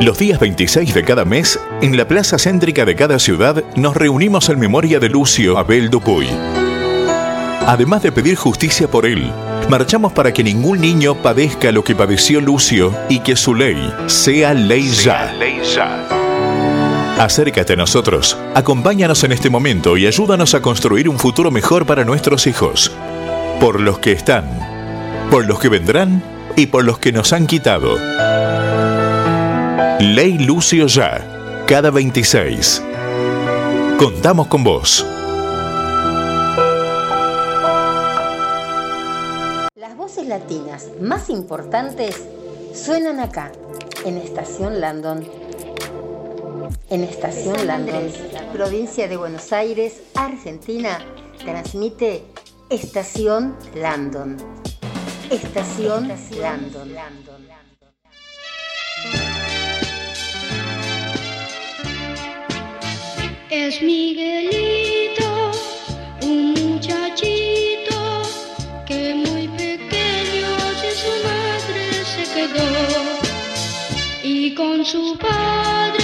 Los días 26 de cada mes, en la plaza céntrica de cada ciudad, nos reunimos en memoria de Lucio Abel Dupuy. Además de pedir justicia por él, marchamos para que ningún niño padezca lo que padeció Lucio y que su ley sea ley ya. Acércate a nosotros, acompáñanos en este momento y ayúdanos a construir un futuro mejor para nuestros hijos. Por los que están, por los que vendrán y por los que nos han quitado. Ley Lucio Ya, cada 26. Contamos con vos. Las voces latinas más importantes suenan acá, en Estación Landon. En Estación Landon, provincia de Buenos Aires, Argentina, transmite Estación Landon. Estación Landon. Es Miguelito, un muchachito que muy pequeño sin su madre se quedó. Y con su padre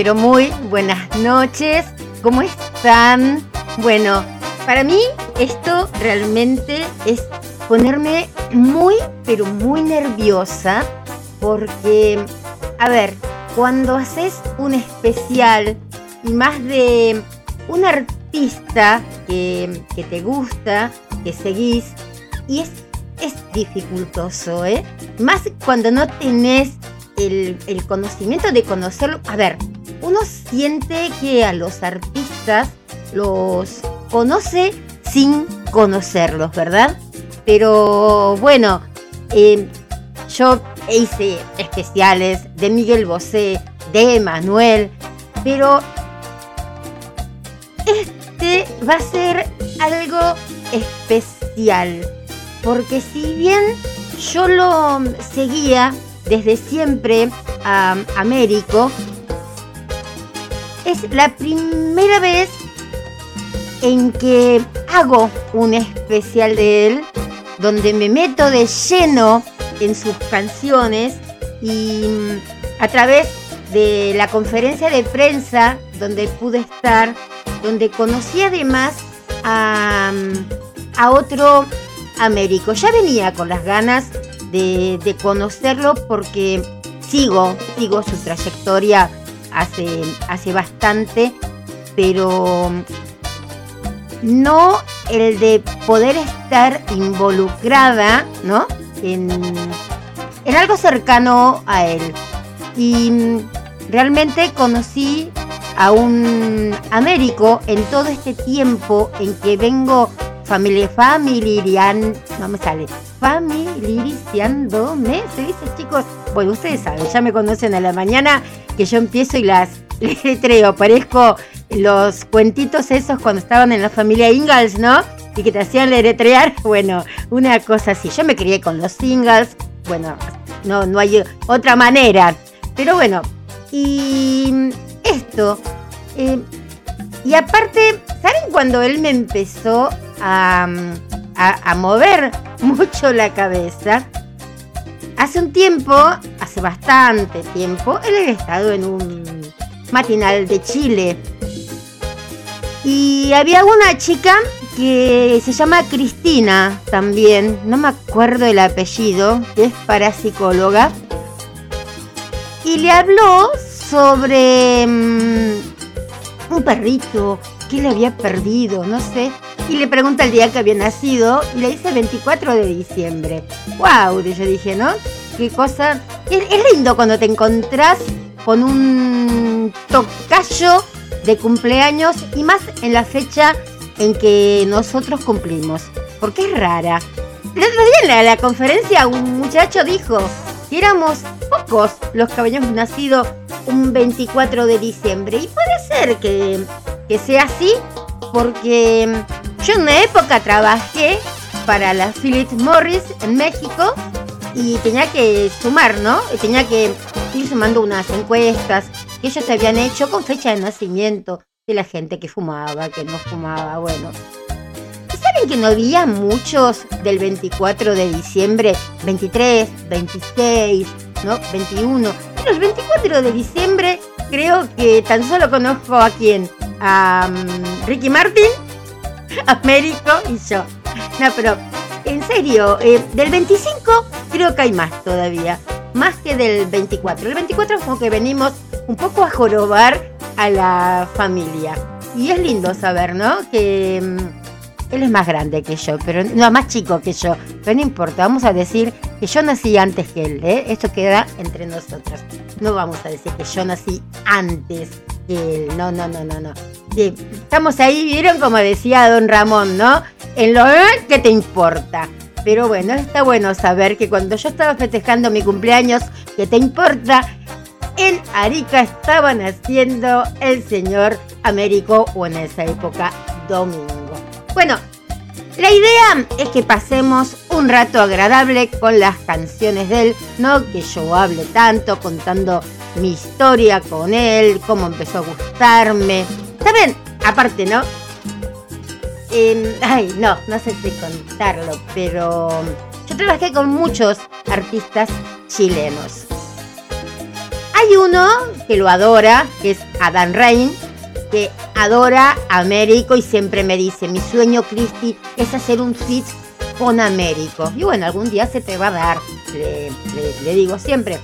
pero muy buenas noches. ¿Cómo están? Bueno, para mí esto realmente es ponerme muy, pero muy nerviosa porque, a ver, cuando haces un especial y más de un artista que, que te gusta, que seguís, y es, es dificultoso, ¿eh? Más cuando no tenés el, el conocimiento de conocerlo. A ver, uno siente que a los artistas los conoce sin conocerlos, ¿verdad? Pero bueno, eh, yo hice especiales de Miguel Bosé, de Manuel, pero este va a ser algo especial, porque si bien yo lo seguía desde siempre a Américo, es la primera vez en que hago un especial de él, donde me meto de lleno en sus canciones y mm, a través de la conferencia de prensa donde pude estar, donde conocí además a, mm, a otro Américo. Ya venía con las ganas de, de conocerlo porque sigo, sigo su trayectoria hace, hace bastante, pero no el de poder estar involucrada, ¿no? En, en algo cercano a él. Y mm, realmente conocí a un Américo en todo este tiempo en que vengo familia no me sale, familiarizándome, se dice chicos, bueno, ustedes saben, ya me conocen a la mañana que yo empiezo y las letreo, parezco los cuentitos esos cuando estaban en la familia Ingalls, ¿no? Y que te hacían letrear, bueno, una cosa así. Yo me crié con los Ingalls, bueno, no, no hay otra manera. Pero bueno, y esto, eh, y aparte, ¿saben cuando él me empezó a, a, a mover mucho la cabeza? Hace un tiempo, hace bastante tiempo, él había estado en un matinal de Chile. Y había una chica que se llama Cristina también, no me acuerdo el apellido, que es parapsicóloga. Y le habló sobre mm, un perrito que le había perdido, no sé. Y le pregunta el día que había nacido y le dice 24 de diciembre. ¡Wow! Yo dije, ¿no? Qué cosa. Es, lindo cuando te encontrás con un tocayo de cumpleaños y más en la fecha en que nosotros cumplimos, porque es rara. El otro día en la, la conferencia un muchacho dijo que éramos pocos los que habíamos nacido un 24 de diciembre y puede ser que, que sea así porque yo en una época trabajé para la Philip Morris en México y tenía que sumar, ¿no? Tenía que ir sumando unas encuestas que ellos habían hecho con fecha de nacimiento de la gente que fumaba, que no fumaba, bueno. ¿Y saben que no había muchos del 24 de diciembre, 23, 26, ¿no? 21? Y los 24 de diciembre creo que tan solo conozco a quién, a um, Ricky Martin, Américo y yo. No, pero en serio, eh, del 25 creo que hay más todavía, más que del 24. El 24 es como que venimos un poco a jorobar a la familia. Y es lindo saber, ¿no? Que mm, él es más grande que yo, pero no, más chico que yo. Pero no importa, vamos a decir que yo nací antes que él, ¿eh? Esto queda entre nosotros. No vamos a decir que yo nací antes No, no, no, no, no. Sí, estamos ahí, vieron como decía don Ramón, ¿no? En lo que te importa. Pero bueno, está bueno saber que cuando yo estaba festejando mi cumpleaños, que te importa, en Arica estaban haciendo el señor Américo o en esa época Domingo. Bueno, la idea es que pasemos un rato agradable con las canciones de él, no que yo hable tanto contando mi historia con él, cómo empezó a gustarme. ¿Saben? Aparte, ¿no? Eh, ay, no, no sé si contarlo, pero yo trabajé con muchos artistas chilenos. Hay uno que lo adora, que es Adam Rain, que adora a Américo y siempre me dice, mi sueño, Cristi, es hacer un fit con Américo. Y bueno, algún día se te va a dar, le digo siempre.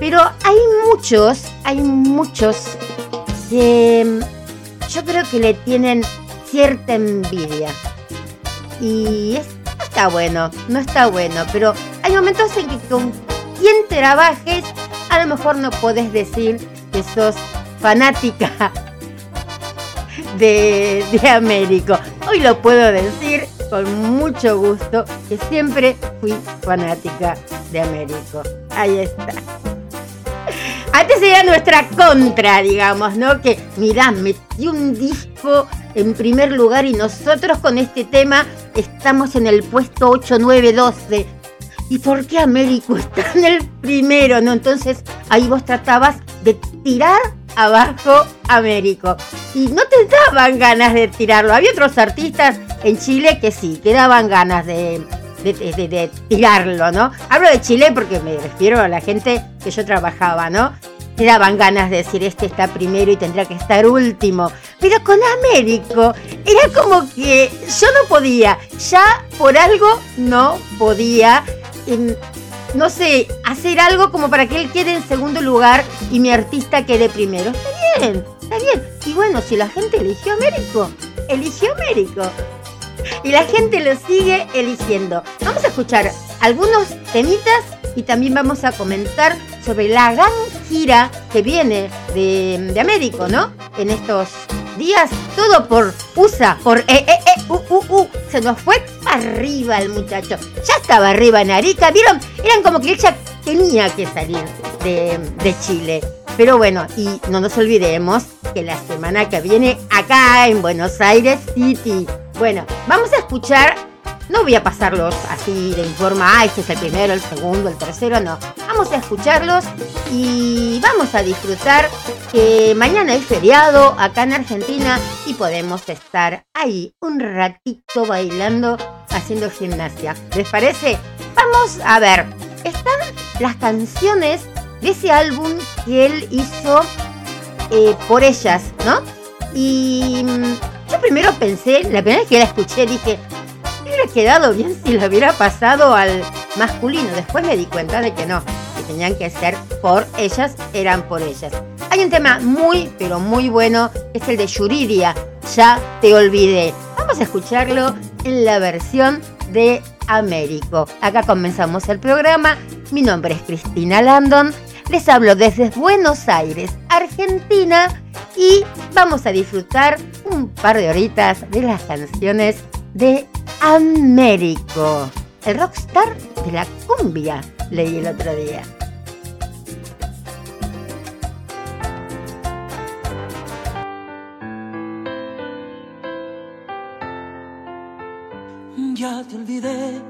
Pero hay muchos, hay muchos que mm, yo creo que le tienen cierta envidia. Y no está bueno, no está bueno, pero hay momentos en que con quien trabajes, a lo mejor no podés decir que sos fanática de, de Américo. Hoy lo puedo decir con mucho gusto que siempre fui fanática de Américo. Ahí está. Antes era nuestra contra, digamos, ¿no? Que mirá, metí un disco en primer lugar y nosotros con este tema estamos en el puesto 8, 9, 12. ¿Y por qué Américo está en el primero? ¿No? Entonces ahí vos tratabas de tirar abajo Américo. Y no te daban ganas de tirarlo. Había otros artistas en Chile que sí, que daban ganas de, de, tirarlo, ¿no? Hablo de Chile porque me refiero a la gente que yo trabajaba, ¿no? Te daban ganas de decir este está primero y tendrá que estar último. Pero con Américo era como que yo no podía, ya por algo no podía, no sé, hacer algo como para que él quede en segundo lugar y mi artista quede primero. Está bien, está bien. Y bueno, si la gente eligió Américo, eligió Américo. Y la gente lo sigue eligiendo. Vamos a escuchar algunos temitas y también vamos a comentar sobre la gran gira que viene de, de Américo, ¿no? En estos días, todo por USA, por e, e, e, u, u, u. Se nos fue arriba el muchacho. Ya estaba arriba en Arica, ¿vieron? Eran como que él ya tenía que salir de, de Chile. Pero bueno, y no nos olvidemos que la semana que viene acá en Buenos Aires City. Bueno, vamos a escuchar, no voy a pasarlos así de forma, ah, este es el primero, el segundo, el tercero, no. Vamos a escucharlos y vamos a disfrutar que mañana es feriado acá en Argentina y podemos estar ahí un ratito bailando, haciendo gimnasia. ¿Les parece? Vamos a ver, están las canciones de ese álbum que él hizo eh, por ellas, ¿no? Y mm, yo primero pensé, la primera vez que la escuché dije, hubiera quedado bien si la hubiera pasado al masculino. Después me di cuenta de que no, que tenían que ser por ellas, eran por ellas. Hay un tema muy, pero muy bueno, que es el de Yuridia, Ya te olvidé. Vamos a escucharlo en la versión de Américo. Acá comenzamos el programa. Mi nombre es Cristina Landon. Les hablo desde Buenos Aires, Argentina, y vamos a disfrutar un par de horitas de las canciones de Américo, el rockstar de la cumbia, leí el otro día. Ya te olvidé.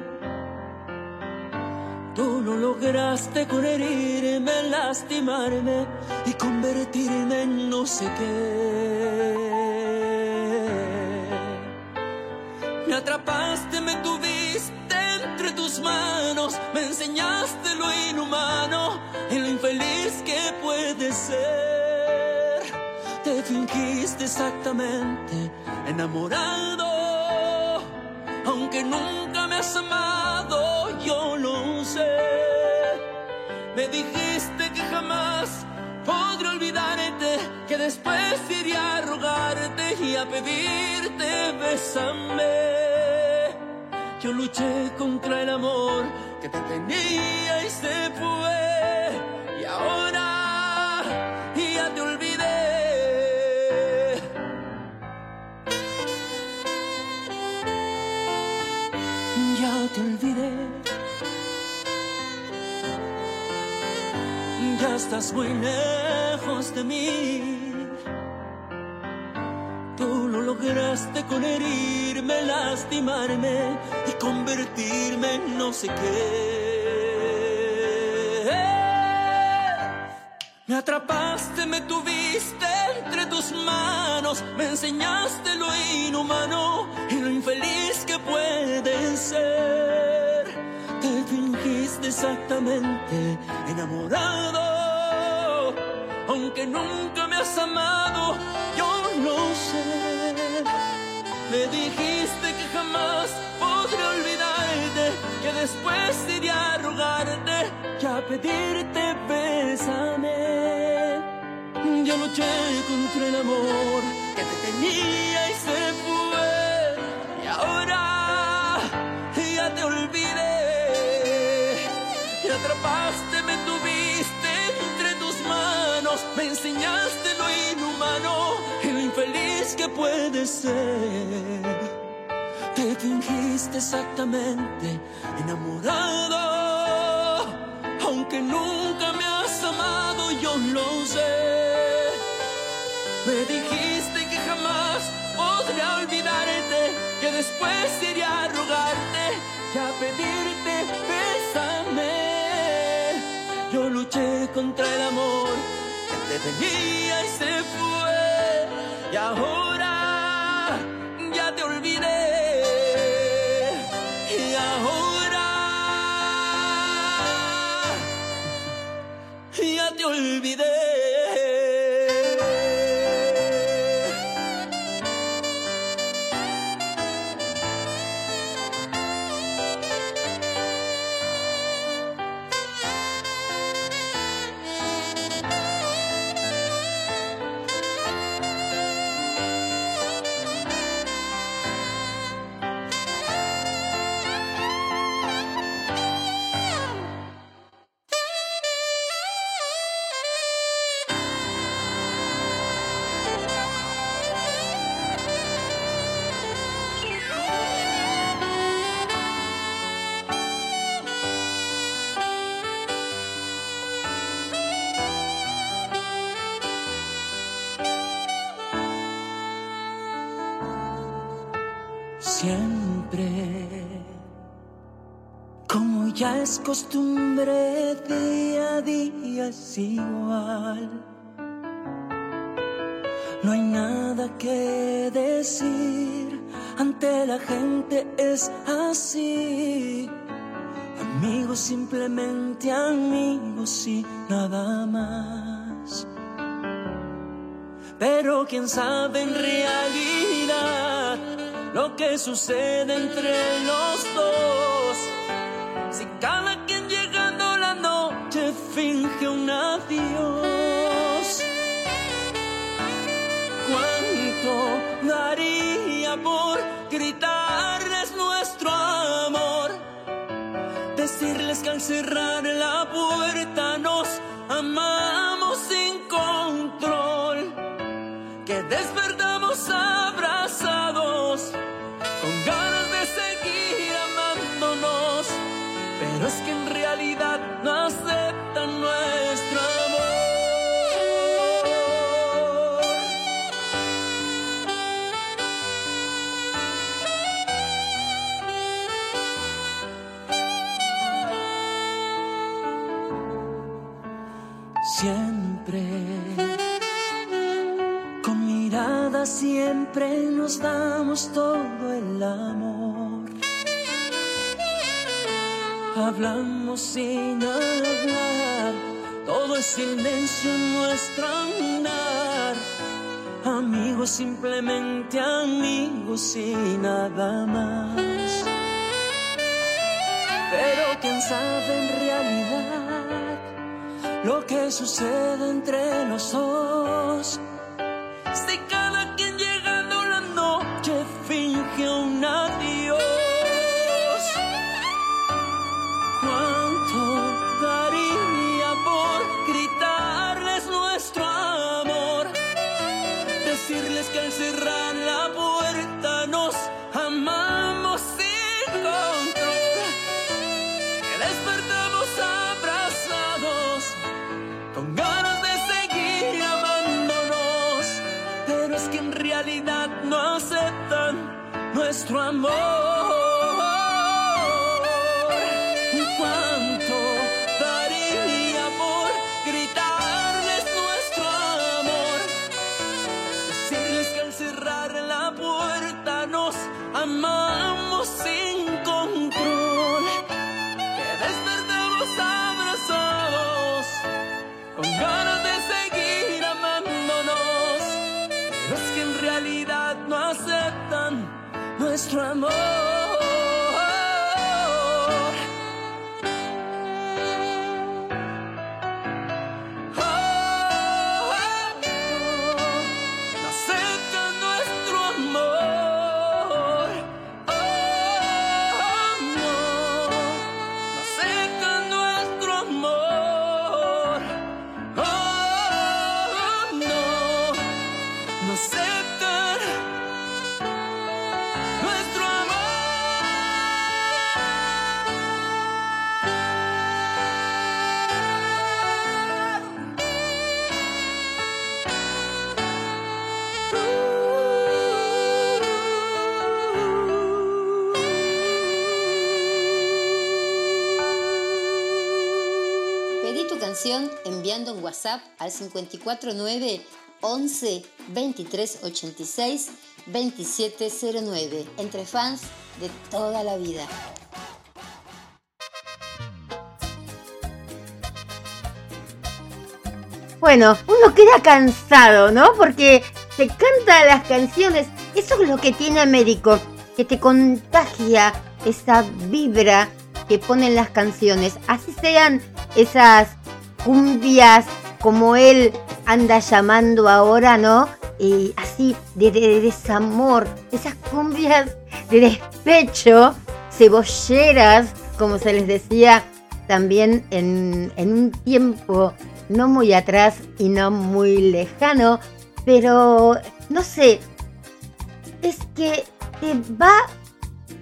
Tú lo lograste con herirme, lastimarme y convertirme en no sé qué. Me atrapaste, me tuviste entre tus manos, me enseñaste lo inhumano y lo infeliz que puede ser. Te fingiste exactamente enamorado, aunque nunca me has amado, yo lo sé. Me dijiste que jamás podré olvidarte, que después iría a rogarte y a pedirte bésame. Yo luché contra el amor que te tenía y se fue. Y ahora te olvidé. Ya estás muy lejos de mí. Tú lo lograste con herirme, lastimarme y convertirme en no sé qué. Me atrapaste, me tuviste entre tus manos, me enseñaste lo inhumano y lo infeliz que puede ser. Te fingiste exactamente enamorado, aunque nunca me has amado, yo lo sé. Me dijiste que jamás podré olvidarte, que después iría a rogarte, que a pedirte luché contra el amor que te tenía y se fue, y ahora ya te olvidé. Me atrapaste, me tuviste entre tus manos, me enseñaste lo inhumano y lo infeliz que puede ser. Te fingiste exactamente enamorado, aunque nunca me has amado, yo lo sé. Me dijiste que jamás podría olvidarte, que después iría a rogarte y a pedirte bésame. Yo luché contra el amor que te tenía y se fue. Y ahora es costumbre, día a día es igual. No hay nada que decir, ante la gente es así. Amigos, simplemente amigos y nada más. Pero quién sabe en realidad lo que sucede entre los dos. Cerrar la puerta nos amamos sin control. Que despertamos abrazados con ganas de seguir amándonos. Pero es que en siempre nos damos todo el amor. Hablamos sin hablar, todo es silencio en nuestro andar. Amigos, simplemente amigos y nada más. Pero quién sabe en realidad lo que sucede entre los nuestro amor. Enviando un WhatsApp al 549 11 23 86 2709 entre fans de toda la vida. Bueno, uno queda cansado, ¿no? Porque se canta las canciones. Eso es lo que tiene Américo, que te contagia esa vibra que ponen las canciones. Así sean esas cumbias como él anda llamando ahora, ¿no? Así de desamor, esas cumbias de despecho, cebolleras, como se les decía también en, en un tiempo no muy atrás y no muy lejano, pero no sé, es que te va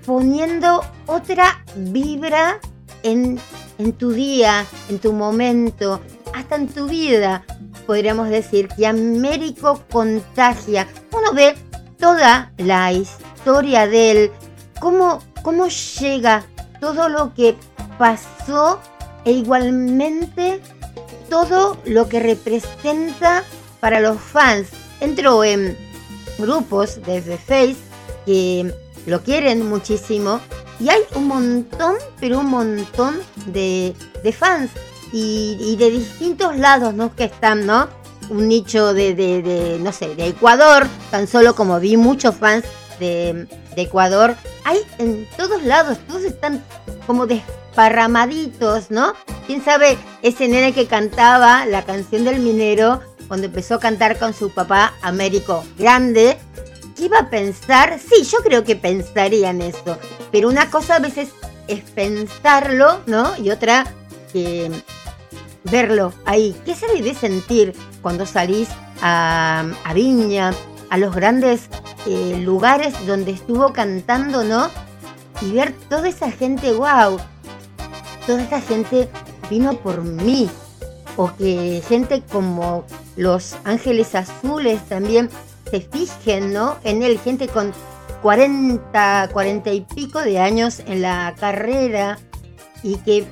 poniendo otra vibra en, en tu día, en tu momento, hasta en tu vida. Podríamos decir que Américo contagia. Uno ve toda la historia de él, cómo, cómo llega todo lo que pasó e igualmente todo lo que representa para los fans. Entro en grupos desde Face que lo quieren muchísimo y hay un montón, pero un montón de, de fans y, de distintos lados, ¿no? Que están, ¿no? Un nicho de, de, de, no sé, de Ecuador, tan solo como vi muchos fans de, de Ecuador. Hay en todos lados, todos están como desparramaditos, ¿no? ¿Quién sabe ese nene que cantaba la canción del minero cuando empezó a cantar con su papá Américo Grande? ¿Qué iba a pensar? Sí, yo creo que pensaría en eso. Pero una cosa a veces es pensarlo, ¿no? Y otra que verlo ahí. ¿Qué se debe sentir cuando salís a, a Viña, a los grandes eh, lugares donde estuvo cantando, ¿no? Y ver toda esa gente, wow, toda esa gente vino por mí. O que gente como los Ángeles Azules también se fijen, ¿no? En él, gente con 40, 40 y pico de años en la carrera y que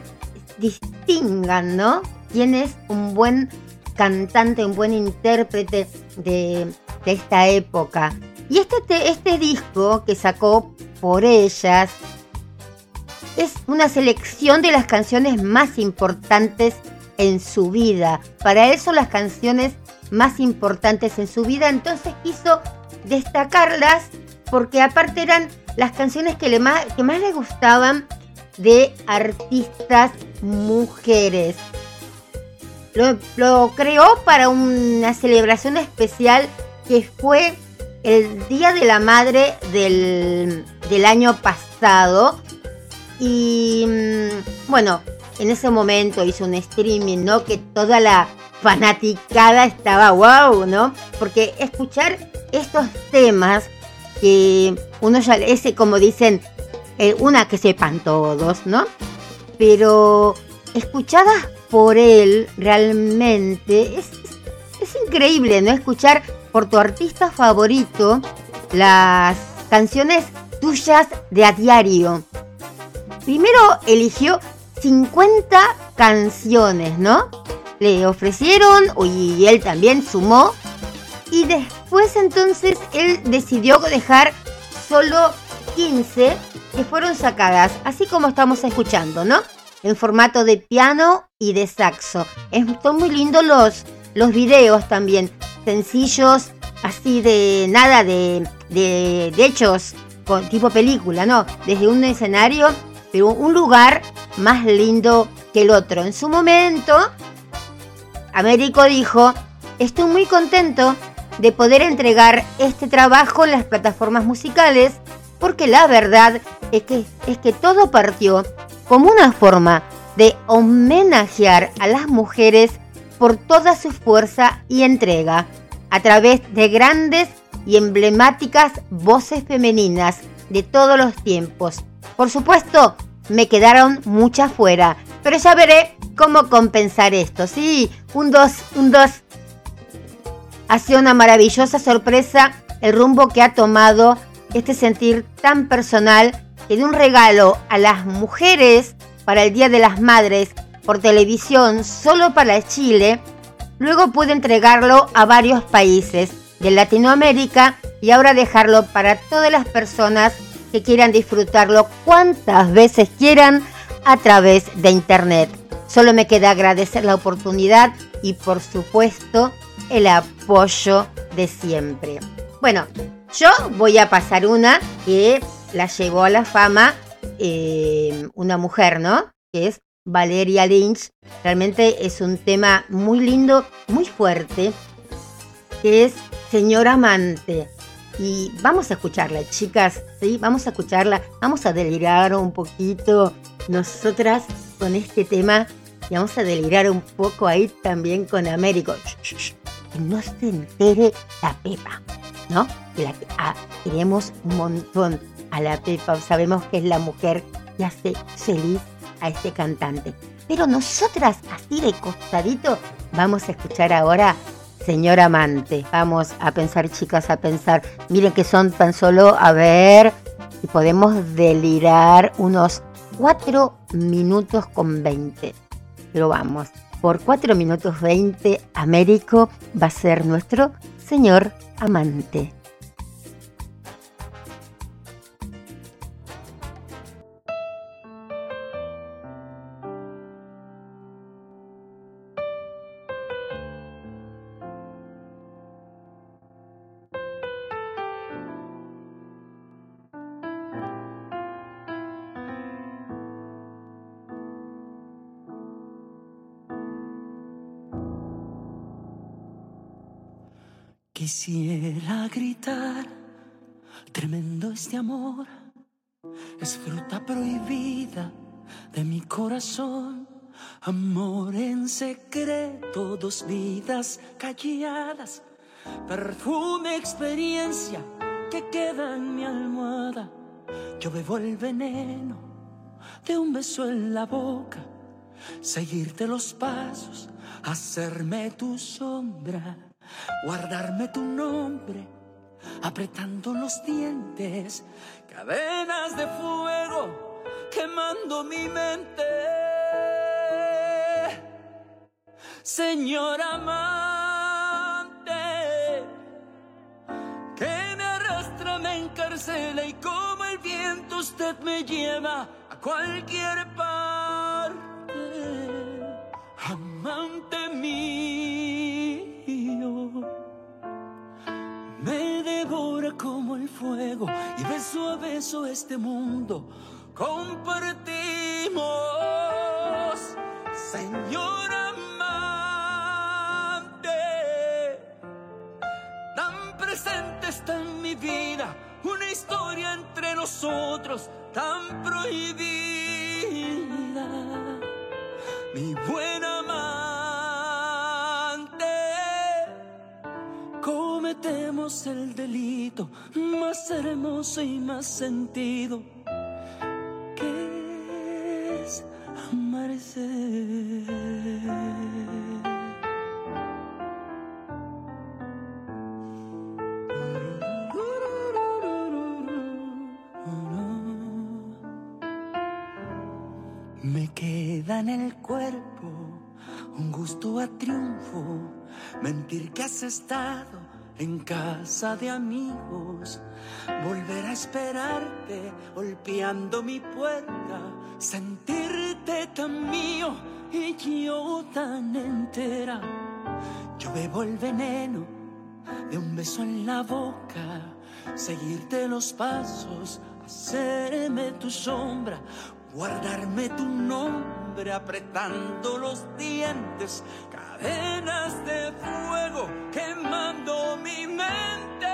distingan, ¿no? Quién es un buen cantante, un buen intérprete de, esta época. Y este, te- este disco que sacó por ellas es una selección de las canciones más importantes en su vida. Para él son las canciones más importantes en su vida, entonces quiso destacarlas porque aparte eran las canciones que, le más, que más le gustaban de artistas mujeres. Lo, lo creó para una celebración especial que fue el Día de la Madre del, del año pasado. Y mm, bueno, en ese momento hizo un streaming, ¿no? Que toda la fanaticada estaba wow, ¿no? Porque escuchar estos temas que uno ya, ese como dicen, eh, una que sepan todos, ¿no? Pero escuchadas por él realmente es, es increíble, ¿no? Escuchar por tu artista favorito las canciones tuyas de a diario. Primero eligió 50 canciones, ¿no? Le ofrecieron y él también sumó. Y después entonces él decidió dejar solo 15 que fueron sacadas, así como estamos escuchando, ¿no? En formato de piano y de saxo. Es- son muy lindos los, los videos también, sencillos, así de nada de, de, de hechos con tipo película, ¿no? Desde un escenario, pero un lugar más lindo que el otro. En su momento, Américo dijo, estoy muy contento de poder entregar este trabajo en las plataformas musicales porque la verdad es que, es que todo partió como una forma de homenajear a las mujeres por toda su fuerza y entrega a través de grandes y emblemáticas voces femeninas de todos los tiempos. Por supuesto, me quedaron muchas fuera, pero ya veré cómo compensar esto. Sí, un 2, un 2. Ha sido una maravillosa sorpresa el rumbo que ha tomado este sentir tan personal que de un regalo a las mujeres para el Día de las Madres por televisión solo para Chile, luego pude entregarlo a varios países de Latinoamérica y ahora dejarlo para todas las personas que quieran disfrutarlo cuantas veces quieran a través de internet. Solo me queda agradecer la oportunidad y por supuesto el apoyo de siempre. Bueno, yo voy a pasar una que la llevó a la fama eh, una mujer, ¿no? Que es Valeria Lynch. Realmente es un tema muy lindo, muy fuerte, que es Señor Amante. Y vamos a escucharla, chicas, ¿sí? Vamos a escucharla, vamos a delirar un poquito nosotras con este tema y vamos a delirar un poco ahí también con Américo. Que no se entere la Pepa, ¿no? Que ah, queremos un montón a la Pepa, sabemos que es la mujer que hace feliz a este cantante. Pero nosotras, así de costadito, vamos a escuchar ahora Señor Amante. Vamos a pensar, chicas, a pensar. Miren que son tan solo, a ver, si podemos delirar unos 4 minutos con 20. Pero vamos, por 4 minutos 20, Américo va a ser nuestro señor amante. Quisiera gritar, tremendo este amor, es fruta prohibida de mi corazón. Amor en secreto, dos vidas calladas, perfume, experiencia que queda en mi almohada. Yo bebo el veneno de un beso en la boca, seguirte los pasos, hacerme tu sombra guardarme tu nombre, apretando los dientes, cadenas de fuego quemando mi mente. Señor amante, que me arrastra, me encarcela y como el viento usted me lleva a cualquier parte. Amante mío, me devora como el fuego y beso a beso este mundo compartimos. Señor amante, tan presente está en mi vida una historia entre nosotros tan prohibida. Mi buen amante, cometemos el delito más hermoso y más sentido que es amarse. Me queda en el cuerpo un gusto a triunfo, mentir que has estado en casa de amigos, volver a esperarte golpeando mi puerta, sentirte tan mío y yo tan entera. Yo bebo el veneno de un beso en la boca, seguirte los pasos, hacerme tu sombra, guardarme tu nombre apretando los dientes, cadenas de fuego quemando mi mente.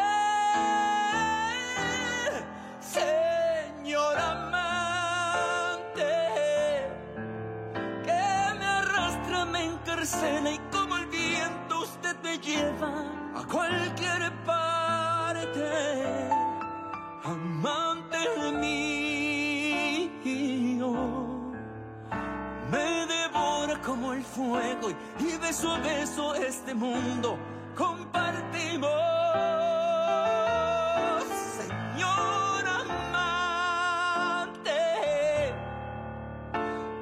Señor amante, que me arrastra, me encarcela y como el viento usted me lleva a cualquier fuego y, beso a beso este mundo compartimos. Señor amante,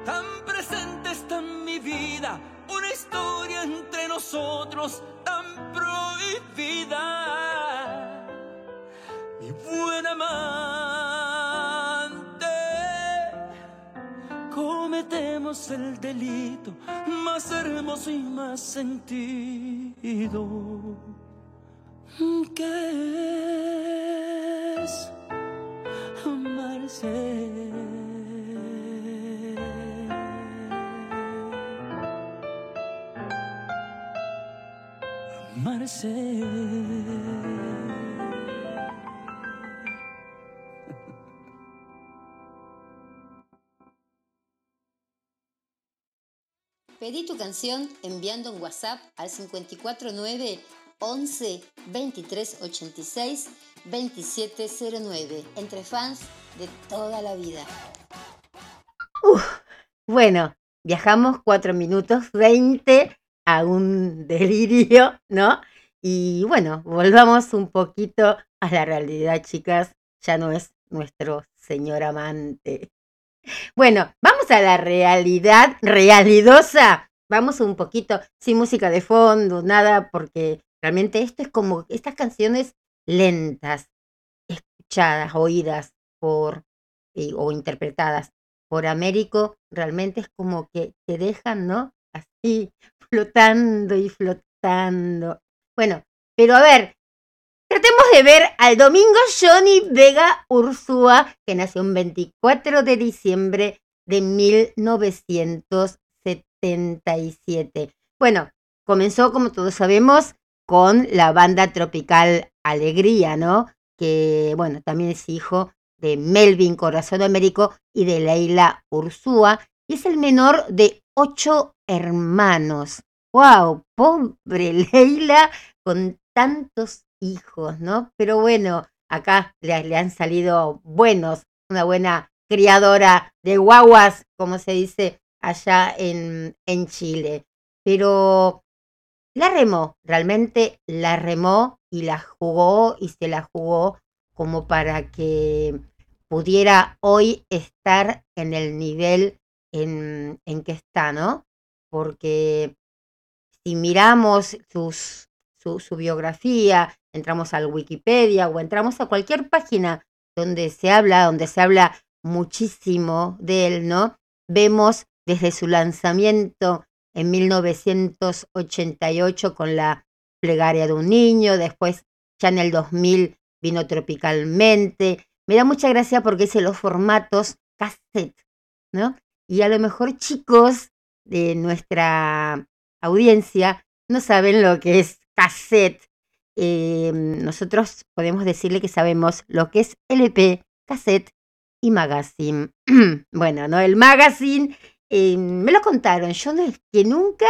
tan presente está en mi vida una historia entre nosotros tan prohibida. Mi buen amante, cometemos el delito más hermoso y más sentido que es amarse. Amarse. Pedí tu canción enviando un WhatsApp al 549 11 23 86 2709 entre fans de toda la vida. Bueno, viajamos 4 minutos 20 a un delirio, ¿no? Y bueno, volvamos un poquito a la realidad, chicas. Ya no es nuestro señor amante. Bueno, vamos a la realidad realidosa. Vamos un poquito, sin música de fondo, nada, porque realmente esto es como estas canciones lentas, escuchadas, oídas por eh, o interpretadas por Américo, realmente es como que te dejan, ¿no? Así, flotando y flotando. Bueno, pero a ver, tratemos de ver al domingo Johnny Vega Ursúa, que nació un 24 de diciembre de 1977. Bueno, comenzó, como todos sabemos, con la banda tropical Alegría, ¿no? Que, bueno, también es hijo de Melvin Corazón Américo y de Leila Ursúa, y es el menor de ocho hermanos. ¡Wow! Pobre Leila, con tantos hijos, ¿no? Pero bueno, acá le, han salido buenos, una buena criadora de guaguas, como se dice allá en, en Chile. Pero la remó, realmente la remó y la jugó y se la jugó como para que pudiera hoy estar en el nivel en, en que está, ¿no? Porque si miramos su, su, biografía, entramos al Wikipedia o entramos a cualquier página donde se habla, donde se habla muchísimo de él, ¿no? Vemos desde su lanzamiento en 1988 con la plegaria de un niño, después ya en el 2000 vino tropicalmente. Me da mucha gracia porque dice los formatos cassette, ¿no? Y a lo mejor chicos de nuestra audiencia no saben lo que es cassette. Eh, nosotros podemos decirle que sabemos lo que es LP, cassette y magazine. bueno, ¿no? El magazine eh, me lo contaron. Yo no es que nunca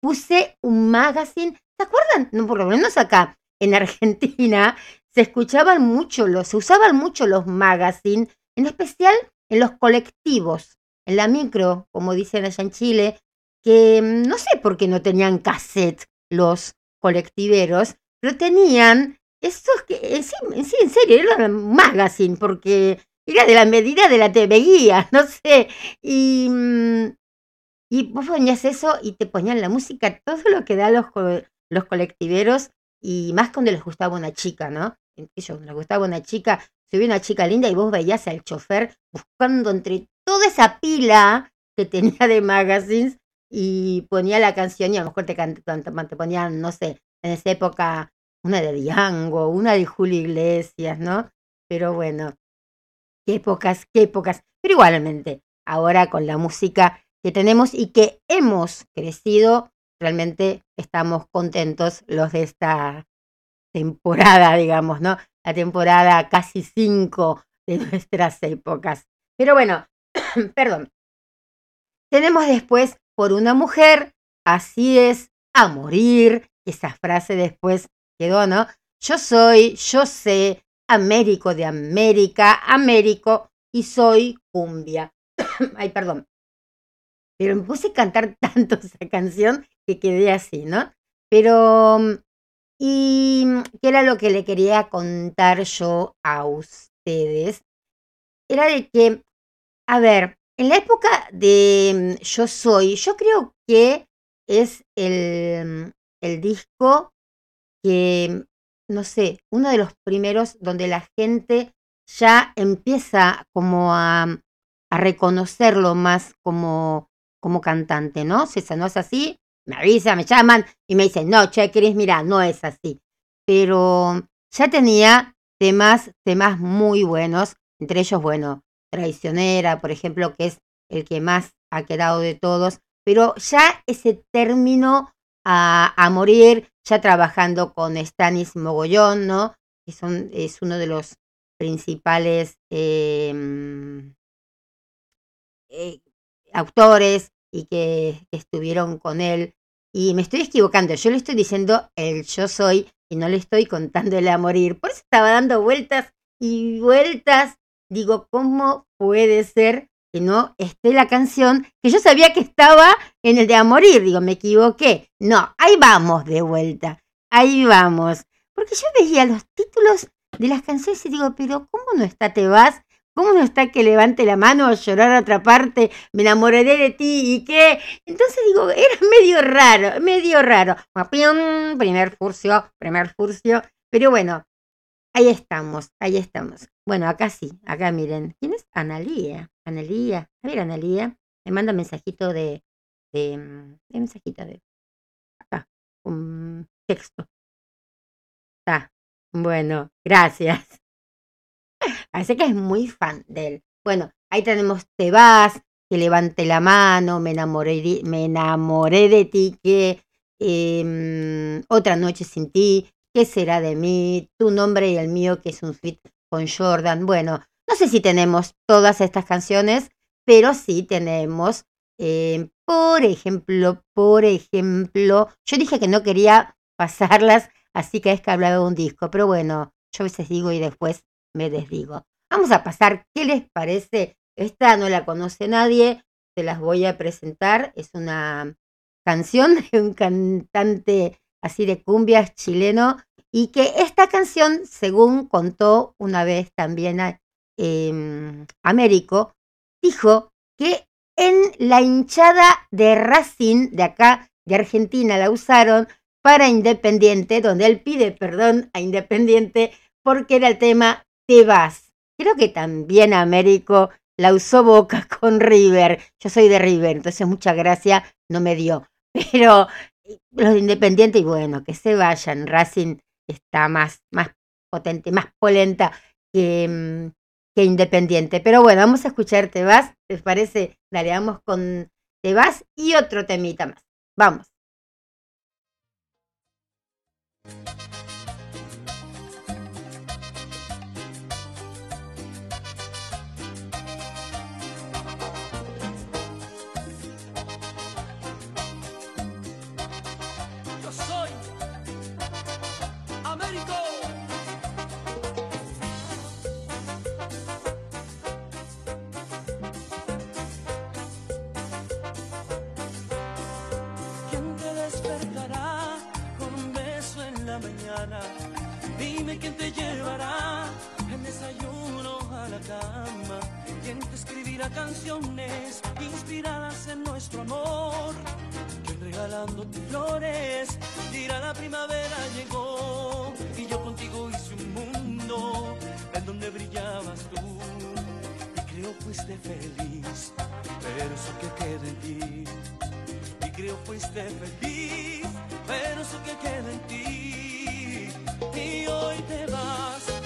puse un magazine. ¿Se acuerdan? No, por lo menos acá en Argentina se escuchaban mucho los, se usaban mucho los magazines, en especial en los colectivos, en la micro, como dicen allá en Chile, que mm, no sé por qué no tenían cassette los colectiveros, pero tenían esos que, en sí, en serio, era un magazine, porque era de la medida de la TV guía, no sé. Y, mm, y vos ponías eso y te ponían la música, todo lo que da los, los colectiveros, y más cuando les gustaba una chica, ¿no? Ellos les gustaba una chica, se una chica linda y vos veías al chofer buscando entre toda esa pila que tenía de magazines y ponía la canción y a lo mejor te, te ponían, no sé, en esa época una de Diango, una de Julio Iglesias, ¿no? Pero bueno, qué épocas, qué épocas. Pero igualmente, ahora con la música que tenemos y que hemos crecido, realmente estamos contentos los de esta temporada, digamos, ¿no? La temporada casi cinco de nuestras épocas. Pero bueno, perdón. Tenemos después por una mujer, así es, a morir. Esa frase después quedó, ¿no? Yo soy, yo sé, Américo de América, Américo, y soy cumbia. Ay, perdón. Pero me puse a cantar tanto esa canción que quedé así, ¿no? Pero, ¿y qué era lo que le quería contar yo a ustedes? Era de que, a ver, en la época de Yo Soy, yo creo que es el, el disco que no sé, uno de los primeros donde la gente ya empieza como a, a reconocerlo más como, como cantante, ¿no? Si no es así, me avisa, me llaman y me dicen, no, che, Cris, mira, no es así. Pero ya tenía temas, temas muy buenos, entre ellos, bueno, Traicionera, por ejemplo, que es el que más ha quedado de todos, pero ya ese término a, morir, ya trabajando con Stanis Mogollón, ¿no? Que son, es uno de los principales eh, eh, autores y que, que, estuvieron con él. Y me estoy equivocando, yo le estoy diciendo el yo soy y no le estoy contando el a morir. Por eso estaba dando vueltas y vueltas. Digo, ¿cómo puede ser que no esté la canción que yo sabía que estaba en el de a morir. Digo, me equivoqué. No, ahí vamos de vuelta. Ahí vamos. Porque yo veía los títulos de las canciones y digo, pero ¿cómo no está Te vas? ¿Cómo no está que levante la mano a llorar a otra parte? Me enamoraré de ti y qué. Entonces digo, era medio raro, medio raro. Primer furcio, primer furcio. Pero bueno, ahí estamos, ahí estamos. Bueno, acá sí, acá miren. ¿Quién es? Analía. Analía. A ver, Analía. Me manda mensajito de. de, mm, de mensajito de. Acá. Un texto. Está. Bueno, gracias. Parece que es muy fan de él. Bueno, ahí tenemos Te vas, que levante la mano, me enamoré, me enamoré de ti, que em, otra noche sin ti, ¿qué será de mí? Tu nombre y el mío, que es un feat con Jordan. Bueno, no sé si tenemos todas estas canciones, pero sí tenemos, em, por ejemplo, por ejemplo, yo dije que no quería pasarlas, así que es que hablaba de un disco, pero bueno, yo a veces digo y después me desdigo. Vamos a pasar, ¿qué les parece? Esta no la conoce nadie, se las voy a presentar. Es una canción de un cantante así de cumbias chileno y que esta canción, según contó una vez también em, Américo, dijo que en la hinchada de Racing de acá, de Argentina, la usaron para Independiente, donde él pide perdón a Independiente porque era el tema Te vas. Creo que también Américo la usó Boca con River. Yo soy de River, entonces mucha gracia no me dio. Pero eh, los de Independiente, y bueno, que se vayan. Racing está más, más potente, más polenta que, mm, que Independiente. Pero bueno, vamos a escuchar Te vas. ¿Les parece? Dale, vamos con Te vas y otro temita más. Vamos. Dime quién te llevará el desayuno a la cama. ¿Quién te escribirá canciones inspiradas en nuestro amor? ¿Quién regalándote flores dirá la primavera llegó? Y yo contigo hice un mundo en donde brillabas tú. Y creo fuiste feliz, pero eso que queda en ti y creo fuiste feliz, pero eso que queda en ti. Y hoy te vas,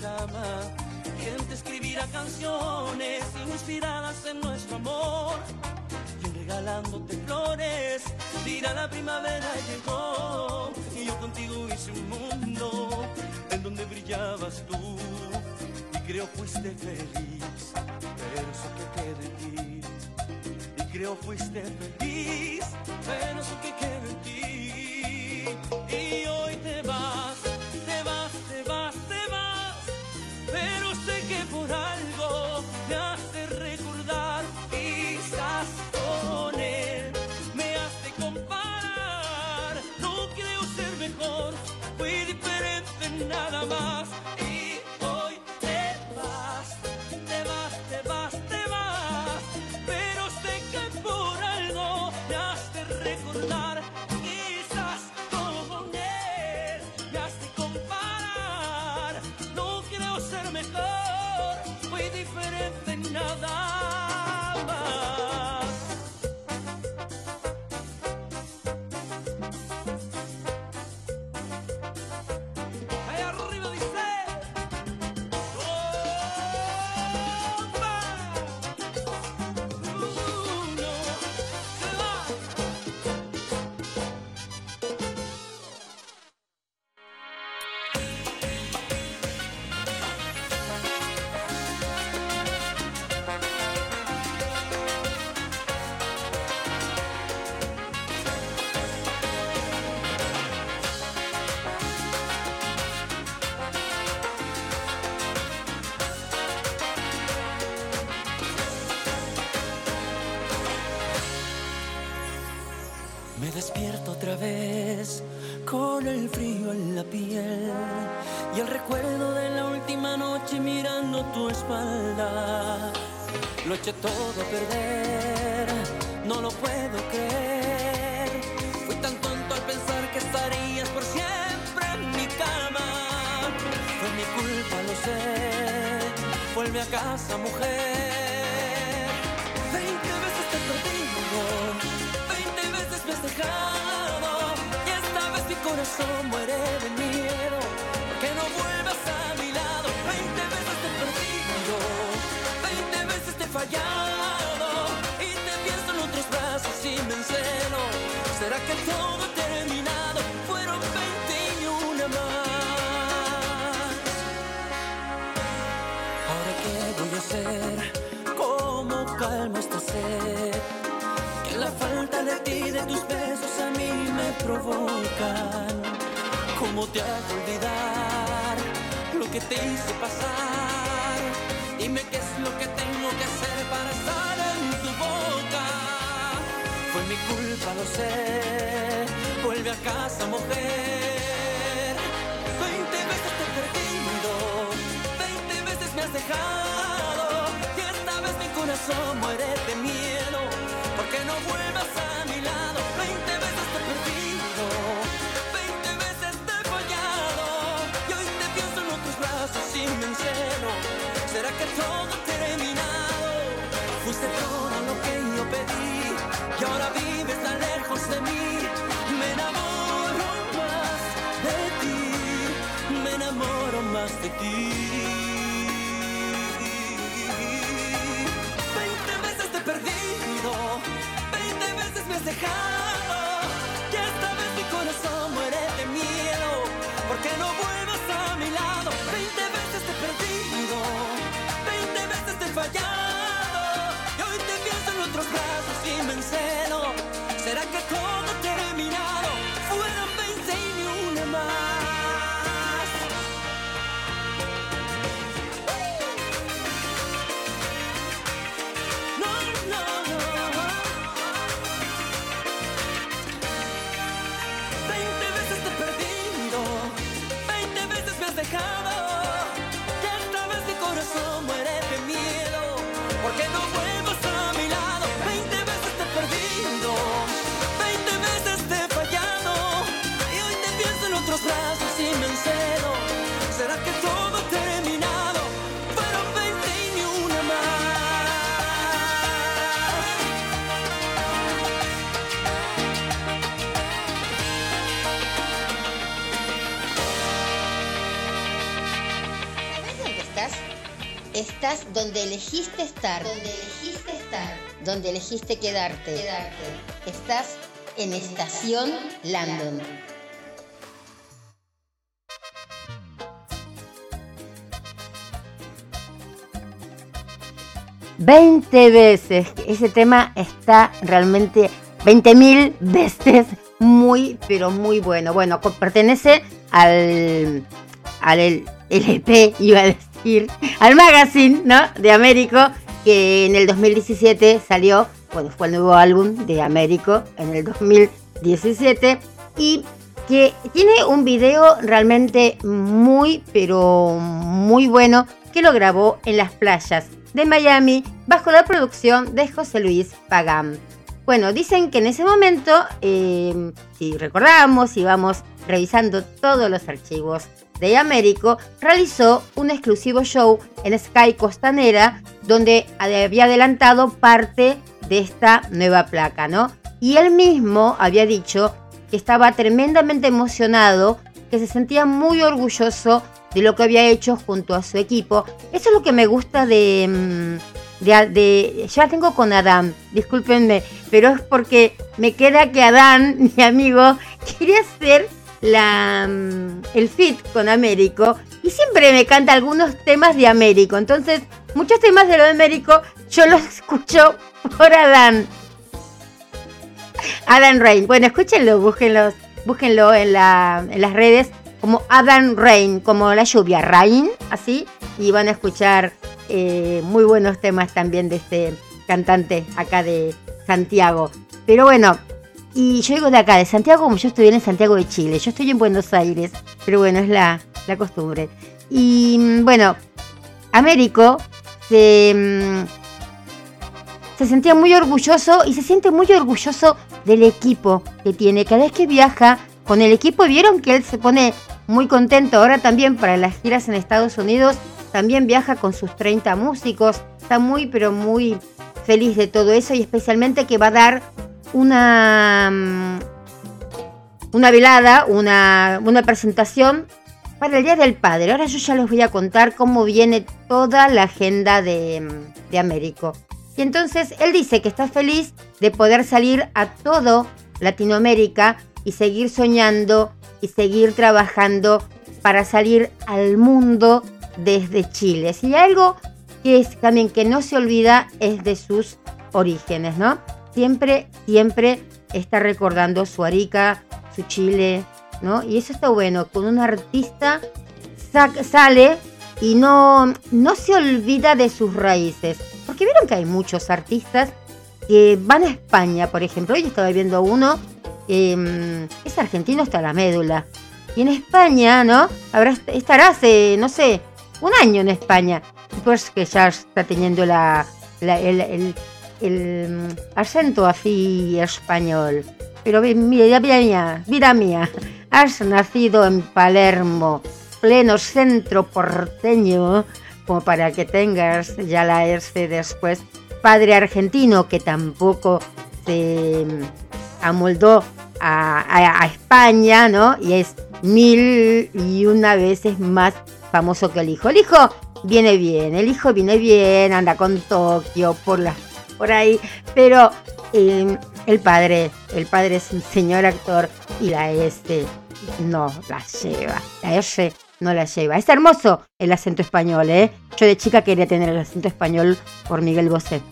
cama. ¿Quién te escribirá canciones inspiradas en nuestro amor? ¿Quién regalándote flores dirá la primavera llegó? Y yo contigo hice un mundo en donde brillabas tú. Y creo fuiste feliz, pero eso que queda en ti y creo fuiste feliz, pero eso que queda en ti. Y Lo eché todo a perder, no lo puedo creer. Fui tan tonto al pensar que estarías por siempre en mi cama. Fue mi culpa, lo sé. Vuelve a casa, mujer. Veinte veces te he perdido, veinte veces me has dejado. Y esta vez mi corazón muere de fallado. Y te pienso en otros brazos y me. ¿Será que todo ha terminado? Fueron veinte y una más. Ahora qué voy a hacer, cómo calmo esta sed, que la falta de ti, de tus besos a mí me provocan. ¿Cómo te hago olvidar lo que te hice pasar? Mi culpa, lo sé. Vuelve a casa, mujer. Veinte veces te he perdido, veinte veces me has dejado. Y esta vez mi corazón muere de miedo. Porque no vuelvas a mi lado. Veinte veces te he perdido, veinte veces te he fallado. Y hoy te pienso en otros brazos y me encelo. ¿Será que todo ha terminado? Fuiste todo lo que yo pedí ahora vives tan lejos de mí. Me enamoro más de ti, me enamoro más de ti. Veinte veces te he perdido, veinte veces me has dejado. Y esta vez mi corazón muere de miedo, porque no vuelvas a mi lado. Veinte veces te he perdido, veinte veces te he fallado. Te pienso en otros brazos y me encelo. ¿Será que todo ha Estás donde elegiste estar. Donde elegiste estar. Donde elegiste quedarte. Estás en Estación Landon. Veinte veces. Ese tema está realmente 20 mil veces muy, pero muy bueno. Bueno, pertenece al, al el- LP, iba a al magazine, ¿no? De Américo, que en el 2017 salió, bueno, fue el nuevo álbum de Américo en el 2017 y que tiene un video realmente muy, pero muy bueno que lo grabó en las playas de Miami bajo la producción de José Luis Pagán. Bueno, dicen que en ese momento, eh, si recordamos y vamos revisando todos los archivos de Américo, realizó un exclusivo show en Sky Costanera donde había adelantado parte de esta nueva placa, ¿no? Y él mismo había dicho que estaba tremendamente emocionado, que se sentía muy orgulloso de lo que había hecho junto a su equipo. Eso es lo que me gusta de, mm, de, de- ya tengo con Adán, discúlpenme, pero es porque me queda que Adán, mi amigo, quiere hacer la, mm, el fit con Américo y siempre me canta algunos temas de Américo. Entonces, muchos temas de lo de Américo yo los escucho por Adán. Adam Rain. Bueno, escúchenlo, búsquenlo, búsquenlo en, la, en las redes como Adam Rain, como la lluvia, Rain, así, y van a escuchar eh, muy buenos temas también de este cantante acá de Santiago. Pero bueno, Y yo digo de acá, de Santiago, como yo estuviera en Santiago de Chile. Yo estoy en Buenos Aires, pero bueno, es la, la costumbre. Y mm, bueno, Américo se, mm, se sentía muy orgulloso y se siente muy orgulloso del equipo que tiene. Cada vez que viaja con el equipo, vieron que él se pone muy contento. Ahora también para las giras en Estados Unidos, también viaja con sus 30 músicos. Está muy, pero muy feliz de todo eso y especialmente que va a dar una, mm, una velada, una, una presentación para el Día del Padre. Ahora yo ya les voy a contar cómo viene toda la agenda de, mm, de Américo. Y entonces él dice que está feliz de poder salir a todo Latinoamérica y seguir soñando y seguir trabajando para salir al mundo desde Chile. Si algo que es también que no se olvida es de sus orígenes, ¿no? Siempre, siempre está recordando su Arica, su Chile, ¿no? Y eso está bueno, con un artista sale y no, no se olvida de sus raíces. Porque vieron que hay muchos artistas que van a España, por ejemplo. Hoy estaba viendo uno, eh, es argentino hasta la médula. Y en España, ¿no? Habrá, estará hace, no sé, un año en España. Pues que ya está teniendo la, el, el, mm, acento así español. Pero mira, mira mía, mira mía, has nacido en Palermo, pleno centro porteño, como para que tengas ya la ERCE después. Padre argentino que tampoco se mm, amoldó a, a- a España, ¿no? Y es mil y una veces más famoso que el hijo. El hijo viene bien, el hijo viene bien, anda con Tokio por la, por ahí, pero eh, el padre, el padre es un señor actor y la S no la lleva, la S no la lleva. Es hermoso el acento español, ¿eh? Yo de chica quería tener el acento español por Miguel Bosé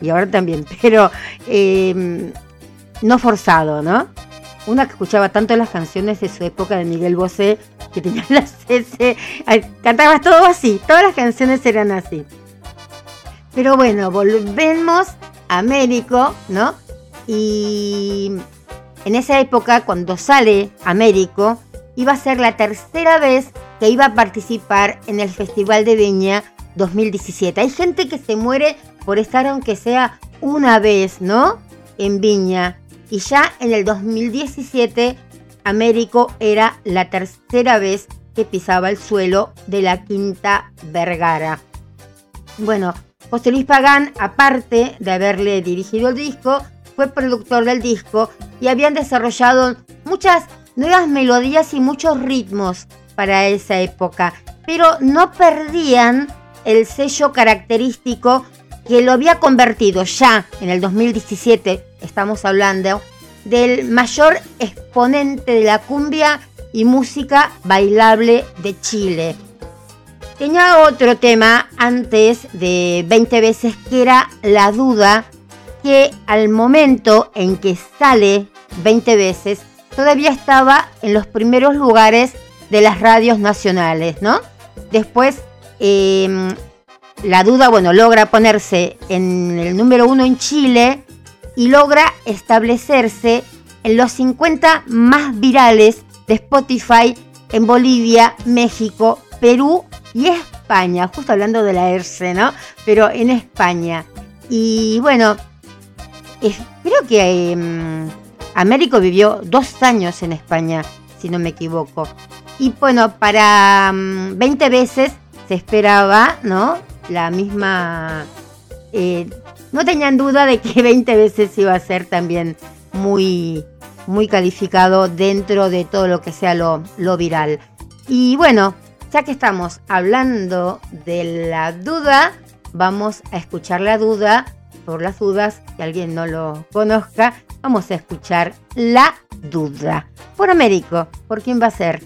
y ahora también, pero eh, no forzado, ¿no? Una que escuchaba tanto las canciones de su época de Miguel Bosé, que tenía las S, ay, cantaba todo así, todas las canciones eran así. Pero bueno, volvemos a Américo, ¿no? Y en esa época, cuando sale Américo, iba a ser la tercera vez que iba a participar en el Festival de Viña 2017. Hay gente que se muere por estar aunque sea una vez, ¿no? En Viña. Y ya en el 2017, Américo era la tercera vez que pisaba el suelo de la Quinta Vergara. Bueno, José Luis Pagán, aparte de haberle dirigido el disco, fue productor del disco y habían desarrollado muchas nuevas melodías y muchos ritmos para esa época, pero no perdían el sello característico que lo había convertido ya en el 2017, estamos hablando, del mayor exponente de la cumbia y música bailable de Chile. Tenía otro tema antes de 20 veces que era la duda que al momento en que sale 20 veces todavía estaba en los primeros lugares de las radios nacionales, ¿no? Después eh, la duda, bueno, logra ponerse en el número uno en Chile y logra establecerse en los 50 más virales de Spotify en Bolivia, México, Perú y España, justo hablando de la ERCE, ¿no? Pero en España. Y bueno, creo que eh, Américo vivió dos años en España, si no me equivoco. Y bueno, para mm, 20 veces se esperaba, ¿no? La misma... eh, no tenían duda de que 20 veces iba a ser también muy, muy calificado dentro de todo lo que sea lo, lo viral. Y bueno, ya que estamos hablando de la duda, vamos a escuchar la duda. Por las dudas, que alguien no lo conozca, vamos a escuchar la duda. Por Américo, ¿por quién va a ser?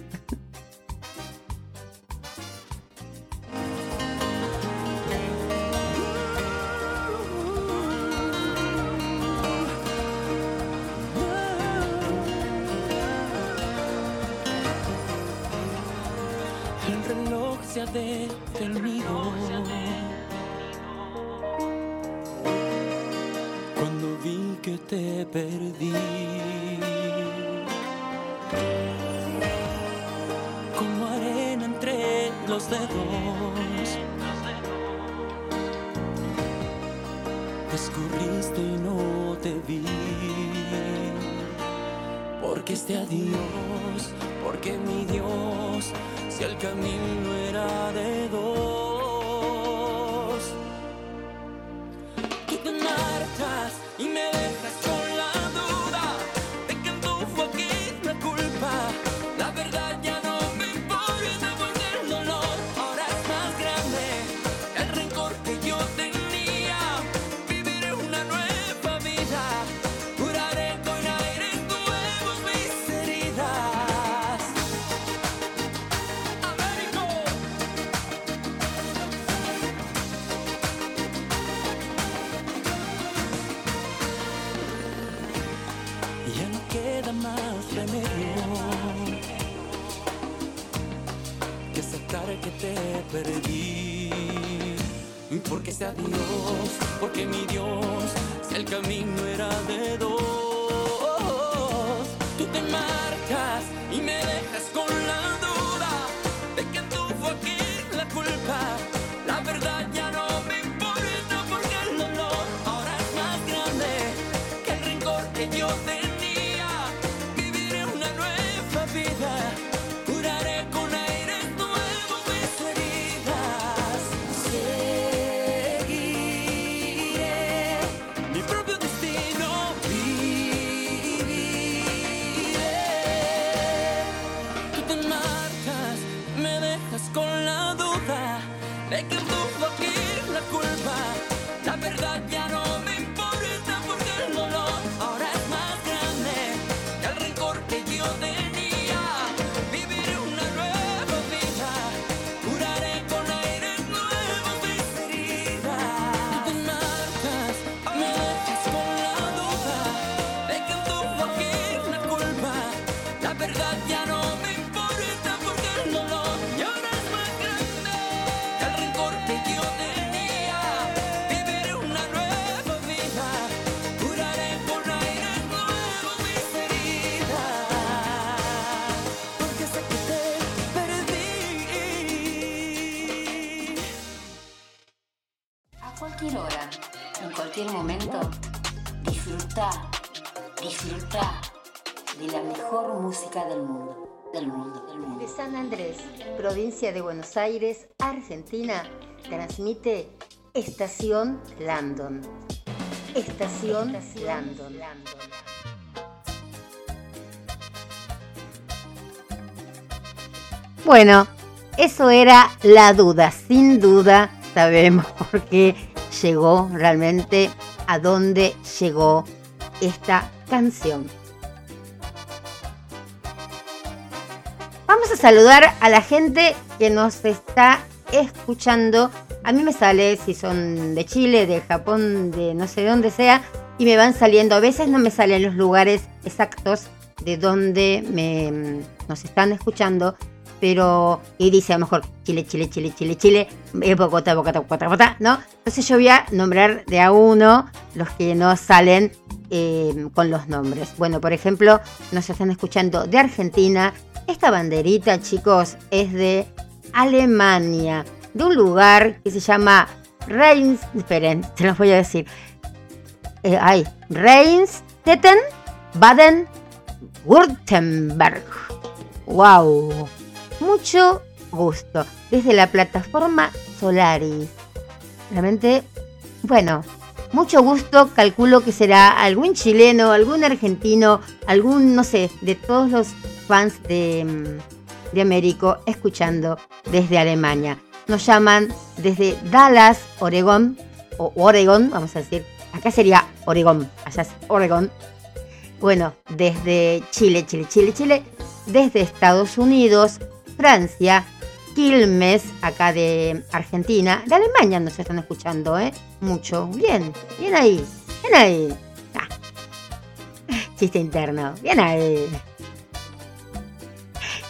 Aires, Argentina, transmite Estación Landon. Estación Landon. Bueno, eso era la duda. Sin duda sabemos por qué llegó realmente a dónde llegó esta canción. Vamos a saludar a la gente que nos está escuchando. A mí me sale si son de Chile, de Japón, de no sé dónde sea, y me van saliendo. A veces no me salen los lugares exactos de donde me, nos están escuchando, pero y dice a lo mejor Chile, Chile, Chile, Chile, Chile, eh, Bogotá, Bogotá, Bogotá, Bogotá, ¿no? Entonces yo voy a nombrar de a uno los que no salen eh, con los nombres. Bueno, por ejemplo, nos están escuchando de Argentina. Esta banderita, chicos, es de Alemania, de un lugar que se llama Reins. Esperen, se los voy a decir. Eh, ay, Reinstetten, Baden, Württemberg. ¡Wow! Mucho gusto. Desde la plataforma Solaris. Realmente, bueno, mucho gusto. Calculo que será algún chileno, algún argentino, algún, no sé, de todos los fans de, mm, de Américo escuchando desde Alemania. Nos llaman desde Dallas, Oregón, o Oregón, vamos a decir. Acá sería Oregón, allá es Oregón. Bueno, desde Chile, Chile, Chile, Chile, desde Estados Unidos, Francia, Quilmes, acá de Argentina, de Alemania nos están escuchando, ¿eh? Mucho. Bien, bien ahí, bien ahí. Ah. Chiste interno, bien ahí.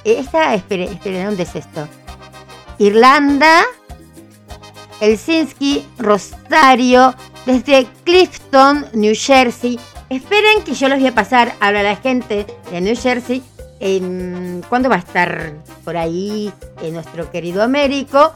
Esta, espere, espere, ¿dónde es esto? Irlanda, Helsinki, Rosario, desde Clifton, New Jersey, esperen que yo los voy a pasar a la gente de New Jersey. ¿Cuándo va a estar por ahí eh, nuestro querido Américo?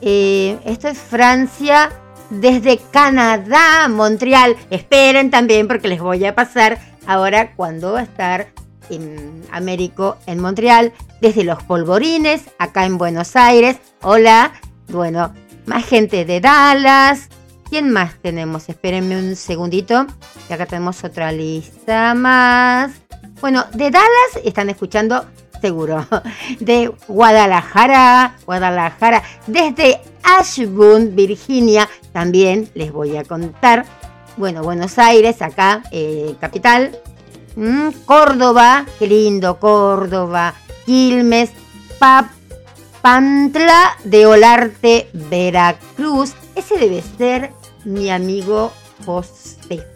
Eh, esto es Francia desde Canadá, Montreal. Esperen también porque les voy a pasar ahora cuando va a estar en Américo en Montreal, desde los polvorines, acá en Buenos Aires. Hola, bueno, más gente de Dallas. ¿Quién más tenemos? Espérenme un segundito. Y acá tenemos otra lista más. Bueno, de Dallas están escuchando seguro. De Guadalajara, Guadalajara. Desde Ashburn, Virginia, también les voy a contar. Bueno, Buenos Aires, acá, eh, capital. Mm, Córdoba, qué lindo, Córdoba. Quilmes, Papantla de Olarte, Veracruz. Ese debe ser mi amigo José.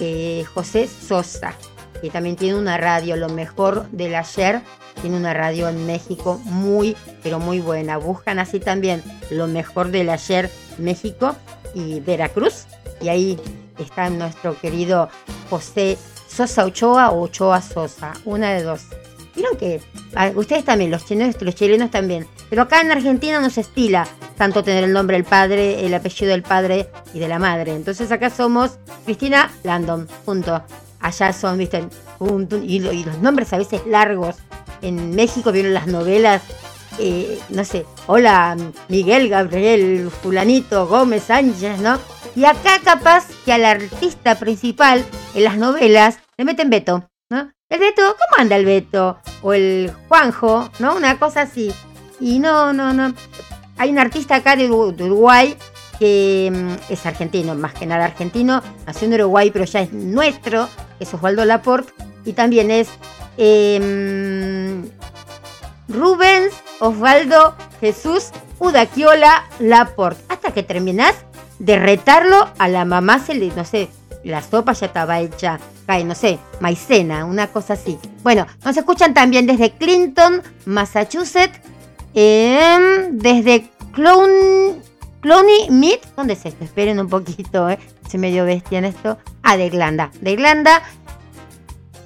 Eh, José Sosa, que también tiene una radio, lo mejor del ayer. Tiene una radio en México muy, pero muy buena. Buscan así también lo mejor del ayer México y Veracruz. Y ahí está nuestro querido José Sosa Ochoa o Ochoa Sosa, una de dos. Vieron que ustedes también, los chilenos, los chilenos también. Pero acá en Argentina no se estila tanto tener el nombre del padre, el apellido del padre y de la madre. Entonces acá somos Cristina Landon, punto. Allá son, viste, y los nombres a veces largos. En México vieron las novelas, eh, no sé, hola Miguel Gabriel Fulanito Gómez Sánchez, ¿no? Y acá capaz que al artista principal en las novelas le meten Beto, ¿no? El Beto, ¿cómo anda el Beto? O el Juanjo, ¿no? Una cosa así. Y no, no, no. Hay un artista acá de, Uru- de Uruguay que mm, es argentino, más que nada argentino, nació en Uruguay, pero ya es nuestro, es Osvaldo Laporte, y también es em, Rubens Osvaldo Jesús Udaquiola Laporte. Hasta que terminás de retarlo, a la mamá se le, no sé, la sopa ya estaba hecha, cae, no sé, maicena, una cosa así. Bueno, nos escuchan también desde Clinton, Massachusetts, em, desde Clown, Cloney Mead, ¿dónde es esto? Esperen un poquito, ¿eh? Se medio bestia en esto. Ah, de Irlanda, de Irlanda.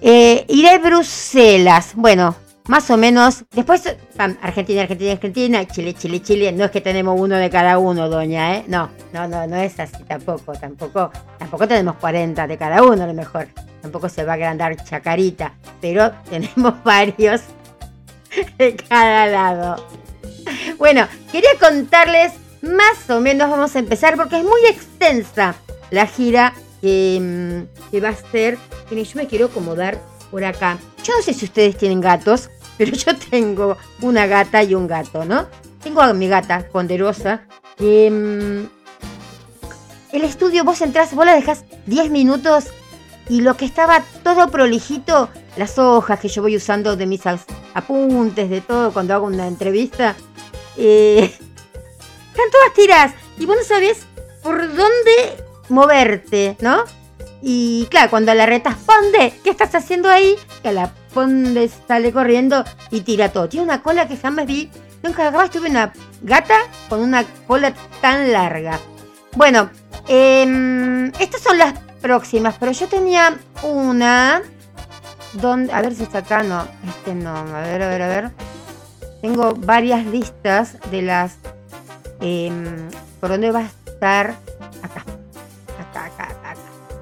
Eh, y de Bruselas. Bueno, más o menos. Después, Argentina, Argentina, Argentina, Chile, Chile, Chile. No es que tenemos uno de cada uno, doña, ¿eh? No, no, no, no es así tampoco, tampoco. Tampoco tenemos 40 de cada uno, a lo mejor. Tampoco se va a agrandar chacarita. Pero tenemos varios de cada lado. Bueno, quería contarles más o menos, vamos a empezar porque es muy extensa la gira que, mm, va a ser. Yo me quiero acomodar por acá. Yo no sé si ustedes tienen gatos, pero yo tengo una gata y un gato, ¿no? Tengo a mi gata, ponderosa, que mm, el estudio vos entrás, vos la dejás 10 minutos y lo que estaba todo prolijito, las hojas que yo voy usando de mis apuntes, de todo, cuando hago una entrevista, eh, están todas tiras y vos no sabés por dónde moverte, ¿no? Y claro, cuando la retas, Ponde, ¿qué estás haciendo ahí? Que la Ponde sale corriendo y tira todo. Tiene una cola que jamás vi. Nunca jamás tuve una gata con una cola tan larga. Bueno, em, estas son las próximas, pero yo tenía una. Donde, a ver si está acá, no, este no, a ver, a ver, a ver. Tengo varias listas de las. em, ¿Por dónde va a estar? Acá.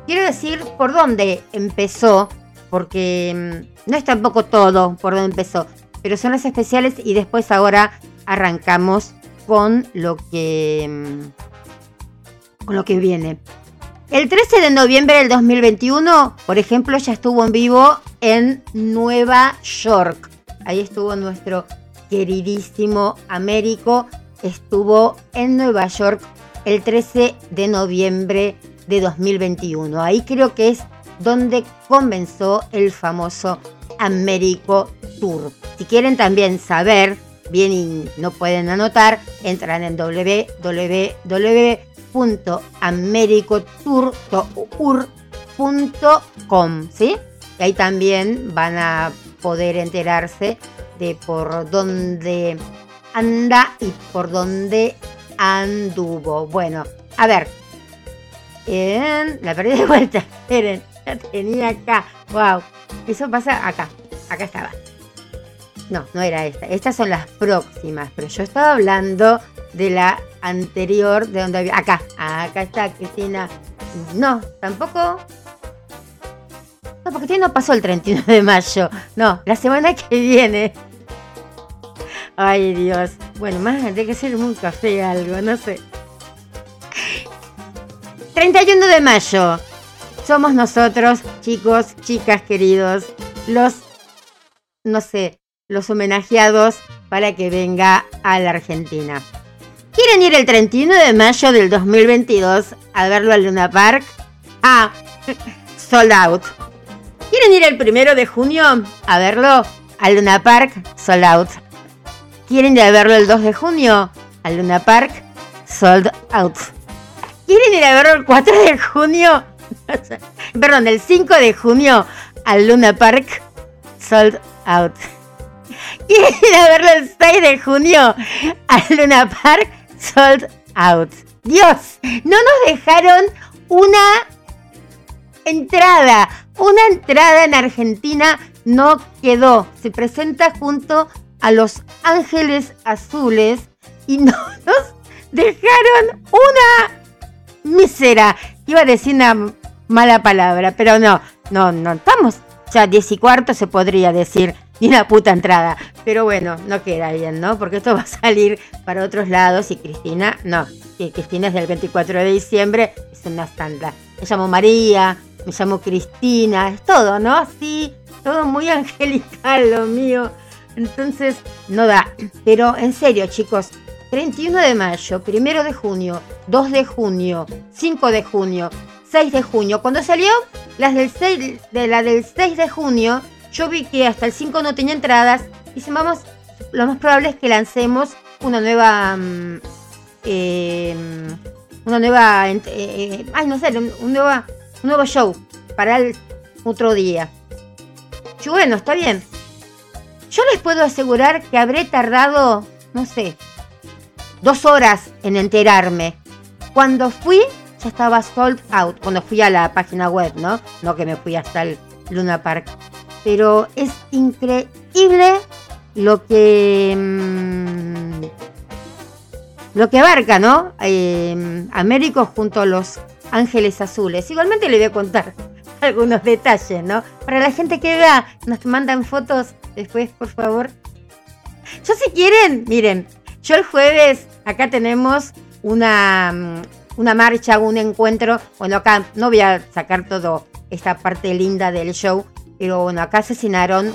Quiero decir por dónde empezó, porque mm, no es tampoco todo por dónde empezó, pero son las especiales y después ahora arrancamos con lo que mm, con lo que viene. El 13 de noviembre del 2021, por ejemplo, ya estuvo en vivo en Nueva York. Ahí estuvo nuestro queridísimo Américo. Estuvo en Nueva York el 13 de noviembre de 2021. Ahí creo que es donde comenzó el famoso Américo Tour. Si quieren también saber, bien y no pueden anotar, entran en www.americotour.com, ¿sí? Y ahí también van a poder enterarse de por dónde anda y por dónde anduvo. Bueno, a ver. En- la perdí de vuelta. Esperen. la tenía acá. Wow. Eso pasa acá. Acá estaba. No, no era esta. Estas son las próximas. Pero yo estaba hablando de la anterior, de donde había. Acá. Acá está Cristina. No, tampoco. No, porque todavía no pasó el 31 de mayo. No, la semana que viene. Ay, Dios. Bueno, más tiene que ser un café algo, no sé. 31 de mayo. Somos nosotros, chicos, chicas queridos, los, no sé, los homenajeados para que venga a la Argentina. ¿Quieren ir el 31 de mayo del 2022 a verlo al Luna Park? Ah, sold out. ¿Quieren ir el primero de junio a verlo al Luna Park? Sold out. ¿Quieren ir a verlo el 2 de junio al Luna Park? Sold out. ¿Quieren ir a verlo el 4 de junio? Perdón, el 5 de junio al Luna Park? Sold out. ¿Quieren ir a verlo el 6 de junio al Luna Park? Sold out. Dios, no nos dejaron una entrada. Una entrada en Argentina no quedó. Se presenta junto a los Ángeles Azules y no nos dejaron una mísera. Iba a decir una mala palabra, pero no, no, no. Estamos ya 10 y cuarto, se podría decir. Ni una puta entrada. Pero bueno, no queda bien, ¿no? Porque esto va a salir para otros lados y Cristina, no. Sí, Cristina es del 24 de diciembre, es una santa. Me llamo María, me llamo Cristina, es todo, ¿no? Así, todo muy angelical lo mío. Entonces, no da. Pero en serio, chicos, 31 de mayo, 1 de junio, 2 de junio, 5 de junio, 6 de junio. Cuando salió las del 6, de la del 6 de junio, yo vi que hasta el 5 no tenía entradas. Y si vamos, lo más probable es que lancemos una nueva. eh, una nueva. eh, eh, ay, no sé, un, un nueva, un nuevo show para el otro día. Y bueno, está bien. Yo les puedo asegurar que habré tardado, no sé, dos horas en enterarme. Cuando fui, ya estaba sold out. Cuando fui a la página web, ¿no? No que me fui hasta el Luna Park. Pero es increíble lo que. mm, lo que abarca, ¿no? Eh, Américo junto a los Ángeles Azules. Igualmente le voy a contar algunos detalles, ¿no? Para la gente que vea, nos mandan fotos después, por favor. Yo si quieren, miren, yo el jueves acá tenemos una, mm, una marcha, un encuentro. Bueno, acá no voy a sacar todo esta parte linda del show, pero bueno, acá asesinaron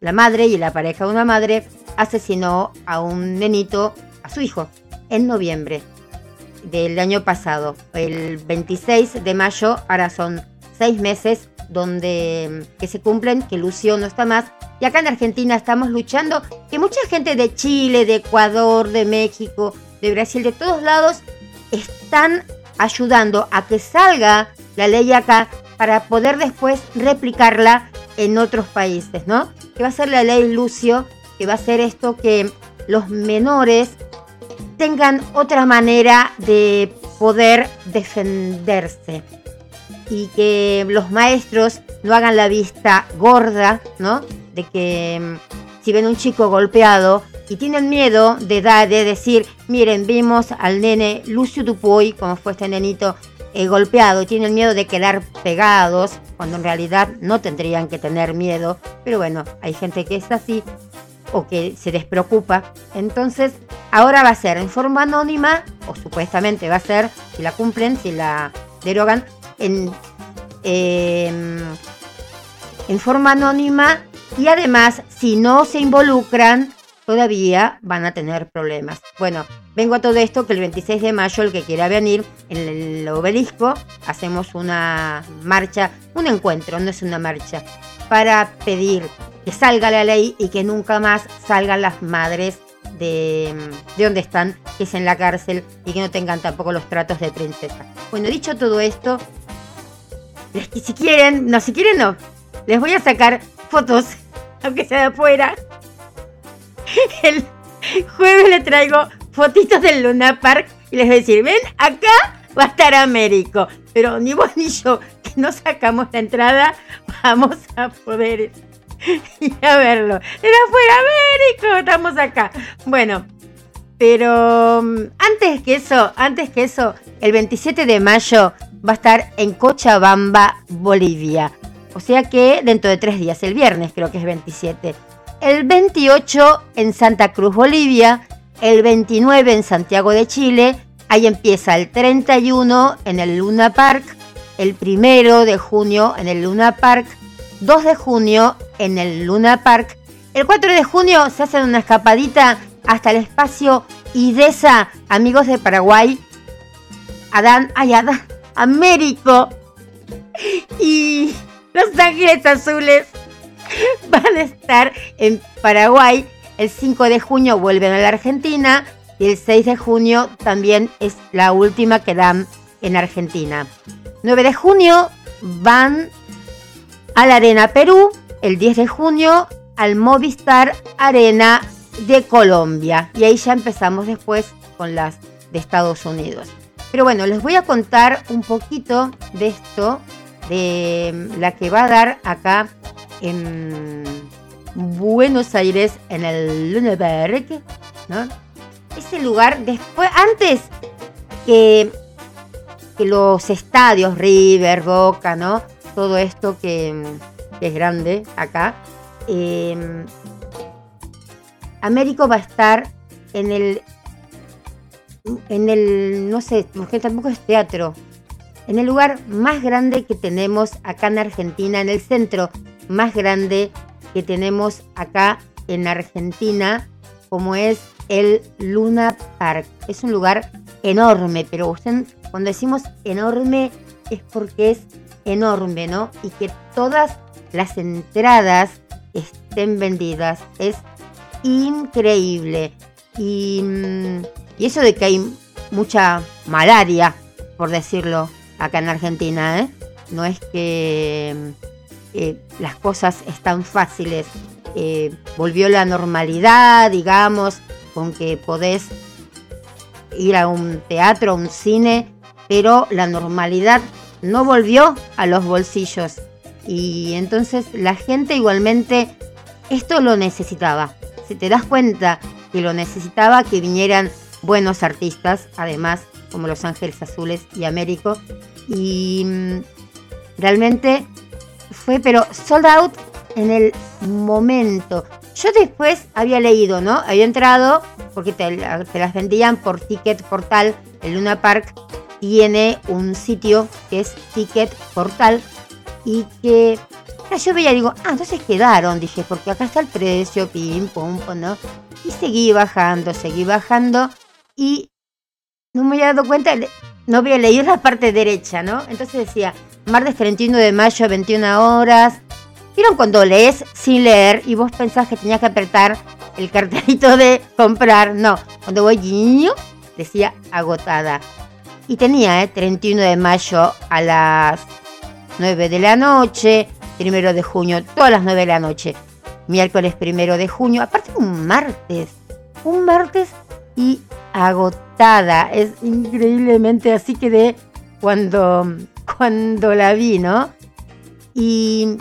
la madre y la pareja de una madre asesinó a un nenito, a su hijo, en noviembre del año pasado, el 26 de mayo, ahora son seis meses donde mm, que se cumplen, que Lucio no está más. Y acá en Argentina estamos luchando, que mucha gente de Chile, de Ecuador, de México, de Brasil, de todos lados, están ayudando a que salga la ley acá para poder después replicarla en otros países, ¿no? Que va a ser la ley Lucio, que va a ser esto que los menores tengan otra manera de poder defenderse y que los maestros no hagan la vista gorda, ¿no? De que mm, si ven un chico golpeado y tienen miedo de dar, de decir, miren, vimos al nene Lucio Dupuy, como fue este nenito eh, golpeado, tienen miedo de quedar pegados, cuando en realidad no tendrían que tener miedo, pero bueno, hay gente que es así o que se despreocupa. Entonces, ahora va a ser en forma anónima, o supuestamente va a ser, si la cumplen, si la derogan, en, em, en forma anónima y además, si no se involucran, todavía van a tener problemas. Bueno, vengo a todo esto que el 26 de mayo, el que quiera venir en el obelisco, hacemos una marcha, un encuentro, no es una marcha, para pedir que salga la ley y que nunca más salgan las madres de, de donde están, que es en la cárcel, y que no tengan tampoco los tratos de princesa. Bueno, dicho todo esto, les- si quieren, no, si quieren no, les voy a sacar fotos, aunque sea de afuera. El jueves les traigo fotitos del Luna Park y les voy a decir, ven, acá va a estar Américo. Pero ni vos ni yo, no sacamos la entrada, vamos a poder ir a verlo. Era fuera Américo, estamos acá. Bueno, pero mm, antes que eso, antes que eso, el 27 de mayo va a estar en Cochabamba, Bolivia. O sea que dentro de tres días, el viernes creo que es 27. El 28 en Santa Cruz, Bolivia. El 29 en Santiago de Chile. Ahí empieza el 31 en el Luna Park. El 1 de junio en el Luna Park. 2 de junio en el Luna Park. El 4 de junio se hace una escapadita hasta el espacio IDESA, amigos de Paraguay. Adán, ay, Adán, Américo. Y los Ángeles Azules van a estar en Paraguay. El 5 de junio vuelven a la Argentina y el 6 de junio también es la última que dan en Argentina. 9 de junio van a la Arena Perú. El 10 de junio al Movistar Arena de Colombia. Y ahí ya empezamos después con las de Estados Unidos. Pero bueno, les voy a contar un poquito de esto de la que va a dar acá en Buenos Aires, en el Luneberg, ¿no? Ese lugar, después, antes que, los estadios, River, Boca, ¿no? Todo esto que, es grande acá. Em, Américo va a estar en el, en el, no sé, porque tampoco es teatro, en el lugar más grande que tenemos acá en Argentina, en el centro más grande que tenemos acá en Argentina, como es el Luna Park. Es un lugar enorme, pero usted, cuando decimos enorme es porque es enorme, ¿no? Y que todas las entradas estén vendidas. Es increíble. Y, mm, y eso de que hay mucha malaria, por decirlo acá en Argentina, ¿eh? No es que eh, las cosas están fáciles. Eh, volvió la normalidad, digamos, con que podés ir a un teatro, a un cine, pero la normalidad no volvió a los bolsillos. Y entonces la gente igualmente esto lo necesitaba. Si te das cuenta que lo necesitaba, que vinieran buenos artistas, además como Los Ángeles Azules y Américo. Y mm, realmente fue, pero sold out en el momento. Yo después había leído, ¿no? Había entrado, porque te, las vendían por Ticket Portal. El Luna Park tiene un sitio que es Ticket Portal y que yo veía digo, ah, entonces quedaron, dije, porque acá está el precio, pim, pum, pum, ¿no? Y seguí bajando, seguí bajando y no me había dado cuenta, no había leído la parte derecha, ¿no? Entonces decía, martes 31 de mayo, 21 horas. ¿Vieron cuando lees sin leer y vos pensás que tenías que apretar el cartelito de comprar? No, cuando voy, niño, decía agotada. Y tenía, ¿eh? 31 de mayo a las 9 de la noche, primero de junio, todas las 9 de la noche. Miércoles primero de junio, aparte un martes. Un martes y agotada. Es increíblemente así que de cuando, cuando la vi, ¿no? Y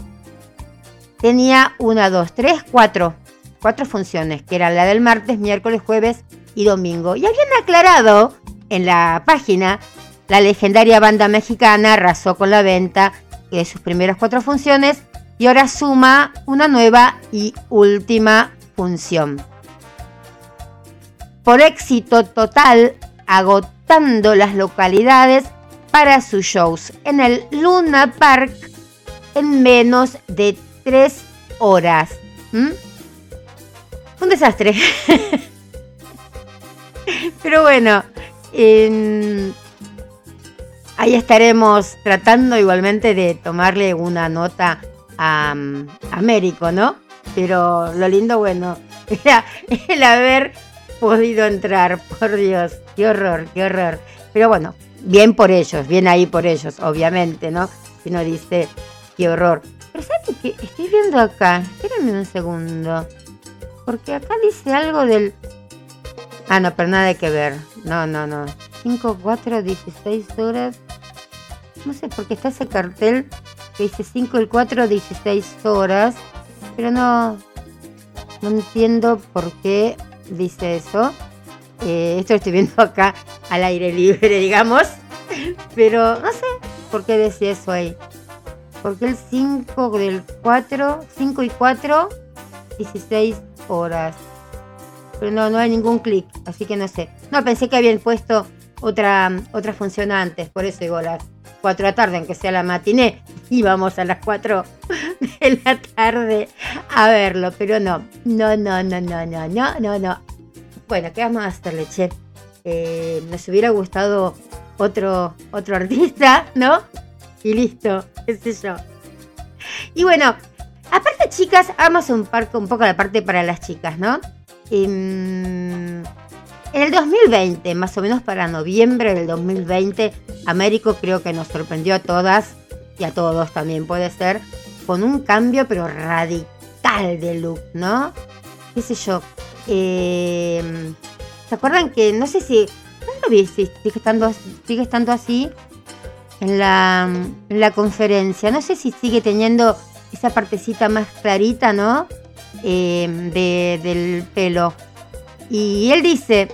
tenía una, dos, tres, cuatro. Cuatro funciones, que era la del martes, miércoles, jueves y domingo. Y habían aclarado en la página, la legendaria banda mexicana arrasó con la venta de sus primeras cuatro funciones y ahora suma una nueva y última función por éxito total, agotando las localidades para sus shows en el Luna Park en menos de tres horas. Un desastre. Pero bueno, ahí estaremos tratando igualmente de tomarle una nota a, Américo, ¿no? Pero lo lindo, bueno, era el haber podido entrar, por Dios, qué horror, qué horror. Pero bueno, bien por ellos, bien ahí por ellos, obviamente, ¿no? Si no dice, qué horror. Pero ¿sabes qué? Estoy viendo acá, espérenme un segundo, porque acá dice algo del... Ah, no, pero nada que ver, no, no, no. 5, 4, 16 horas. no sé, porque está ese cartel que dice 5 y 4, 16 horas, pero no, no entiendo por qué dice eso. Eh, esto estoy viendo acá al aire libre, digamos, pero no sé por qué decía eso ahí. Porque el 5 del 4, 5 y 4, 16 horas. Pero no, no hay ningún clic, así que no sé. No, pensé que habían puesto otra, otra función antes, por eso digo las 4 de la tarde, aunque sea la matiné, íbamos a las 4 de la tarde a verlo, pero no, no, no, no, no, no, no, no, no. Bueno, ¿qué vamos a hacerle, che? Eh, nos hubiera gustado otro, otro artista, ¿no? Y listo, qué sé yo. Y bueno, aparte chicas, vamos un, parco, un poco la parte para las chicas, ¿no? Em, en el 2020, más o menos para noviembre del 2020, Américo creo que nos sorprendió a todas y a todos también puede ser, con un cambio pero radical de look, ¿no? ¿Qué sé yo? Em, ¿Se acuerdan que no sé si... No lo vi si sigue estando, sigue estando así en la, en la conferencia. No sé si sigue teniendo esa partecita más clarita, ¿no? Em, de- del pelo. Y él dice,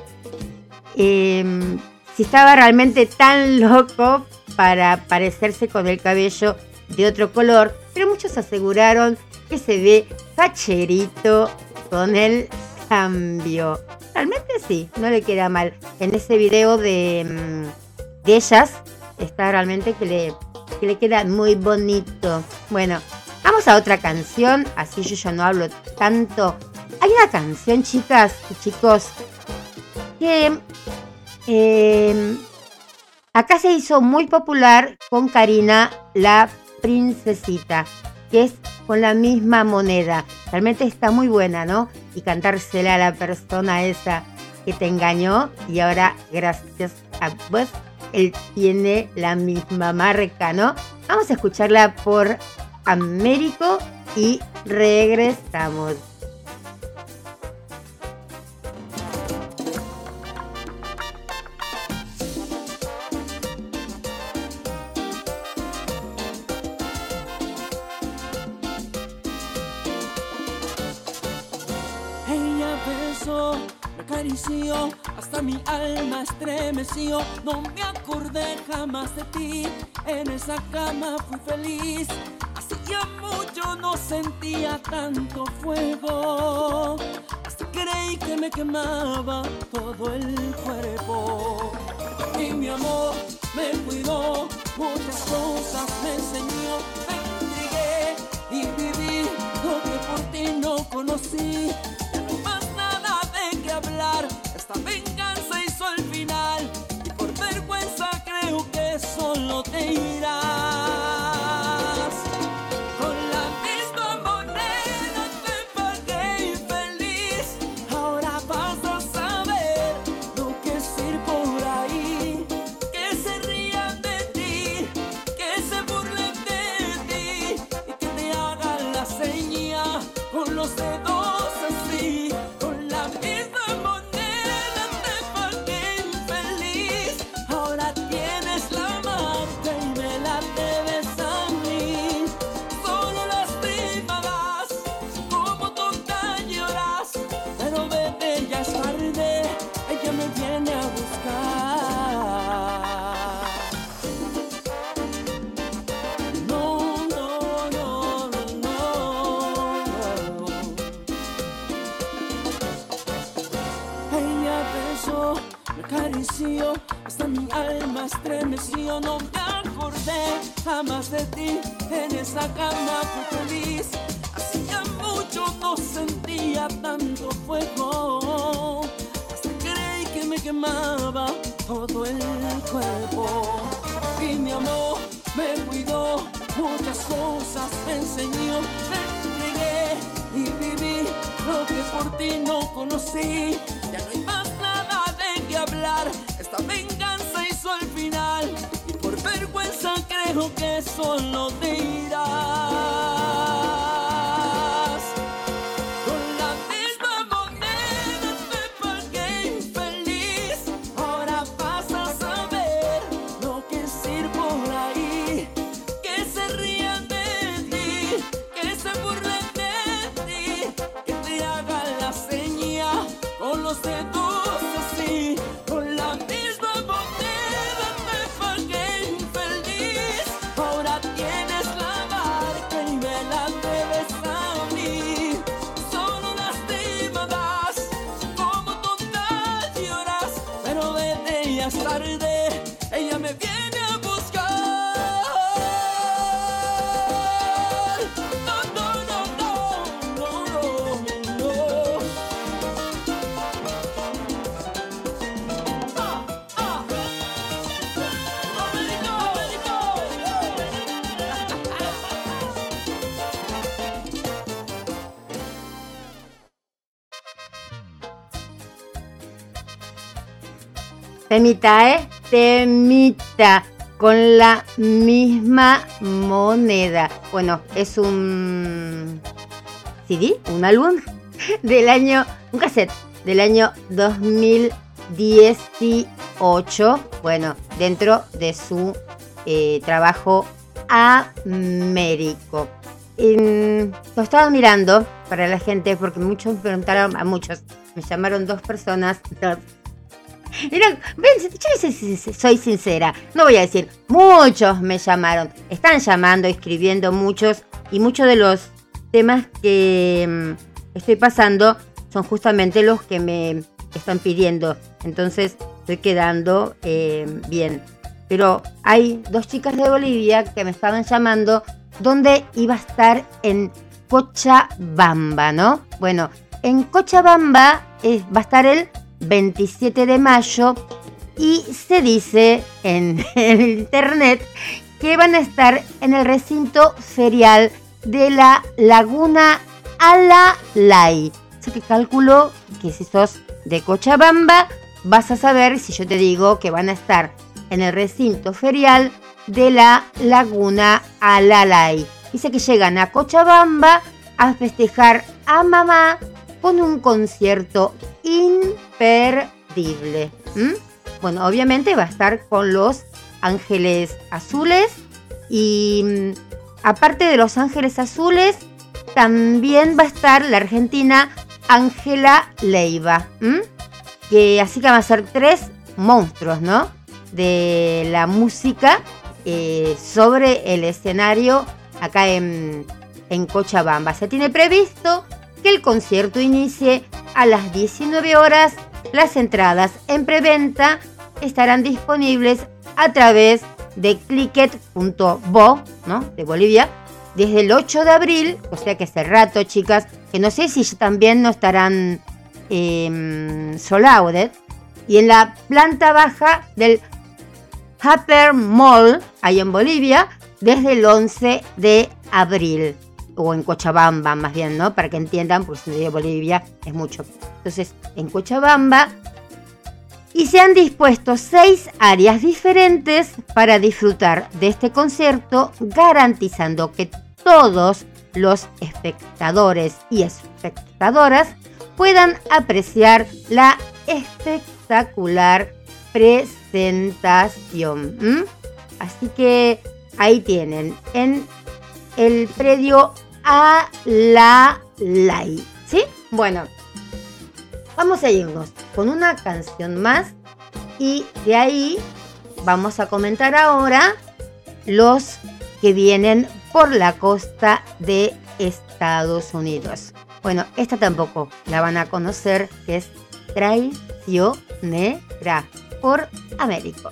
em, si estaba realmente tan loco para parecerse con el cabello de otro color, pero muchos aseguraron que se ve facherito con el cambio. Realmente sí, no le queda mal. En ese video de, mm, de ellas está realmente que le, que le queda muy bonito. Bueno, vamos a otra canción, así yo ya no hablo tanto. Hay una canción, chicas y chicos, que eh, acá se hizo muy popular con Karina, la princesita, que es con la misma moneda. Realmente está muy buena, ¿no? Y cantársela a la persona esa que te engañó y ahora gracias a vos él tiene la misma marca, ¿no? Vamos a escucharla por Américo y regresamos. Hasta mi alma estremeció. No me acordé jamás de ti, en esa cama fui feliz. Hacía mucho no sentía tanto fuego. Hasta creí que me quemaba todo el cuerpo. Y mi amor me cuidó, muchas cosas me enseñó. Temita, ¿eh? Temita. Con la misma moneda. Bueno, es un CD, un álbum del año, un cassette del año 2018. Bueno, dentro de su eh, trabajo Américo. Lo estaba mirando para la gente porque muchos me preguntaron, a muchos, me llamaron dos personas. Ven, yo soy sincera, no voy a decir, muchos me llamaron, están llamando, escribiendo muchos y muchos de los temas que mm, estoy pasando son justamente los que me están pidiendo, entonces estoy quedando eh, bien. Pero hay dos chicas de Bolivia que me estaban llamando donde iba a estar en Cochabamba, ¿no? Bueno, en Cochabamba eh, va a estar el 27 de mayo y se dice en, en internet que van a estar en el recinto ferial de la Laguna Alalay. Así que calculo que si sos de Cochabamba vas a saber si yo te digo que van a estar en el recinto ferial de la Laguna Alalay. Dice que llegan a Cochabamba a festejar a mamá con un concierto imperdible. ¿m? Bueno, obviamente va a estar con los Ángeles Azules y mm, aparte de los Ángeles Azules, también va a estar la argentina Ángela Leiva. Que así que van a ser tres monstruos, ¿no? De la música eh, sobre el escenario acá en, en Cochabamba. Se tiene previsto que el concierto inicie a las 19 horas. Las entradas en preventa estarán disponibles a través de clicket.bo, ¿no? De Bolivia, desde el 8 de abril, o sea que hace rato, chicas, que no sé si también no estarán eh, out, ¿eh? Y en la planta baja del Upper Mall, ahí en Bolivia, desde el 11 de abril. O en Cochabamba, más bien, ¿no? Para que entiendan, porque digo Bolivia es mucho. Entonces, en Cochabamba. Y se han dispuesto seis áreas diferentes para disfrutar de este concierto, garantizando que todos los espectadores y espectadoras puedan apreciar la espectacular presentación. Así que ahí tienen, en el predio a la Lai. ¿Sí? Bueno, vamos a irnos con una canción más y de ahí vamos a comentar ahora los que vienen por la costa de Estados Unidos. Bueno, esta tampoco la van a conocer, que es Traicionera por Américo.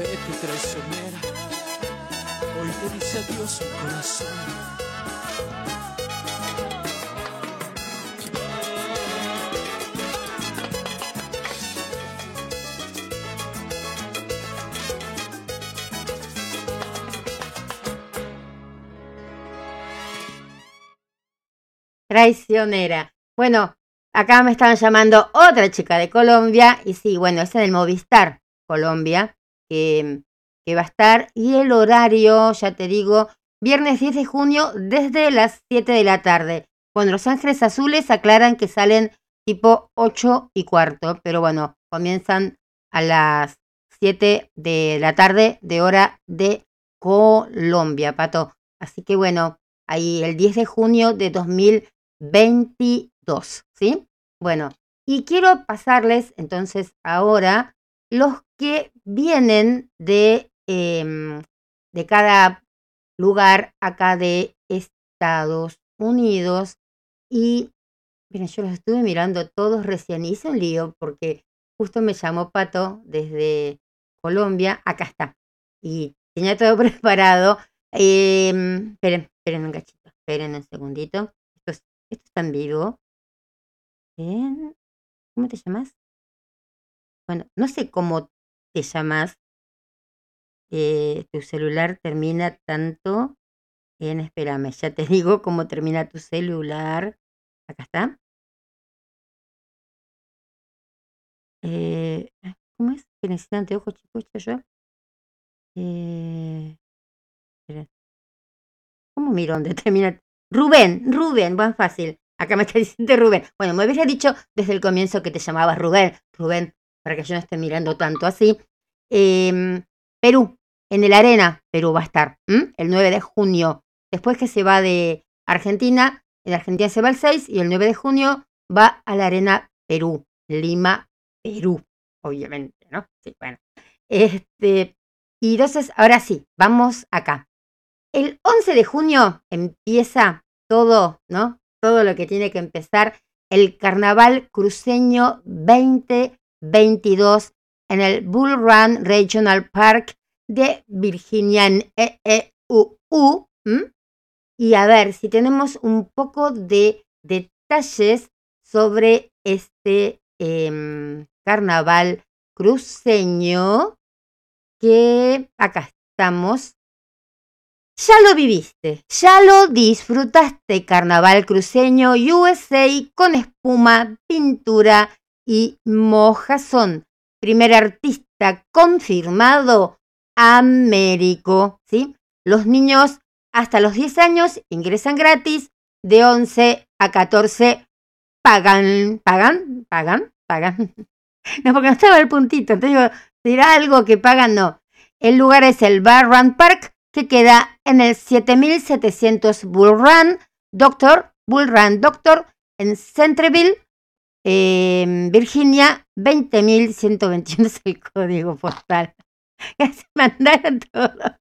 Traicionera. Hoy te dice adiós mi corazón. Traicionera. Bueno, acá me estaban llamando otra chica de Colombia. Y sí, bueno, es en el Movistar Colombia que, que va a estar. Y el horario, ya te digo, viernes 10 de junio desde las 7 de la tarde. Bueno, Los Ángeles Azules aclaran que salen tipo 8 y cuarto. Pero bueno, comienzan a las 7 de la tarde de hora de Colombia, Pato. Así que bueno, ahí el 10 de junio de 2022, ¿sí? Bueno, y quiero pasarles entonces ahora los que vienen de, em, de cada lugar acá de Estados Unidos. Y miren, yo los estuve mirando todos recién. Hice un lío porque justo me llamó Pato desde Colombia. Acá está. Y tenía todo preparado. Em, esperen, esperen un cachito. Esperen un segundito. Esto, es- esto está en vivo. ¿Cómo te llamas? Bueno, no sé cómo te llamas. Eh, tu celular termina tanto en, espérame, ya te digo cómo termina tu celular. Acá está. Eh, ¿cómo es? Que necesito anteojos, chicos, yo. Eh. ¿Cómo miro dónde termina? Rubén, Rubén, buen fácil. Acá me está diciendo Rubén. Bueno, me hubiera dicho desde el comienzo que te llamabas Rubén. Rubén, para que yo no esté mirando tanto así. Em, Perú, en el Arena, Perú va a estar, el 9 de junio. Después que se va de Argentina, en Argentina se va el 6 y el 9 de junio va a la Arena Perú, Lima, Perú, obviamente, ¿no? Sí, bueno. Este, y entonces, ahora sí, vamos acá. El 11 de junio empieza todo, ¿no? Todo lo que tiene que empezar el Carnaval Cruceño 2022 en el Bull Run Regional Park de Virginia en EEUU. Y a ver si tenemos un poco de detalles sobre este em, carnaval cruceño que acá estamos. Ya lo viviste, ya lo disfrutaste, Carnaval Cruceño USA con espuma, pintura y mojazón. Primer artista confirmado, Américo, ¿sí? Los niños hasta los 10 años ingresan gratis, de 11 a 14 pagan, pagan, pagan, pagan. No, porque no estaba el puntito, entonces digo, algo que pagan, no. El lugar es el Bar Run Park, que queda en el 7700 Bull Run Doctor, Bull Run Doctor, en Centreville, en Virginia, 20121 es el código postal. Ya se mandaron todo.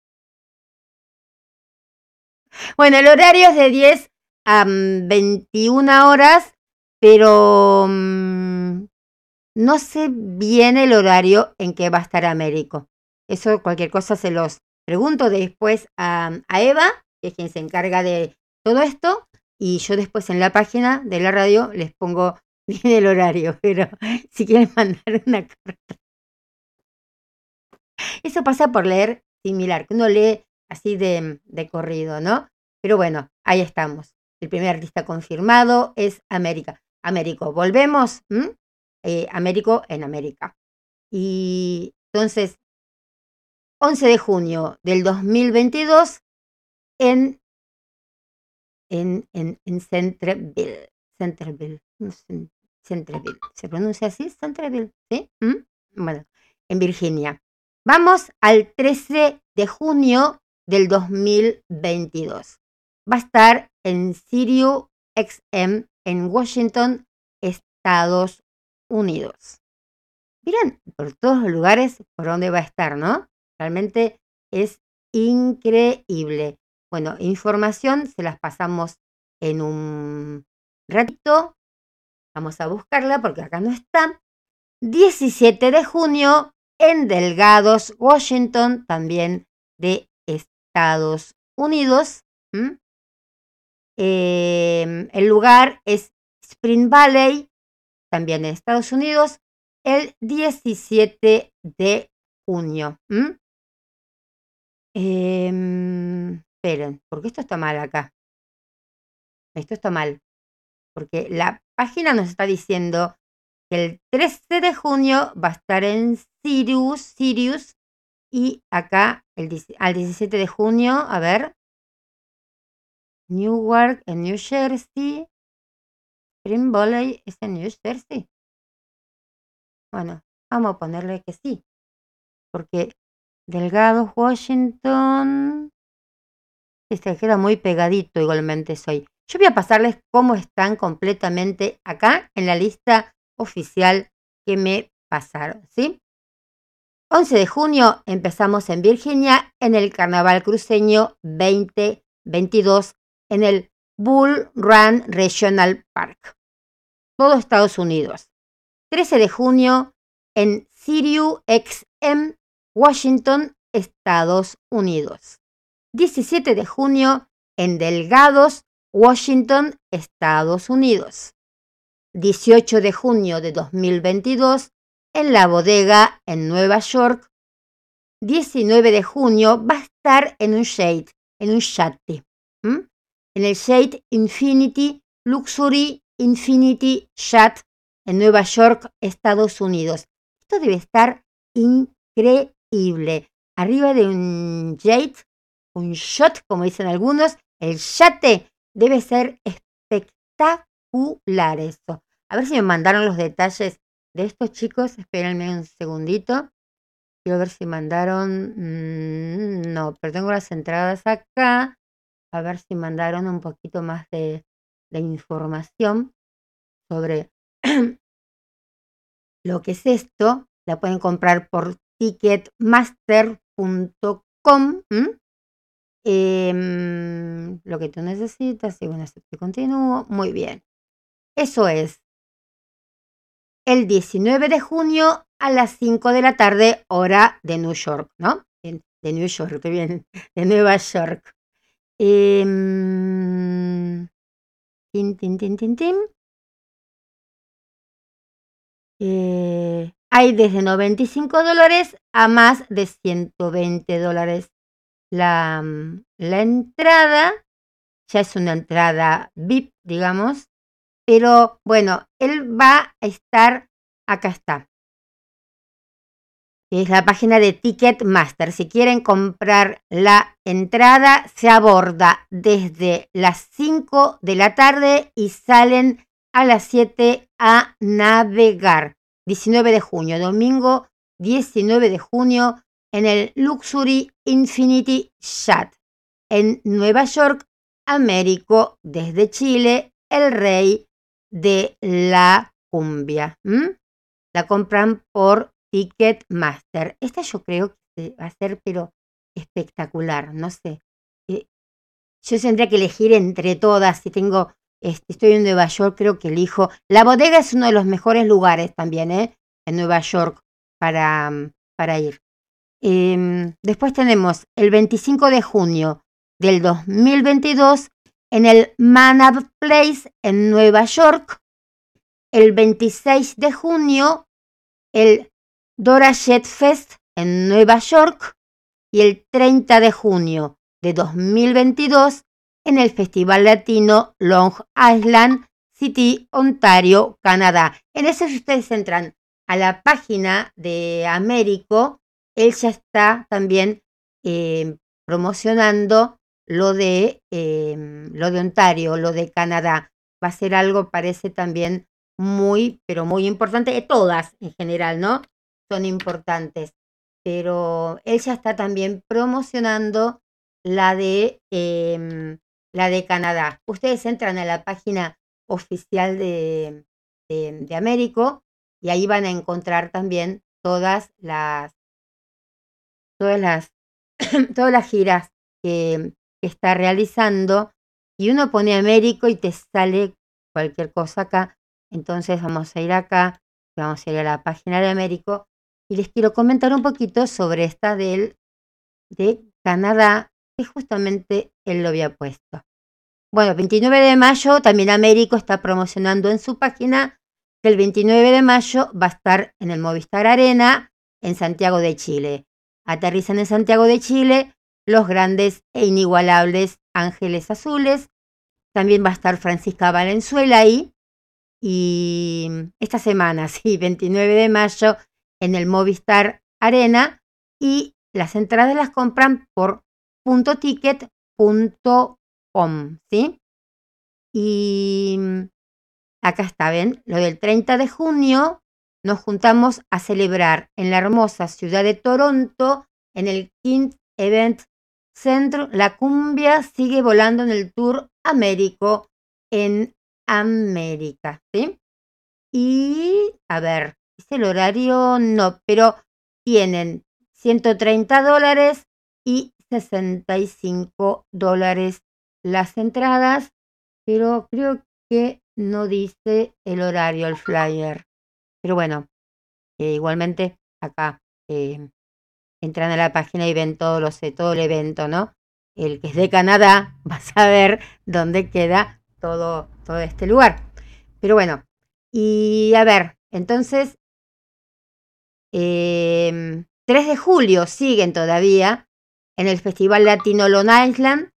Bueno, el horario es de 10 a mm, 21 horas, pero mm, no sé bien el horario en que va a estar Américo. Eso cualquier cosa se los pregunto después a Eva, que es quien se encarga de todo esto, y yo después en la página de la radio les pongo bien el horario, pero si quieren mandar una carta. Eso pasa por leer similar, que uno lee así de, de corrido, ¿no? Pero bueno, ahí estamos. el primer artista confirmado es América. Américo, volvemos. Eh, Américo en América. Y entonces, 11 de junio del 2022 en, en, en, en Centreville. Centreville. no sé, Centreville. ¿Se pronuncia así? Centreville. ¿Sí? ¿Mm? Bueno, en Virginia. Vamos al 13 de junio del 2022. Va a estar en Sirius XM en Washington, Estados Unidos. Miren, por todos los lugares por donde va a estar, ¿no? Realmente es increíble. Bueno, información se las pasamos en un ratito. Vamos a buscarla porque acá no está. 17 de junio en Delgados, Washington, también de Estados Unidos. ¿m? Eh, el lugar es Spring Valley, también en Estados Unidos, el 17 de junio. ¿m? Em, esperen, porque esto está mal acá. Esto está mal. Porque la página nos está diciendo que el 13 de junio va a estar en Sirius, Sirius y acá el, al 17 de junio, a ver, Newark en New Jersey, Spring Valley es en New Jersey. Bueno, vamos a ponerle que sí, porque Delgado, Washington, este queda muy pegadito igualmente soy. Yo voy a pasarles cómo están completamente acá en la lista oficial que me pasaron, ¿sí? 11 de junio empezamos en Virginia en el Carnaval Cruceño 2022 en el Bull Run Regional Park. Todo Estados Unidos. 13 de junio en Sirius XM, Washington, Estados Unidos. 17 de junio en Delgados, Washington, Estados Unidos. 18 de junio de 2022 en la bodega en Nueva York. 19 de junio va a estar en un shade, en un yate. En el Shade Infinity Luxury Infinity Yacht en Nueva York, Estados Unidos. Esto debe estar increíble. Arriba de un jet, un shot, como dicen algunos, el yate debe ser espectacular eso. A ver si me mandaron los detalles de estos chicos. Espérenme un segundito. Quiero ver si mandaron. mm, no, pero tengo las entradas acá. A ver si mandaron un poquito más de, información sobre lo que es esto. La pueden comprar por ticketmaster.com. Em, lo que tú necesitas, y bueno, acepto continúo. Muy bien. Eso es el 19 de junio a las 5 de la tarde, hora de New York, ¿no? De New York, bien, de Nueva York. Em, tin, tin, tin, tin, tin. Eh, hay desde 95 dólares a más de 120 dólares la, mm, la entrada. Ya es una entrada VIP, digamos. Pero bueno, él va a estar, acá está. Es la página de Ticketmaster. Si quieren comprar la entrada, se aborda desde las 5 de la tarde y salen a las 7 a navegar. 19 de junio, domingo 19 de junio, en el Luxury Infinity Yacht en Nueva York, Américo, desde Chile, el rey de la cumbia. La compran por Ticketmaster. Esta yo creo que va a ser, pero espectacular, no sé. Eh, yo tendría que elegir entre todas. Si tengo, este, estoy en Nueva York, creo que elijo. La bodega es uno de los mejores lugares también, ¿eh? En Nueva York para, para ir. Em, después tenemos el 25 de junio del 2022 en el Manab Place en Nueva York. El 26 de junio el Dora Jet Fest en Nueva York. Y el 30 de junio de 2022 en el Festival Latino Long Island City, Ontario, Canadá. En eso si ustedes entran a la página de Américo, él ya está también eh, promocionando lo de, em, lo de Ontario, lo de Canadá. Va a ser algo, parece también muy, pero muy importante. Todas en general, ¿no? Son importantes. Pero él ya está también promocionando la de, em, la de Canadá. Ustedes entran a la página oficial de, de, Américo y ahí van a encontrar también todas las todas las todas las giras que, está realizando y uno pone Américo y te sale cualquier cosa acá. Entonces vamos a ir acá, vamos a ir a la página de Américo y les quiero comentar un poquito sobre esta del de Canadá, que justamente él lo había puesto. Bueno, 29 de mayo también Américo está promocionando en su página que el 29 de mayo va a estar en el Movistar Arena en Santiago de Chile. Aterrizan en Santiago de Chile los grandes e inigualables Ángeles Azules. También va a estar Francisca Valenzuela ahí. Y esta semana, sí, 29 de mayo, en el Movistar Arena. Y las entradas las compran por puntoticket.com ¿sí? Y acá está, ¿ven? Lo del 30 de junio nos juntamos a celebrar en la hermosa ciudad de Toronto, en el King Event Center, la cumbia sigue volando en el Tour Américo en América, ¿sí? Y, a ver, ¿es el horario? No, pero tienen 130 dólares y 65 dólares las entradas, pero creo que no dice el horario, el flyer. Pero bueno, eh, igualmente acá eh, entran a la página y ven todo, lo sé, todo el evento, ¿no? El que es de Canadá va a saber dónde queda todo, todo este lugar. Pero bueno, y a ver, entonces, 3 em, de julio siguen todavía en el Festival Latino Long Island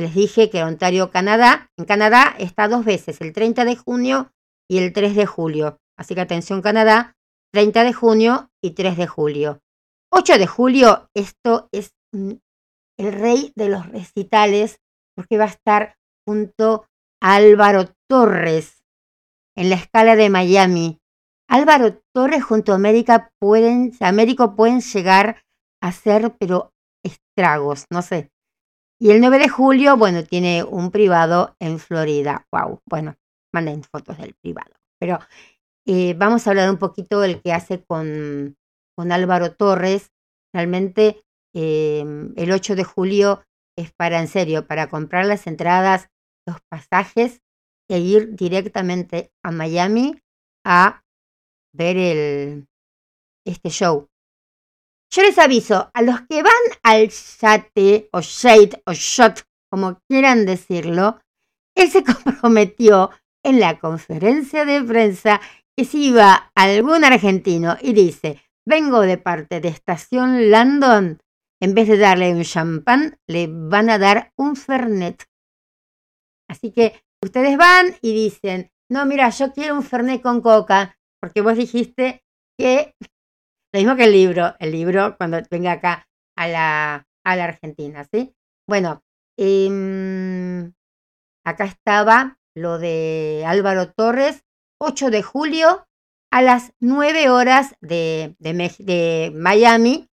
les dije que Ontario, Canadá, en Canadá está dos veces, el 30 de junio y el 3 de julio. Así que atención Canadá, 30 de junio y 3 de julio. 8 de julio, esto es el rey de los recitales, porque va a estar junto a Álvaro Torres en la escala de Miami. Álvaro Torres junto a América pueden, Américo pueden llegar a ser, pero estragos, no sé. Y el 9 de julio, bueno, tiene un privado en Florida. Wow, bueno, manden fotos del privado. Pero eh, vamos a hablar un poquito del que hace con, con Álvaro Torres. Realmente eh, el 8 de julio es para, en serio, para comprar las entradas, los pasajes e ir directamente a Miami a ver el, este show. Yo les aviso, a los que van al yate o shade o shot, como quieran decirlo, él se comprometió en la conferencia de prensa si iba algún argentino y dice, vengo de parte de Estación Landon, en vez de darle un champán, le van a dar un fernet. Así que ustedes van y dicen, no, mira, yo quiero un fernet con coca, porque vos dijiste que lo mismo que el libro, el libro cuando venga acá a la, a la Argentina, ¿sí? Bueno, em, acá estaba lo de Álvaro Torres, 8 de julio a las 9 horas de, de, Miami.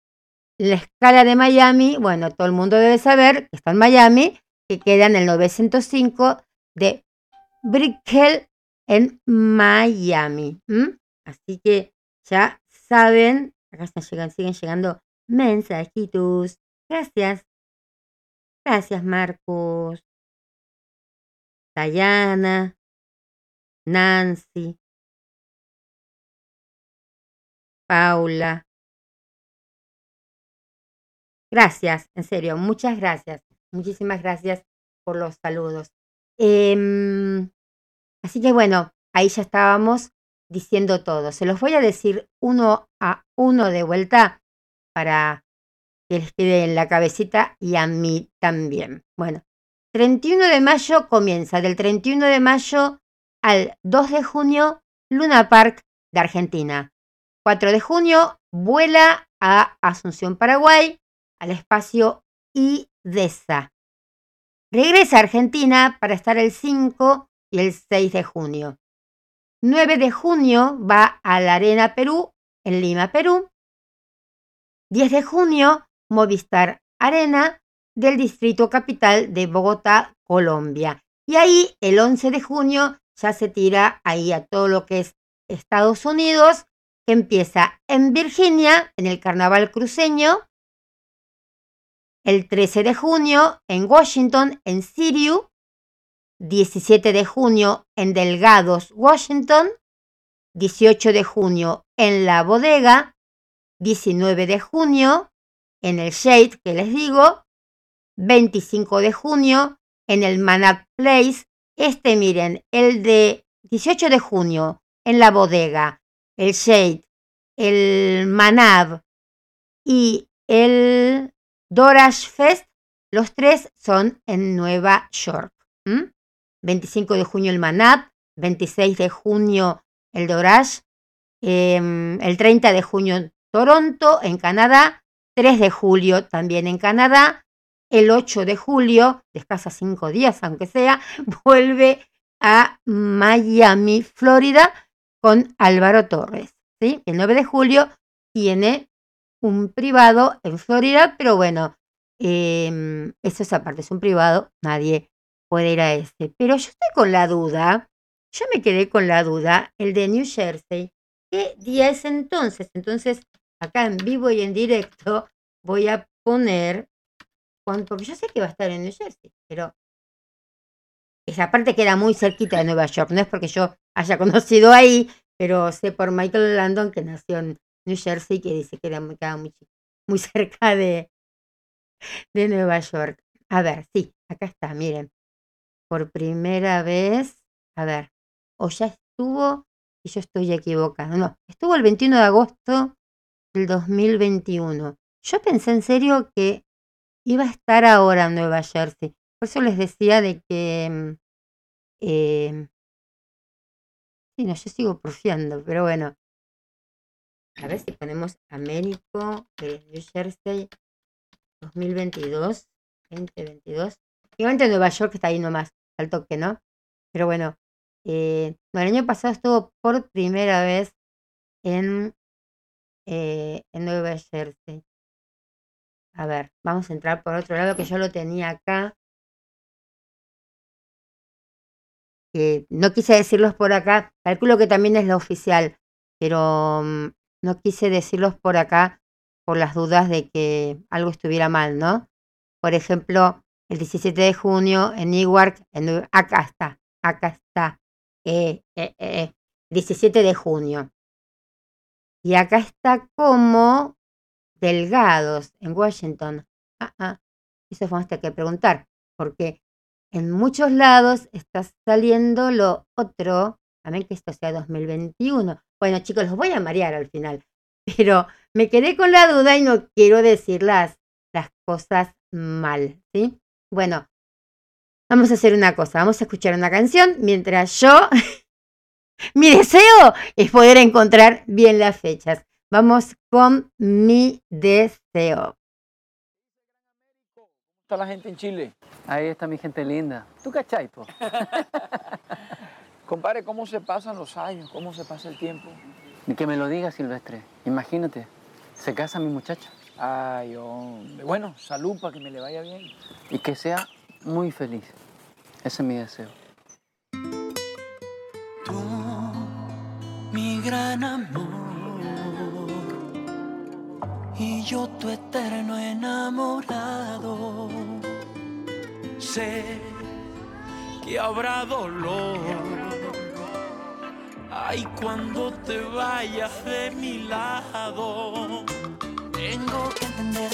La escala de Miami, bueno, todo el mundo debe saber que está en Miami, que queda en el 905 de Brickell en Miami. Así que ya saben, acá siguen llegando mensajitos. Gracias. Gracias, Marcos. Dayana. Nancy. Paula. Gracias, en serio, muchas gracias. Muchísimas gracias por los saludos. Em, así que bueno, ahí ya estábamos diciendo todo. Se los voy a decir uno a uno de vuelta para que les quede en la cabecita y a mí también. Bueno, 31 de mayo comienza, del 31 de mayo al 2 de junio, Luna Park de Argentina. 4 de junio vuela a Asunción, Paraguay, al espacio IDESA. Regresa a Argentina para estar el 5 y el 6 de junio. 9 de junio va a la Arena Perú, en Lima, Perú. 10 de junio, Movistar Arena del Distrito Capital de Bogotá, Colombia. Y ahí, el 11 de junio, ya se tira ahí a todo lo que es Estados Unidos, que empieza en Virginia, en el Carnaval Cruceño, el 13 de junio en Washington, en Sirius, 17 de junio en Delgados, Washington, 18 de junio en La Bodega, 19 de junio en el Shade, que les digo, 25 de junio en el Manat Place. Este, miren, el de 18 de junio en la bodega, el Shade, el Manab y el Dorash Fest, los tres son en Nueva York. 25 de junio el Manab, 26 de junio el Dorash, em, el 30 de junio Toronto en Canadá, 3 de julio también en Canadá, el 8 de julio, descansa cinco días aunque sea, vuelve a Miami, Florida, con Álvaro Torres. ¿sí? El 9 de julio tiene un privado en Florida, pero bueno, eh, eso es aparte, es un privado, nadie puede ir a ese. Pero yo estoy con la duda, yo me quedé con la duda, el de New Jersey, ¿qué día es entonces? Entonces, acá en vivo y en directo voy a poner porque yo sé que va a estar en New Jersey, pero esa parte queda muy cerquita de Nueva York, no es porque yo haya conocido ahí, pero sé por Michael Landon que nació en New Jersey, que dice que era muy, muy, muy cerca de, de Nueva York. A ver, sí, acá está, miren. Por primera vez, a ver, o ya estuvo y yo estoy equivocada. No, estuvo el 21 de agosto del 2021. Yo pensé en serio que iba a estar ahora en Nueva Jersey. Por eso les decía de que... Eh, sí, no, yo sigo porfiando, pero bueno. A ver si ponemos Américo, de New Jersey, 2022, 2022. Igualmente Nueva York está ahí nomás, al toque, ¿no? Pero bueno, eh, el año pasado estuvo por primera vez en, eh, en Nueva Jersey. A ver, vamos a entrar por otro lado que yo lo tenía acá. no quise decirlos por acá, calculo que también es la oficial, pero mm, no quise decirlos por acá por las dudas de que algo estuviera mal, ¿no? Por ejemplo, el 17 de junio en Newark, acá está, acá está, eh, eh, 17 eh, de junio. Y acá está como delgados en Washington. Ah, ah, eso vamos a que preguntar, porque en muchos lados está saliendo lo otro, también que esto sea 2021. Bueno, chicos, los voy a marear al final, pero me quedé con la duda y no quiero decir las, las cosas mal, ¿sí? Bueno, vamos a hacer una cosa, vamos a escuchar una canción mientras yo, mi deseo es poder encontrar bien las fechas. Vamos con mi deseo. ¿Cómo está la gente en Chile? Ahí está mi gente linda. ¿Tú cachai, po? Compadre, ¿cómo se pasan los años? ¿Cómo se pasa el tiempo? Ni que me lo diga, Silvestre. Imagínate, se casa mi muchacha. Ay, hombre. Bueno, salud para que me le vaya bien. Y que sea muy feliz. Ese es mi deseo. Tú, mi gran amor y yo tu eterno enamorado. Sé que habrá dolor. Ay, cuando te vayas de mi lado. Tengo que entender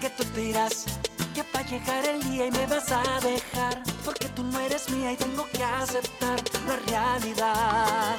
que tú te irás, que va llegar el día y me vas a dejar. Porque tú no eres mía y tengo que aceptar la realidad.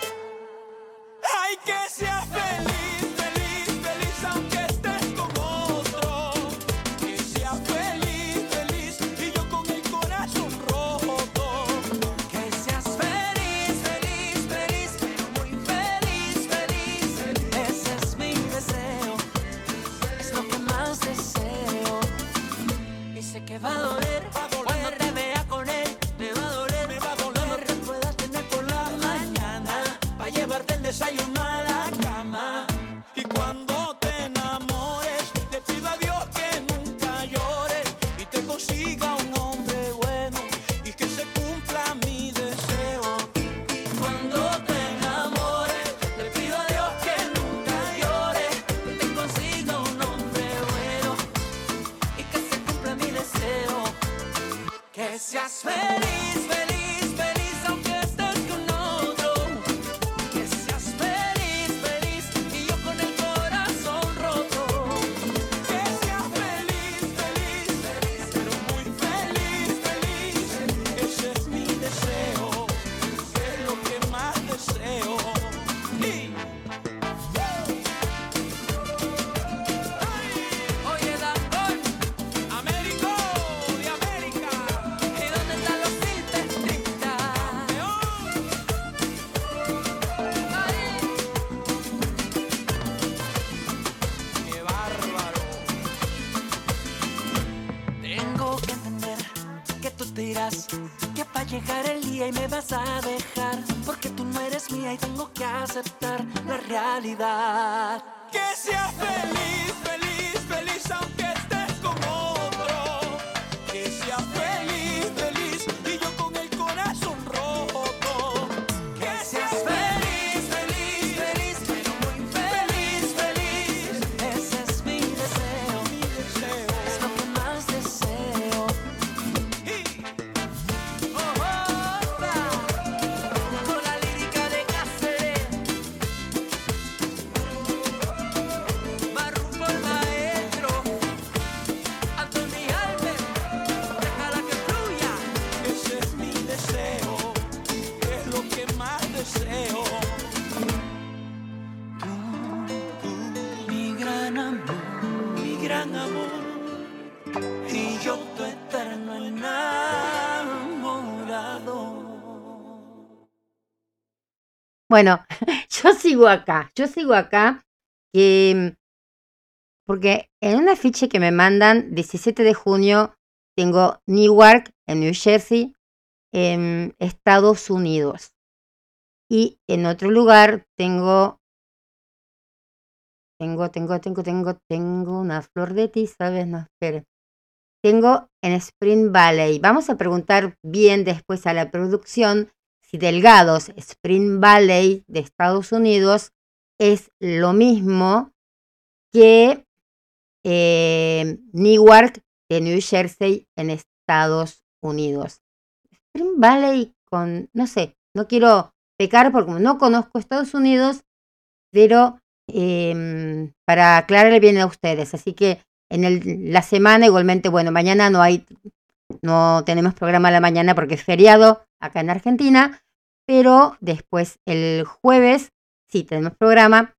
Bueno, yo sigo acá, yo sigo acá, que, porque en un afiche que me mandan, 17 de junio, tengo Newark, en New Jersey, en Estados Unidos. Y en otro lugar tengo, tengo, tengo, tengo, tengo, tengo una flor de ti, ¿sabes? No, espere. Tengo en Spring Valley. Vamos a preguntar bien después a la producción si Delgados, Spring Valley de Estados Unidos, es lo mismo que eh, Newark de New Jersey en Estados Unidos. Spring Valley con, no sé, no quiero pecar porque no conozco Estados Unidos, pero em, para aclararle bien a ustedes. Así que en el- la semana igualmente, bueno, mañana no hay, no tenemos programa la mañana porque es feriado acá en Argentina, pero después el jueves sí tenemos programa.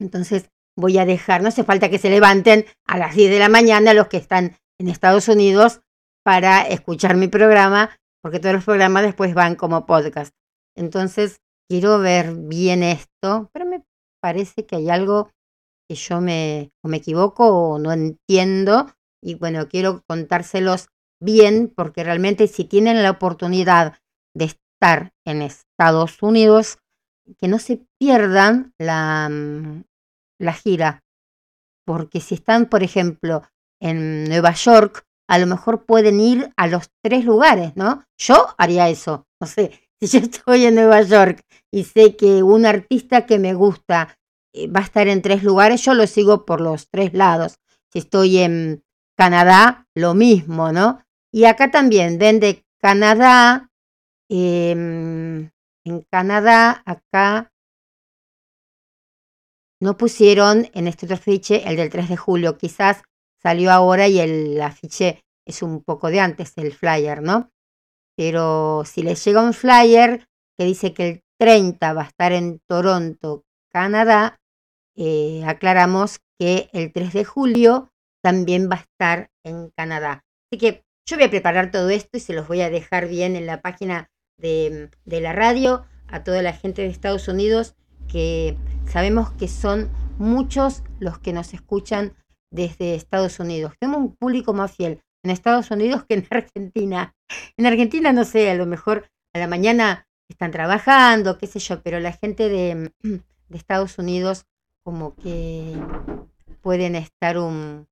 Entonces voy a dejar, no hace falta que se levanten a las 10 de la mañana los que están en Estados Unidos para escuchar mi programa, porque todos los programas después van como podcast. Entonces quiero ver bien esto, pero me parece que hay algo que yo me, o me equivoco o no entiendo y bueno, quiero contárselos bien porque realmente si tienen la oportunidad de estar en Estados Unidos, que no se pierdan la, mm, la gira, porque si están, por ejemplo, en Nueva York, a lo mejor pueden ir a los tres lugares, ¿no? Yo haría eso, no sé, si yo estoy en Nueva York y sé que un artista que me gusta eh, va a estar en tres lugares, yo lo sigo por los tres lados. Si estoy en Canadá, lo mismo, ¿no? Y acá también ven de Canadá, em, en Canadá, acá no pusieron en este otro afiche el del 3 de julio. Quizás salió ahora y el afiche es un poco de antes, el flyer, ¿no? Pero si les llega un flyer que dice que el 30 va a estar en Toronto, Canadá, eh, aclaramos que el 3 de julio también va a estar en Canadá. Así que yo voy a preparar todo esto y se los voy a dejar bien en la página de, de la radio a toda la gente de Estados Unidos que sabemos que son muchos los que nos escuchan desde Estados Unidos. Tenemos un público más fiel en Estados Unidos que en Argentina. En Argentina, no sé, a lo mejor a la mañana están trabajando, qué sé yo, pero la gente de, de Estados Unidos como que pueden estar un,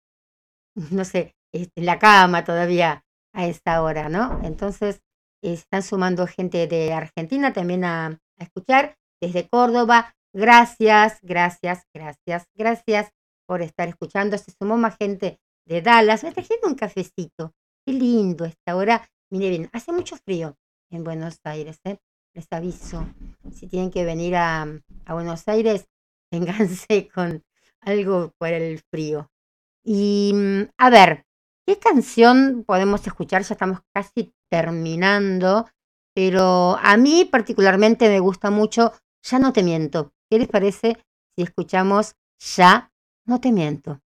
no sé, en la cama todavía a esta hora, ¿no? Entonces, están sumando gente de Argentina también a, escuchar, desde Córdoba. Gracias, gracias, gracias, gracias por estar escuchando. Se sumó más gente de Dallas. Me trajeron un cafecito. Qué lindo esta hora. Mire bien, hace mucho frío en Buenos Aires, ¿eh? Les aviso. Si tienen que venir a, a Buenos Aires, vénganse con algo para el frío. Y mm, a ver, ¿qué canción podemos escuchar? Ya estamos casi terminando, pero a mí particularmente me gusta mucho Ya no te miento. ¿Qué les parece si escuchamos Ya no te miento?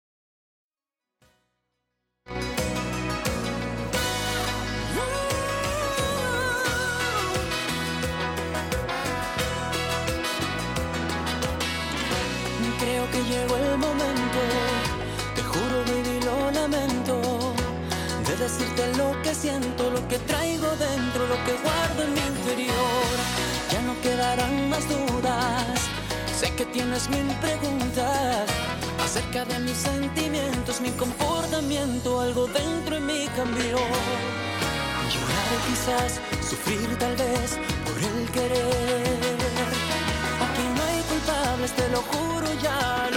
Tienes mil preguntas acerca de mis sentimientos, mi comportamiento, algo dentro de mí cambió. Llorar quizás, sufrir tal vez por el querer. Aquí no hay culpables, te lo juro, ya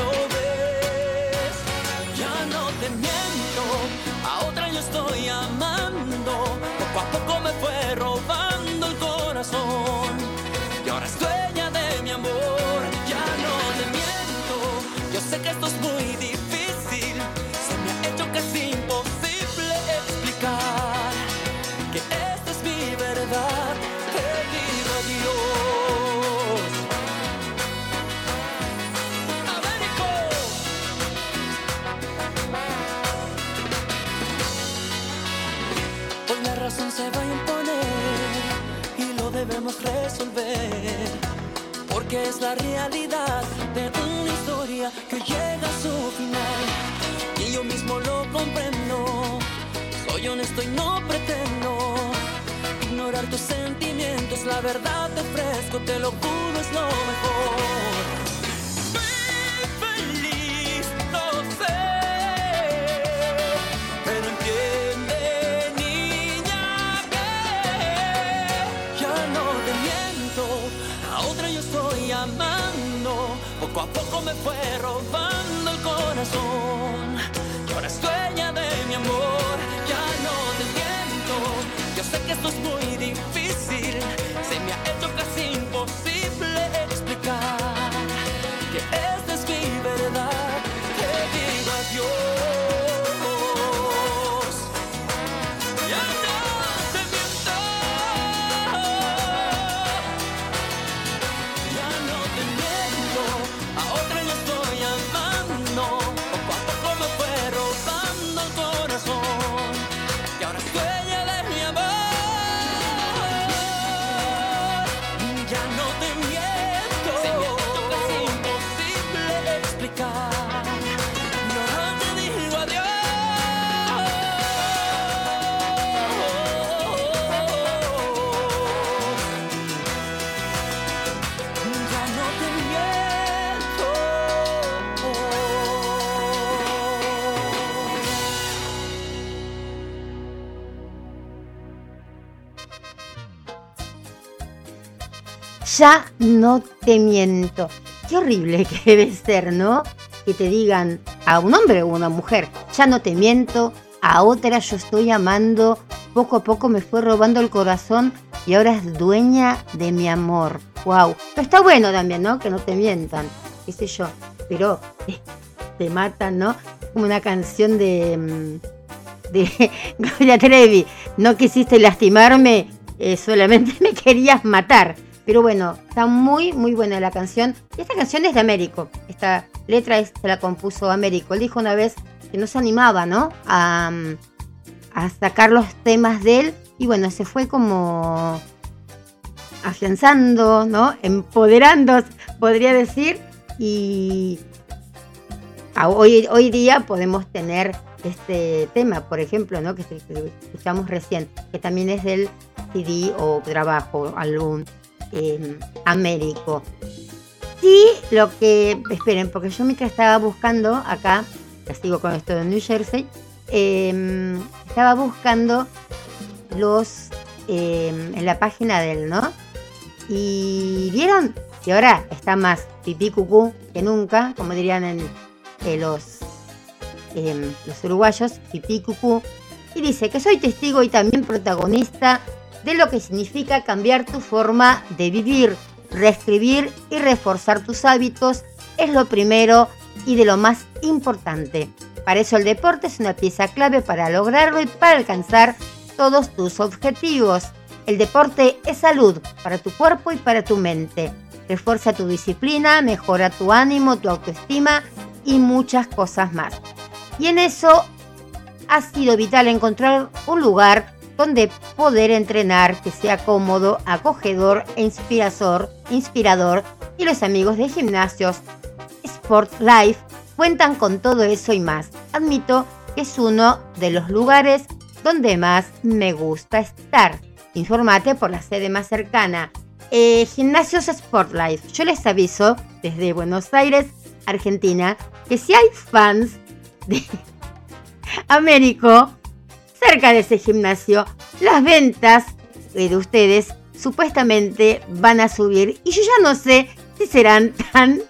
Porque es la realidad de una historia que llega a su final. Y yo mismo lo comprendo. Soy honesto y no pretendo ignorar tus sentimientos. La verdad te ofrezco, te lo juro, es lo mejor. Poco a poco me fue robando el corazón. Ya no te miento. Qué horrible que debe ser, ¿no? Que te digan a un hombre o a una mujer, ya no te miento, a otra yo estoy amando, poco a poco me fue robando el corazón y ahora es dueña de mi amor. Wow. Pero está bueno también, ¿no? Que no te mientan, qué sé yo. Pero te matan, ¿no? Como una canción de... mm, de Gloria Trevi. No quisiste lastimarme, eh, solamente me querías matar. Pero bueno, está muy, muy buena la canción. Y esta canción es de Américo. Esta letra se la compuso Américo. Él dijo una vez que no se animaba, ¿no? A, sacar los temas de él. Y bueno, se fue como afianzando, ¿no? Empoderando, podría decir. Y hoy, día podemos tener este tema, por ejemplo, ¿no? que escuchamos recién, que también es del CD o trabajo, álbum eh, Américo. Sí, lo que, esperen, porque yo mientras estaba buscando acá, ya sigo con esto de New Jersey, eh, estaba buscando los eh, en la página de él, ¿no? Y vieron que ahora está más pipí cucú que nunca, como dirían en, eh, los, los uruguayos, pipí cucú. Y dice que soy testigo y también protagonista de lo que significa cambiar tu forma de vivir, reescribir y reforzar tus hábitos es lo primero y de lo más importante. Para eso el deporte es una pieza clave para lograrlo y para alcanzar todos tus objetivos. El deporte es salud para tu cuerpo y para tu mente. Refuerza tu disciplina, mejora tu ánimo, tu autoestima y muchas cosas más. Y en eso ha sido vital encontrar un lugar donde poder entrenar que sea cómodo, acogedor e inspirador, inspirador y los amigos de gimnasios Sport Life cuentan con todo eso y más. Admito que es uno de los lugares donde más me gusta estar. Informate por la sede más cercana eh, gimnasios Sportlife. Yo les aviso desde Buenos Aires, Argentina, que si hay fans de Américo cerca de ese gimnasio, las ventas eh, de ustedes supuestamente van a subir y yo ya no sé si serán tan...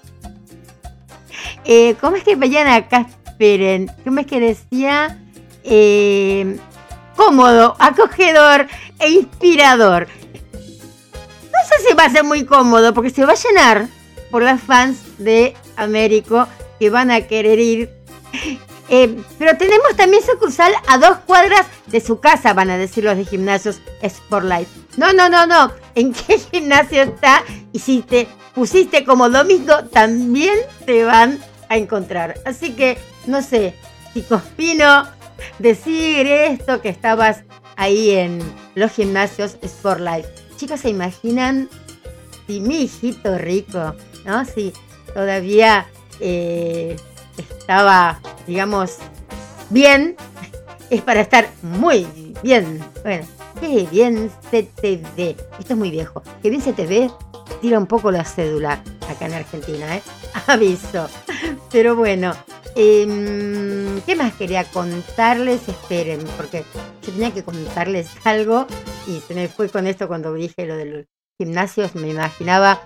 Eh, ¿Cómo es que vayan acá? Esperen, ¿cómo es que decía? Eh, cómodo, acogedor e inspirador. No sé si va a ser muy cómodo porque se va a llenar por las fans de Américo que van a querer ir. Eh, pero tenemos también sucursal a dos cuadras de su casa, van a decir los de gimnasios Sportlife. No, no, no, no. ¿En qué gimnasio está? Y si te pusiste como domingo, también te van a encontrar. Así que, no sé, si Cospino decir esto que estabas ahí en los gimnasios Sportlife. Chicos, ¿se imaginan si mi hijito rico, ¿no? Si todavía eh, estaba, digamos, bien, es para estar muy bien. Bueno, qué bien se te ve. Esto es muy viejo. Qué bien se te ve. Tira un poco la cédula acá en Argentina, ¿eh? Aviso. Pero bueno, em, ¿qué más quería contarles? Esperen, porque yo tenía que contarles algo y se me fue con esto cuando dije lo de los gimnasios. Me imaginaba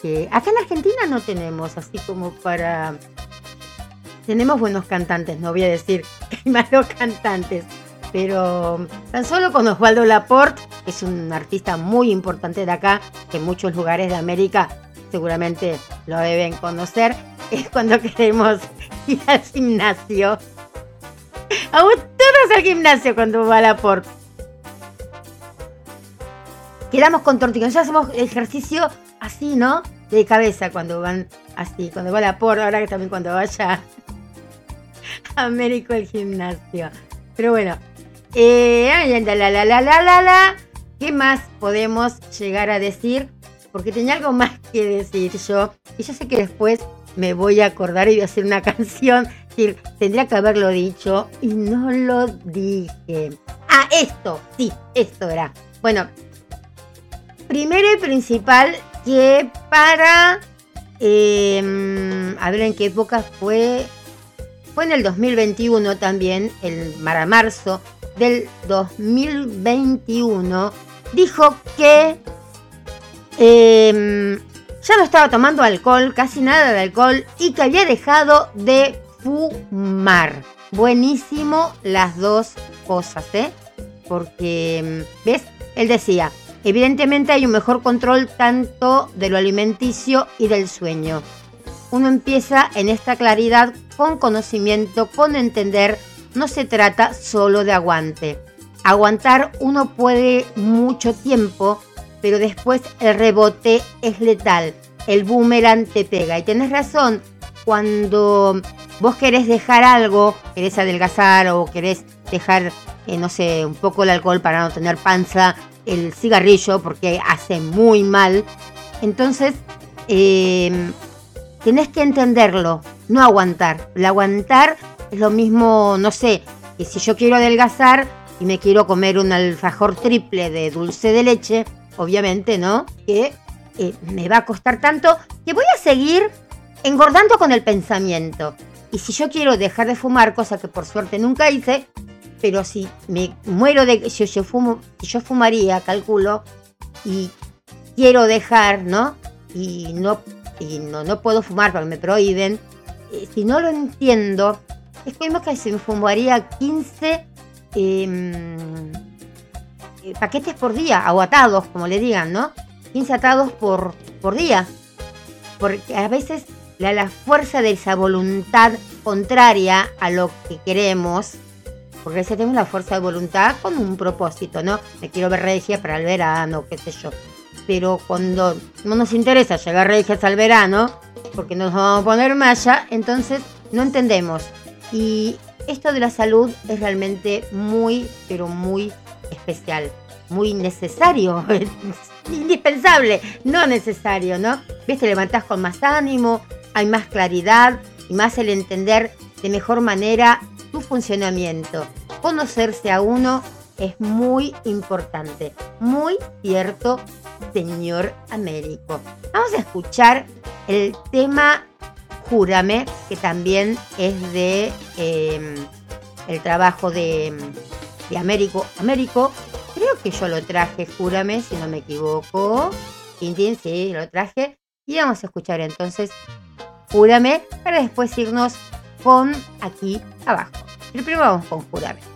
que acá en Argentina no tenemos, así como para... Tenemos buenos cantantes, no voy a decir que hay malos cantantes, pero tan solo con Osvaldo Laporte, que es un artista muy importante de acá, que en muchos lugares de América seguramente lo deben conocer, es cuando queremos ir al gimnasio. Vamos todos al gimnasio cuando va Laporte. Quedamos con torticones, hacemos ejercicio así, ¿no? De cabeza cuando van así, cuando va Laporte, ahora que también cuando vaya a Américo el gimnasio. Pero bueno, eh, la, la, la, la, la, la. ¿Qué más podemos llegar a decir? Porque tenía algo más que decir yo. Y yo sé que después me voy a acordar y voy a hacer una canción. Decir, tendría que haberlo dicho y no lo dije. Ah, esto, sí, esto era. Bueno, primero y principal que para... eh, a ver en qué época fue. Fue en el 2021 también, el para marzo del 2021, dijo que eh, ya no estaba tomando alcohol, casi nada de alcohol, y que había dejado de fumar. Buenísimo las dos cosas, ¿eh? Porque, ¿ves? Él decía, evidentemente hay un mejor control tanto de lo alimenticio y del sueño. Uno empieza en esta claridad con conocimiento, con entender, no se trata solo de aguante. Aguantar uno puede mucho tiempo, pero después el rebote es letal. El boomerang te pega. Y tenés razón, cuando vos querés dejar algo, querés adelgazar o querés dejar, eh, no sé, un poco el alcohol para no tener panza, el cigarrillo porque hace muy mal. Entonces, eh, tenés que entenderlo, no aguantar. El aguantar es lo mismo, no sé, que si yo quiero adelgazar y me quiero comer un alfajor triple de dulce de leche, obviamente, ¿no? Que eh, me va a costar tanto que voy a seguir engordando con el pensamiento. Y si yo quiero dejar de fumar, cosa que por suerte nunca hice, pero si me muero de si yo fumo, si yo fumaría, calculo, y quiero dejar, ¿no? Y no, y no, no puedo fumar porque me prohíben. eh, si no lo entiendo, es como que si me fumaría 15 em, eh, paquetes por día, o atados, como le digan, ¿no? 15 atados por, por día. Porque a veces la, la fuerza de esa voluntad contraria a lo que queremos, porque a veces tenemos la fuerza de voluntad con un propósito, ¿no? Me quiero ver regia para el verano, qué sé yo. Pero cuando no nos interesa llegar regias al verano, porque nos vamos a poner malla, entonces no entendemos. Y esto de la salud es realmente muy, pero muy especial, muy necesario, indispensable, no necesario, ¿no? Ves, te levantás con más ánimo, hay más claridad y más el entender de mejor manera tu funcionamiento. Conocerse a uno es muy importante. Muy cierto, señor Américo. Vamos a escuchar el tema Júrame, que también es de eh, el trabajo de, de Américo. Américo, creo que yo lo traje, Júrame, si no me equivoco. Tintín, sí, lo traje. Y vamos a escuchar entonces Júrame para después irnos con aquí abajo. Primero vamos con Júrame.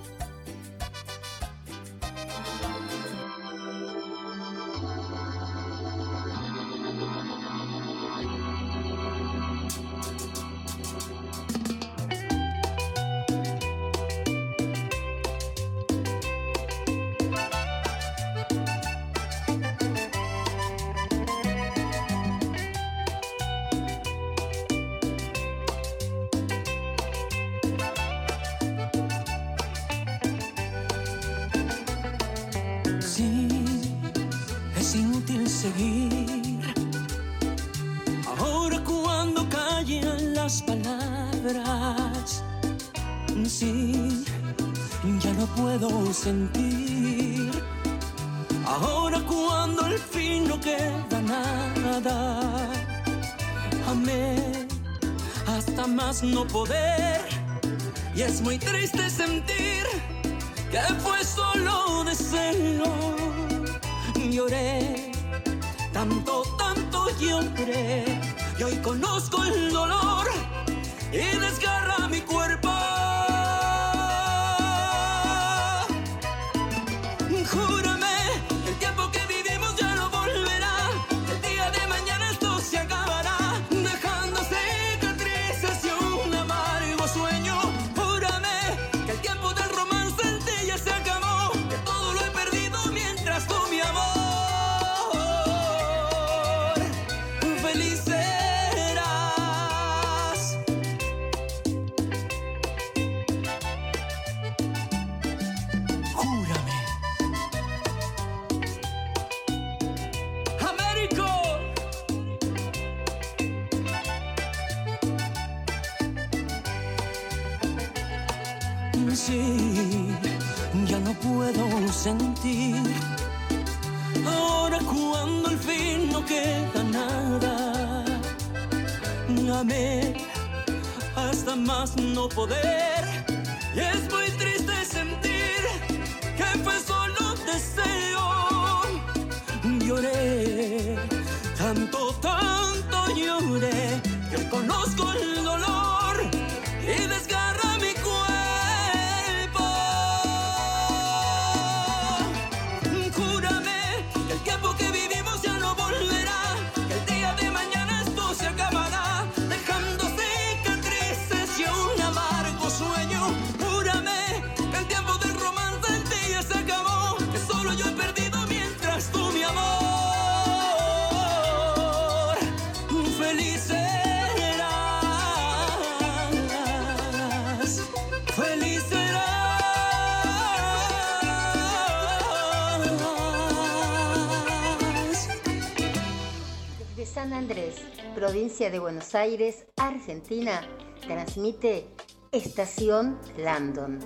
De Buenos Aires, Argentina, transmite Estación Landon.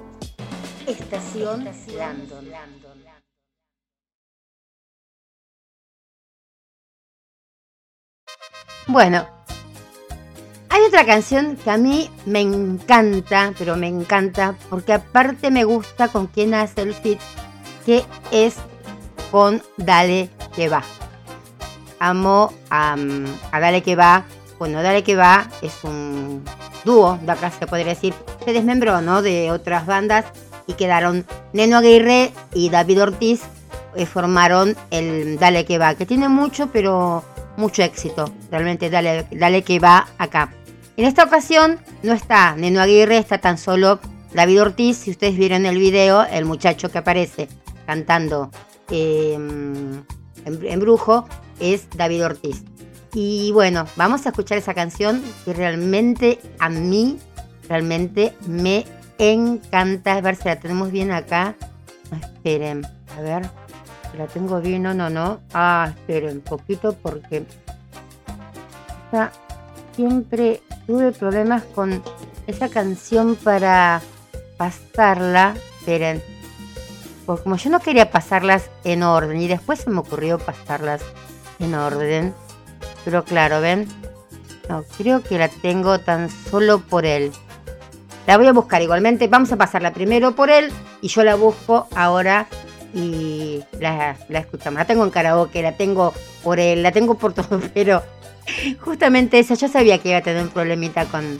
Estación, Landon. Bueno, hay otra canción que a mí me encanta, pero me encanta, porque aparte me gusta con quien hace el fit, que es con Dale que va. Amo a, a Dale que va. Bueno, Dale que va es un dúo, de acá se podría decir. Se desmembró, ¿no? De otras bandas y quedaron Neno Aguirre y David Ortiz. eh, formaron el Dale que va, que tiene mucho, pero mucho éxito. Realmente Dale, Dale que va acá. En esta ocasión no está Neno Aguirre, está tan solo David Ortiz. Si ustedes vieron el video, el muchacho que aparece cantando en, en Brujo es David Ortiz. Y bueno, vamos a escuchar esa canción que realmente a mí, realmente me encanta. A ver si la tenemos bien acá. Ah, Esperen, a ver. La tengo bien, no, no, no. Ah, esperen un poquito porque siempre tuve problemas con esa canción para pasarla. Esperen. Porque como yo no quería pasarlas en orden y después se me ocurrió pasarlas en orden. Pero claro, ¿ven? No, creo que la tengo tan solo por él. La voy a buscar igualmente. Vamos a pasarla primero por él y yo la busco ahora y la, la escuchamos. La tengo en karaoke, la tengo por él, la tengo por todo, pero justamente esa, yo sabía que iba a tener un problemita con,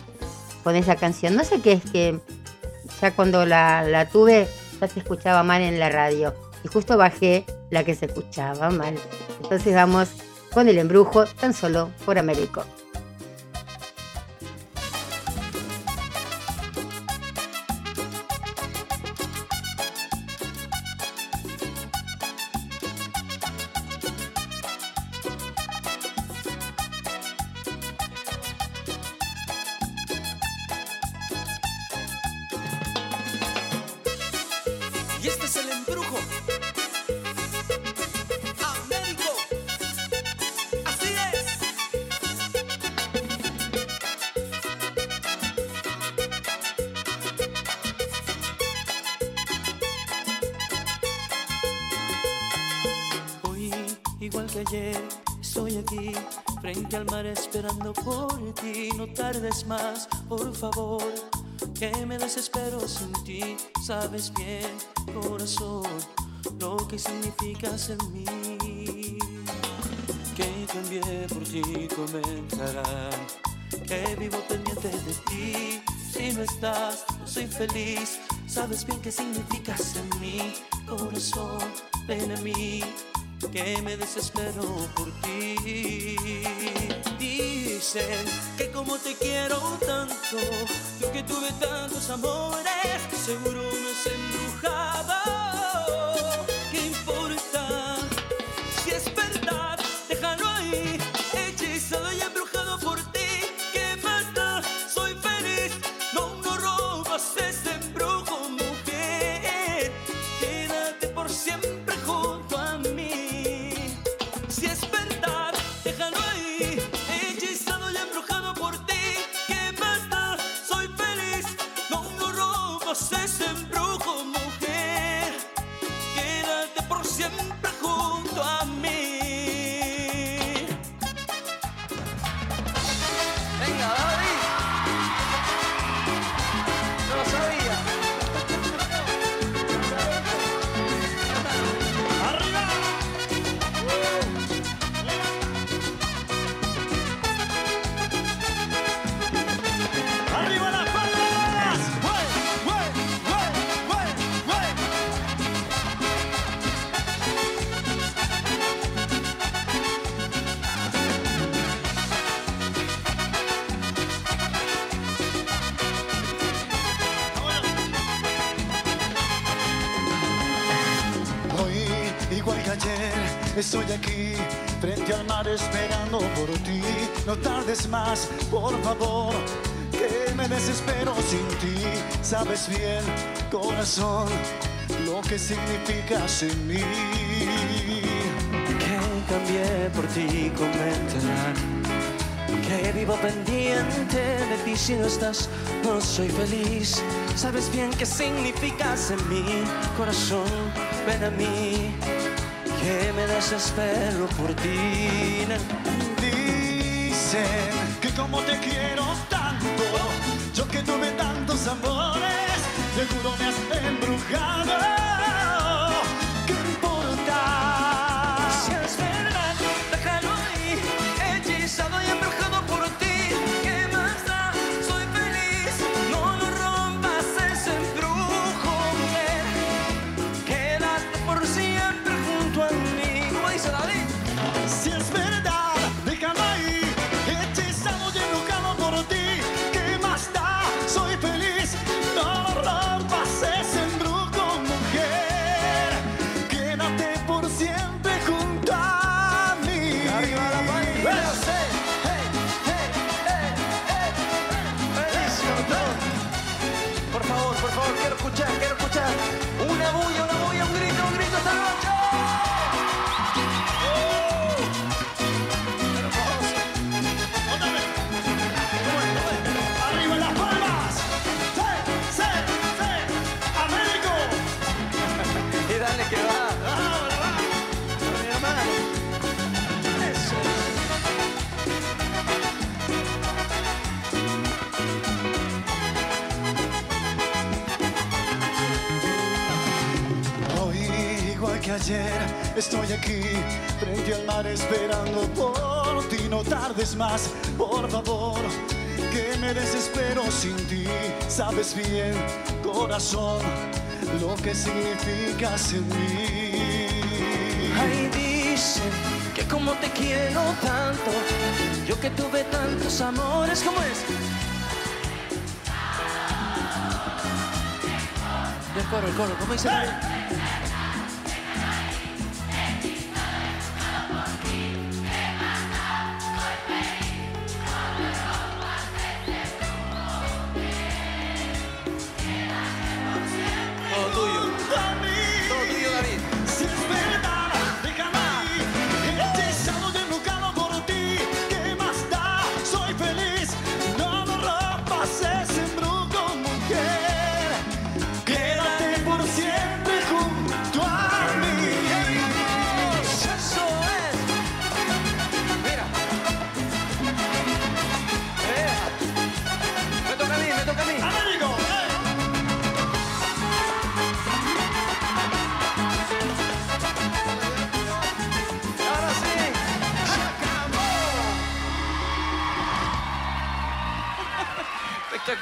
con esa canción. No sé qué es que ya cuando la, la tuve ya se escuchaba mal en la radio y justo bajé la que se escuchaba mal. Entonces vamos con el embrujo tan solo por Américo. Favor, que me desespero sin ti. Sabes bien, corazón, lo que significas en mí. Que cambié por ti, comentarán. Que vivo pendiente de ti. Si no estás, no soy feliz. Sabes bien qué significas en mí, corazón. Ven a mí, que me desespero por ti. Que como te quiero tanto, yo que tuve tantos amores, seguro me has significas en mí. que cambié por ti, comentarán que vivo pendiente de ti si no estás, no soy feliz. Sabes bien qué significas en mi corazón, ven a mí, que me desespero por ti. Dicen que como te quiero tanto, yo que tuve tantos amores, seguro me has embrujado. Una bulla, una ayer. Estoy aquí, frente al mar, esperando por ti. No tardes más, por favor, que me desespero sin ti. Sabes bien, corazón, lo que significas en mí. Ay, dicen que como te quiero tanto, yo que tuve tantos amores, ¿cómo es? El coro, el coro, ¿cómo dice?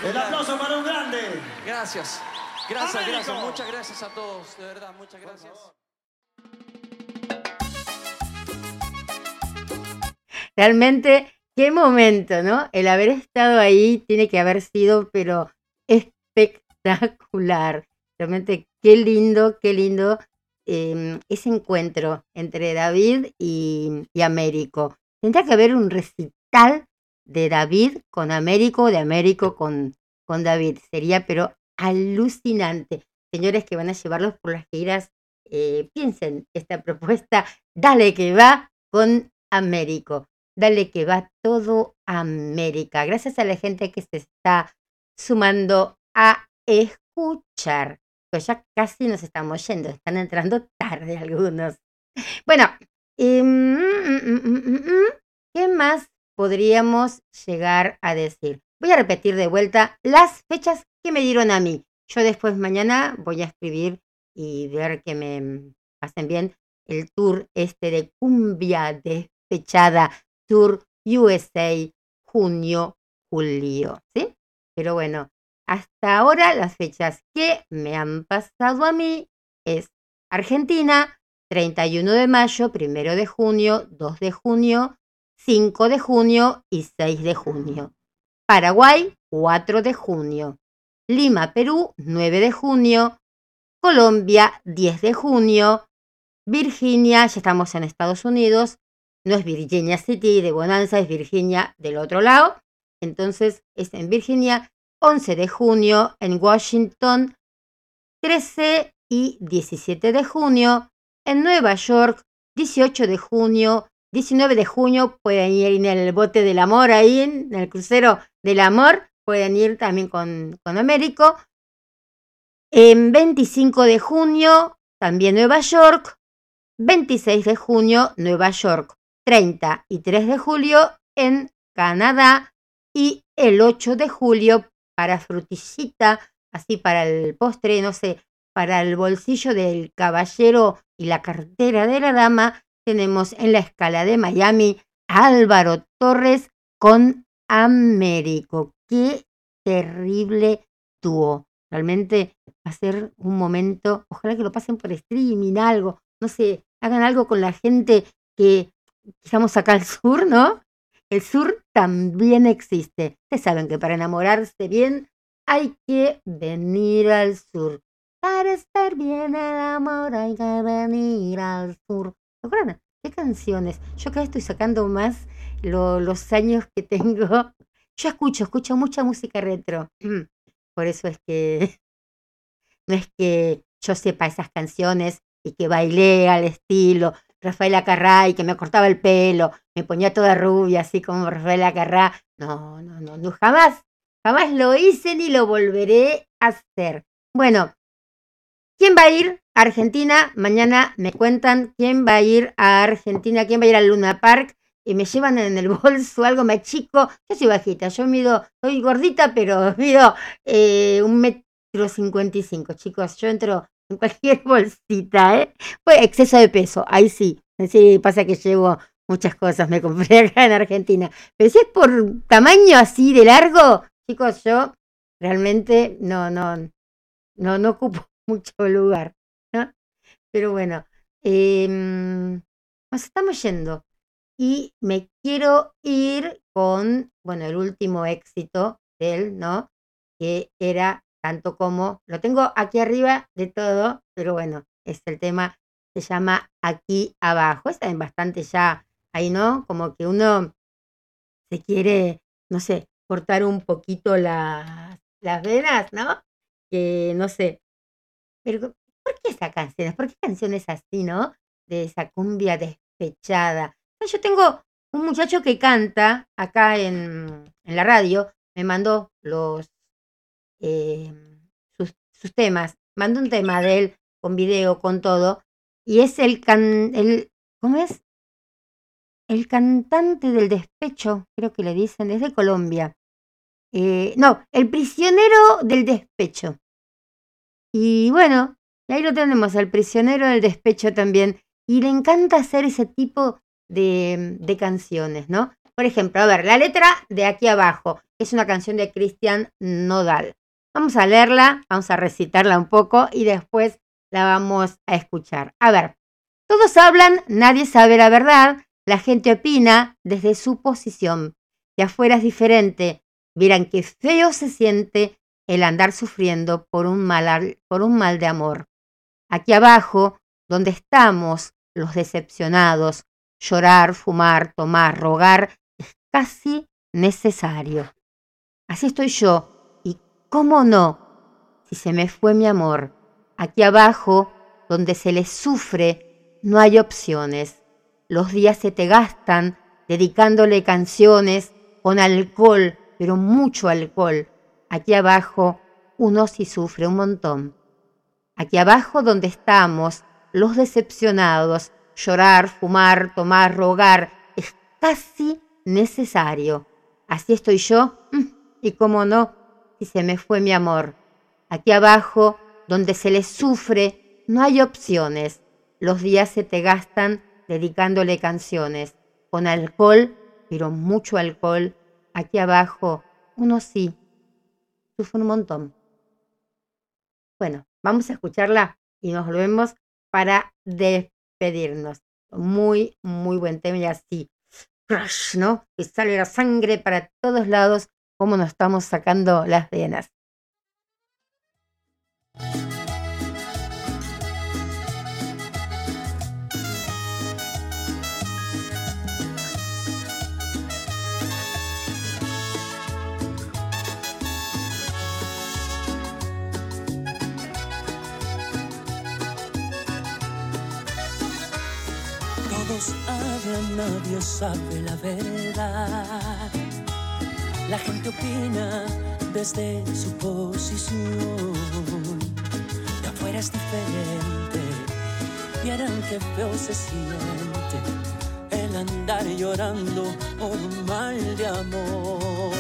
El aplauso para un grande. Gracias. Gracias, Américo. gracias. Muchas gracias a todos. De verdad, muchas gracias. Realmente, qué momento, ¿no? El haber estado ahí tiene que haber sido, pero espectacular. Realmente, qué lindo, qué lindo eh, ese encuentro entre David y, y Américo. Tendría que haber un recital de David con Américo, de Américo con, con David. Sería, pero alucinante. Señores que van a llevarlos por las giras, eh, piensen esta propuesta, dale que va con Américo. Dale que va todo América. Gracias a la gente que se está sumando a escuchar. Pues ya casi nos estamos yendo. Están entrando tarde algunos. Bueno, em, mm, mm, mm, ¿qué más podríamos llegar a decir? Voy a repetir de vuelta las fechas que me dieron a mí. Yo después mañana voy a escribir y ver que me pasen bien el tour este de cumbia despechada Tour USA junio, julio, ¿sí? Pero bueno, hasta ahora las fechas que me han pasado a mí es Argentina, 31 de mayo, 1 de junio, 2 de junio, 5 de junio y 6 de junio. Paraguay, 4 de junio. Lima, Perú, 9 de junio. Colombia, 10 de junio. Virginia, ya estamos en Estados Unidos, no es Virginia City de Bonanza, es Virginia del otro lado. Entonces es en Virginia, 11 de junio, en Washington, 13 y 17 de junio, en Nueva York, 18 de junio, 19 de junio, pueden ir en el bote del amor ahí, en el crucero del amor, pueden ir también con, con Américo. En 25 de junio, también Nueva York, 26 de junio, Nueva York. 30 y 3 de julio en Canadá y el 8 de julio para frutillita, así para el postre, no sé, para el bolsillo del caballero y la cartera de la dama, tenemos en la escala de Miami Álvaro Torres con Américo. Qué terrible dúo. Realmente va a ser un momento, ojalá que lo pasen por streaming, algo, no sé, hagan algo con la gente que estamos acá al sur, ¿no? El sur también existe. Ustedes saben que para enamorarse bien hay que venir al sur. Para estar bien el amor hay que venir al sur. ¿Se acuerdan? ¿Qué canciones? Yo acá estoy sacando más lo- los años que tengo. Yo escucho, escucho mucha música retro. Por eso es que no es que yo sepa esas canciones y que bailé al estilo Rafael Acarrá y que me cortaba el pelo, me ponía toda rubia, así como Rafael Acarrá. No, no, no, no, jamás, jamás lo hice ni lo volveré a hacer. Bueno, ¿quién va a ir Argentina? Mañana me cuentan quién va a ir a Argentina, quién va a ir al Luna Park y me llevan en el bolso algo más chico. Yo soy bajita, yo mido, soy gordita, pero mido eh, un metro cincuenta y cinco, chicos. Yo entro en cualquier bolsita, ¿eh? Pues exceso de peso, ahí sí. Sí, pasa que llevo muchas cosas, me compré acá en Argentina. Pero si es por tamaño así de largo, chicos, yo realmente no, no, no, no ocupo mucho lugar. Pero bueno, em, nos estamos yendo. Y me quiero ir con, bueno, el último éxito de él, ¿no? Que era tanto como, lo tengo aquí arriba de todo, pero bueno, es el tema, se llama Aquí abajo. Está bastante ya ahí, ¿no? Como que uno se quiere, no sé, cortar un poquito las, las venas, ¿no? Que no sé. Pero, ¿por qué esa canción? ¿Por qué canciones así, no? De esa cumbia despechada. Yo tengo un muchacho que canta acá en, la radio, me mandó los eh, sus, temas, mandó un tema de él con video, con todo, y es el can, ¿cómo es? El cantante del despecho, creo que le dicen, es de Colombia. Eh, no, el prisionero del despecho. Y bueno, y ahí lo tenemos, el prisionero del despecho también. Y le encanta hacer ese tipo de, canciones, ¿no? Por ejemplo, a ver, la letra de aquí abajo es una canción de Cristian Nodal. Vamos a leerla, vamos a recitarla un poco y después la vamos a escuchar. A ver, todos hablan, nadie sabe la verdad, la gente opina desde su posición. De afuera es diferente, verán qué feo se siente el andar sufriendo por un mal, por un mal de amor. Aquí abajo, donde estamos los decepcionados, llorar, fumar, tomar, rogar, es casi necesario. Así estoy yo, y cómo no, si se me fue mi amor. Aquí abajo, donde se le sufre, no hay opciones. Los días se te gastan dedicándole canciones con alcohol, pero mucho alcohol. Aquí abajo uno sí sufre un montón. Aquí abajo donde estamos, los decepcionados, llorar, fumar, tomar, rogar, es casi necesario. Así estoy yo, mm, y cómo no, si se me fue mi amor. Aquí abajo, donde se le sufre, no hay opciones. Los días se te gastan dedicándole canciones, con alcohol, pero mucho alcohol. Aquí abajo, uno sí, sufre un montón. Bueno, vamos a escucharla y nos volvemos para despedirnos. Muy, muy buen tema y así, crush, ¿no? Que sale la sangre para todos lados, como nos estamos sacando las venas. Nadie sabe la verdad. La gente opina desde su posición. De afuera es diferente. Vieran qué feo se siente el andar llorando por un mal de amor.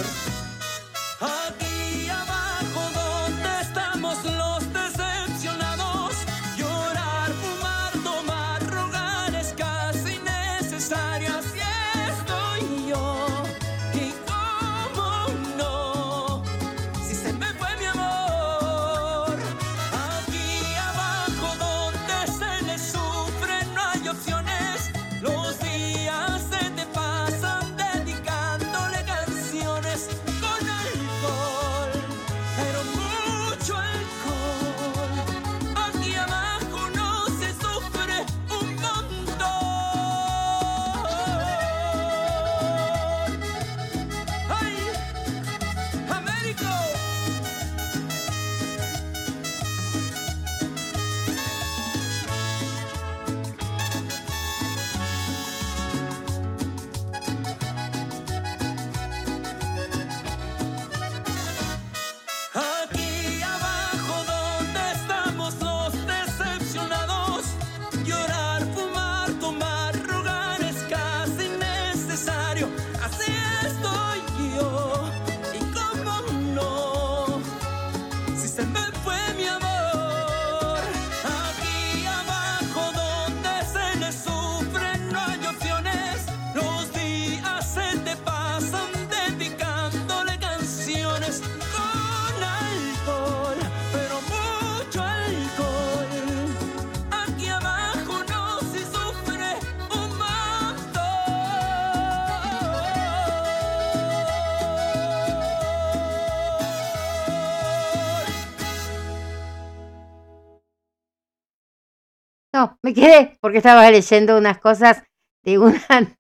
No, me quedé porque estaba leyendo unas cosas de una,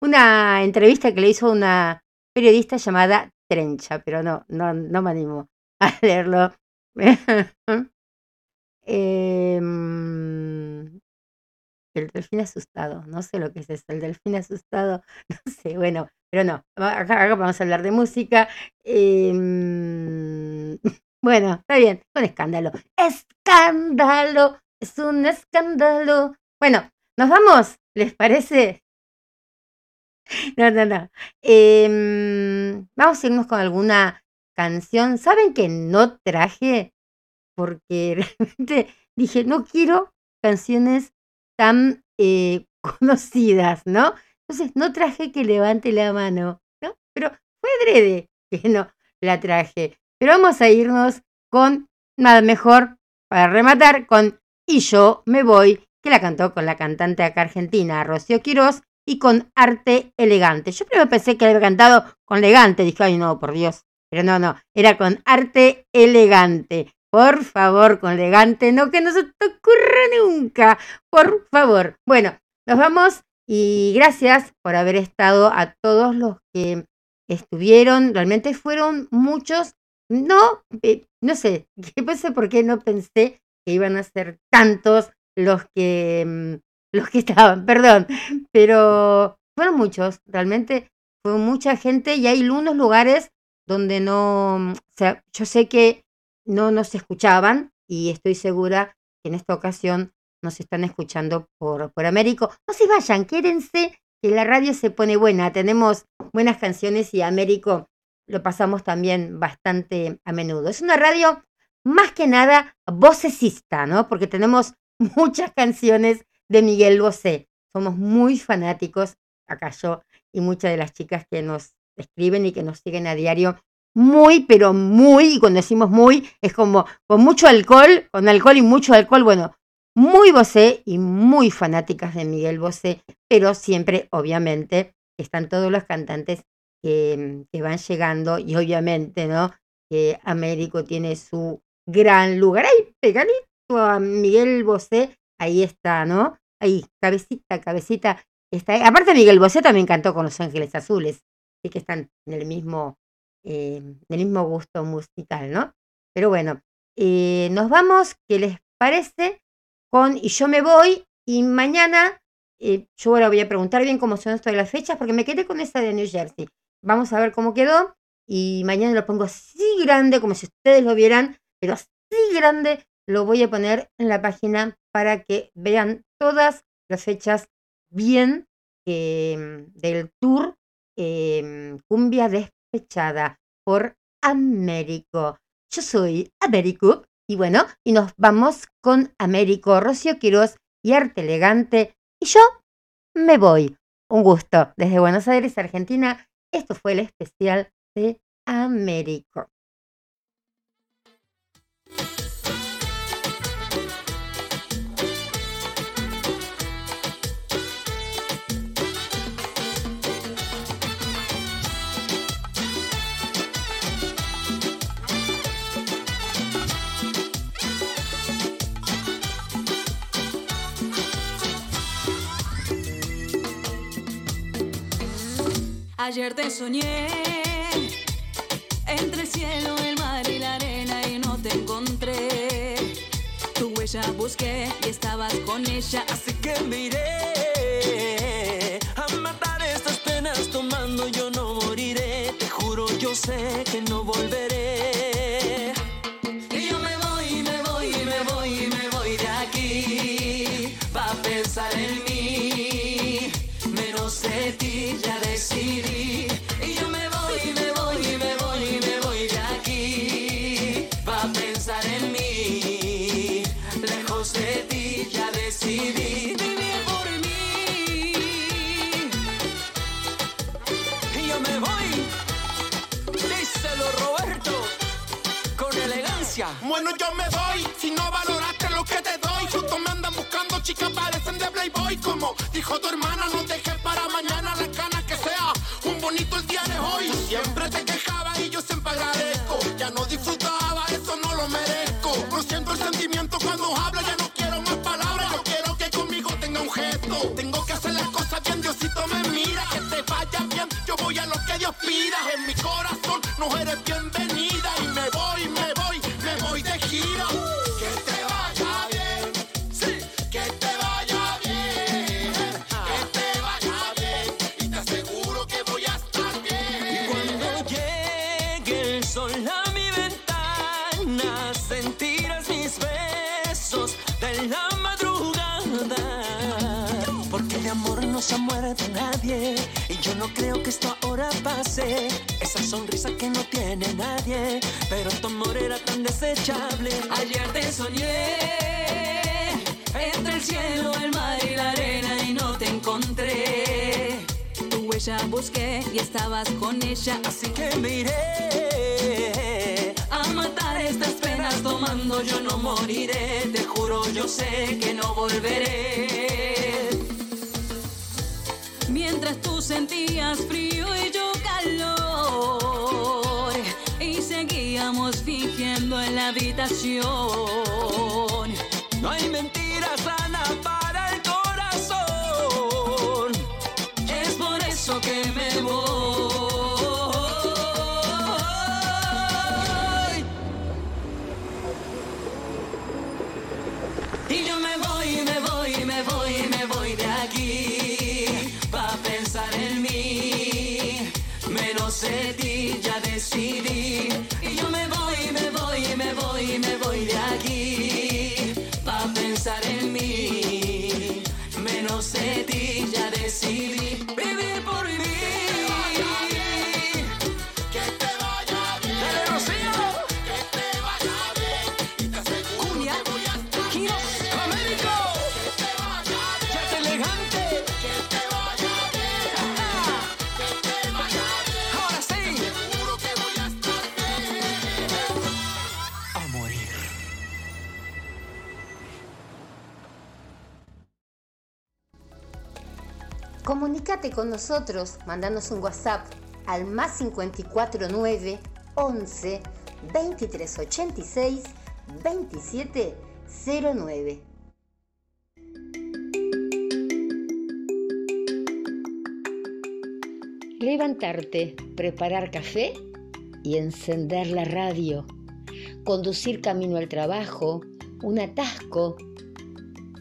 una entrevista que le hizo una periodista llamada Trencha, pero no, no, no me animo a leerlo. Em, el delfín asustado, no sé lo que es eso, el delfín asustado, no sé, bueno, pero no, acá, vamos a hablar de música. Em, bueno, está bien, un escándalo. ¡Escándalo! Es un escándalo. Bueno, ¿nos vamos? ¿Les parece? No, no, no. Em, vamos a irnos con alguna canción. ¿Saben que no traje? Porque realmente dije, no quiero canciones tan eh, conocidas, ¿no? Entonces no traje que levante la mano, ¿no? Pero fue adrede que no la traje. Pero vamos a irnos con nada mejor para rematar con Y yo me voy, que la cantó con la cantante acá argentina Rocío Quirós y con Arte Elegante. Yo primero pensé que había cantado con Elegante, dije, ay no, por Dios. Pero no, no, era con Arte Elegante. Por favor, con Elegante, no que no se te ocurra nunca. Por favor. Bueno, nos vamos y gracias por haber estado a todos los que estuvieron. Realmente fueron muchos. No, eh, no sé, qué pensé por qué no pensé que iban a ser tantos los que mm, los que estaban, perdón, pero fueron muchos, realmente fue mucha gente y hay unos lugares donde no, mm, o sea, yo sé que no nos escuchaban y estoy segura que en esta ocasión nos están escuchando por, por Américo. No se vayan, quédense, que la radio se pone buena, tenemos buenas canciones y Américo lo pasamos también bastante a menudo. Es una radio más que nada vocecista, ¿no? Porque tenemos muchas canciones de Miguel Bosé. Somos muy fanáticos, acá yo y muchas de las chicas que nos escriben y que nos siguen a diario, muy, pero muy, y cuando decimos muy, es como con mucho alcohol, con alcohol y mucho alcohol, bueno, muy Bosé y muy fanáticas de Miguel Bosé, pero siempre, obviamente, están todos los cantantes que, van llegando y obviamente, ¿no? Que Américo tiene su gran lugar. Ahí, pegadito a Miguel Bosé, ahí está, ¿no? Ahí, cabecita, cabecita. Está. Aparte, Miguel Bosé también cantó con Los Ángeles Azules, así que están en el mismo, eh, en el mismo gusto musical, ¿no? Pero bueno, eh, nos vamos, ¿qué les parece? Con Y yo me voy, y mañana, eh, yo ahora voy a preguntar bien cómo son esto de las fechas, porque me quedé con esa de New Jersey. Vamos a ver cómo quedó, y mañana lo pongo así grande, como si ustedes lo vieran, pero así grande, lo voy a poner en la página para que vean todas las fechas bien eh, del tour eh, Cumbia Despechada por Américo. Yo soy Américo y bueno, y nos vamos con Américo, Rocío Quiroz y Arte Elegante. Y yo me voy. Un gusto. Desde Buenos Aires, Argentina, esto fue el especial de Américo. Ayer te soñé entre el cielo, el mar y la arena y no te encontré. Tu huella busqué y estabas con ella, así que miré a matar estas penas tomando yo no moriré. Te juro, yo sé que no volveré. Bueno, yo me voy. Si no valoraste lo que te doy, justo me andan buscando chicas, parecen de Playboy. Como dijo tu hermana, no dejes para mañana las ganas que sea. Un bonito el día de hoy. Siempre te quejaba y yo siempre agradezco. Ya no disfrutaba, eso no lo merezco. Pero siento el sentimiento cuando hablo, ya no quiero más palabras. Yo quiero que conmigo tenga un gesto. Tengo que hacer las cosas bien, Diosito me mira. Que te vaya bien, yo voy a lo que Dios pida. En mi corazón, no eres bienvenida. Esa sonrisa que no tiene nadie. Pero tu amor era tan desechable. Ayer te soñé entre el cielo, el mar y la arena y no te encontré. Tu huella busqué y estabas con ella, así Que me iré. a matar estas penas tomando yo no moriré. Te juro, yo sé que no volveré. Mientras tú sentías frío y yo y seguíamos fingiendo en la habitación. No hay Comunícate con nosotros, mandanos un WhatsApp al más 549 11 2386 2709. Levantarte, preparar café y encender la radio. Conducir camino al trabajo, un atasco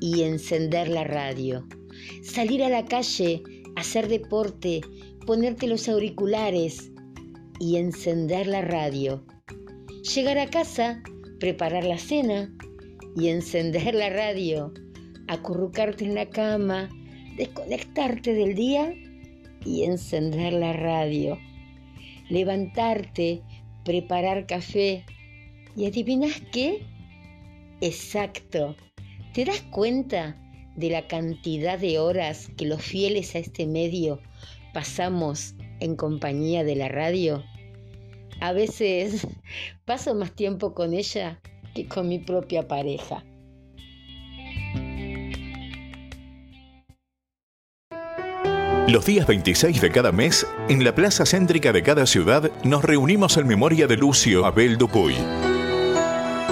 y encender la radio salir a la calle, hacer deporte, ponerte los auriculares y encender la radio. Llegar a casa, preparar la cena y encender la radio. Acurrucarte en la cama, desconectarte del día y encender la radio. Levantarte, preparar café y adivinas qué? Exacto. ¿Te das cuenta? De la cantidad de horas que los fieles a este medio pasamos en compañía de la radio. A veces paso más tiempo con ella que con mi propia pareja. Los días 26 de cada mes, en la plaza céntrica de cada ciudad, nos reunimos en memoria de Lucio Abel Dupuy.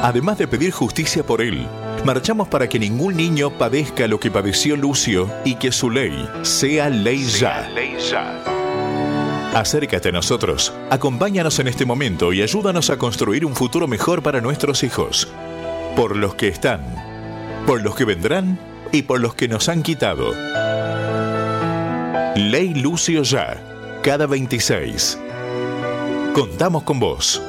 Además de pedir justicia por él, marchamos para que ningún niño padezca lo que padeció Lucio y que su ley sea ley ya. Acércate a nosotros, acompáñanos en este momento y ayúdanos a construir un futuro mejor para nuestros hijos. Por los que están, por los que vendrán y por los que nos han quitado. Ley Lucio Ya, cada 26. Contamos con vos.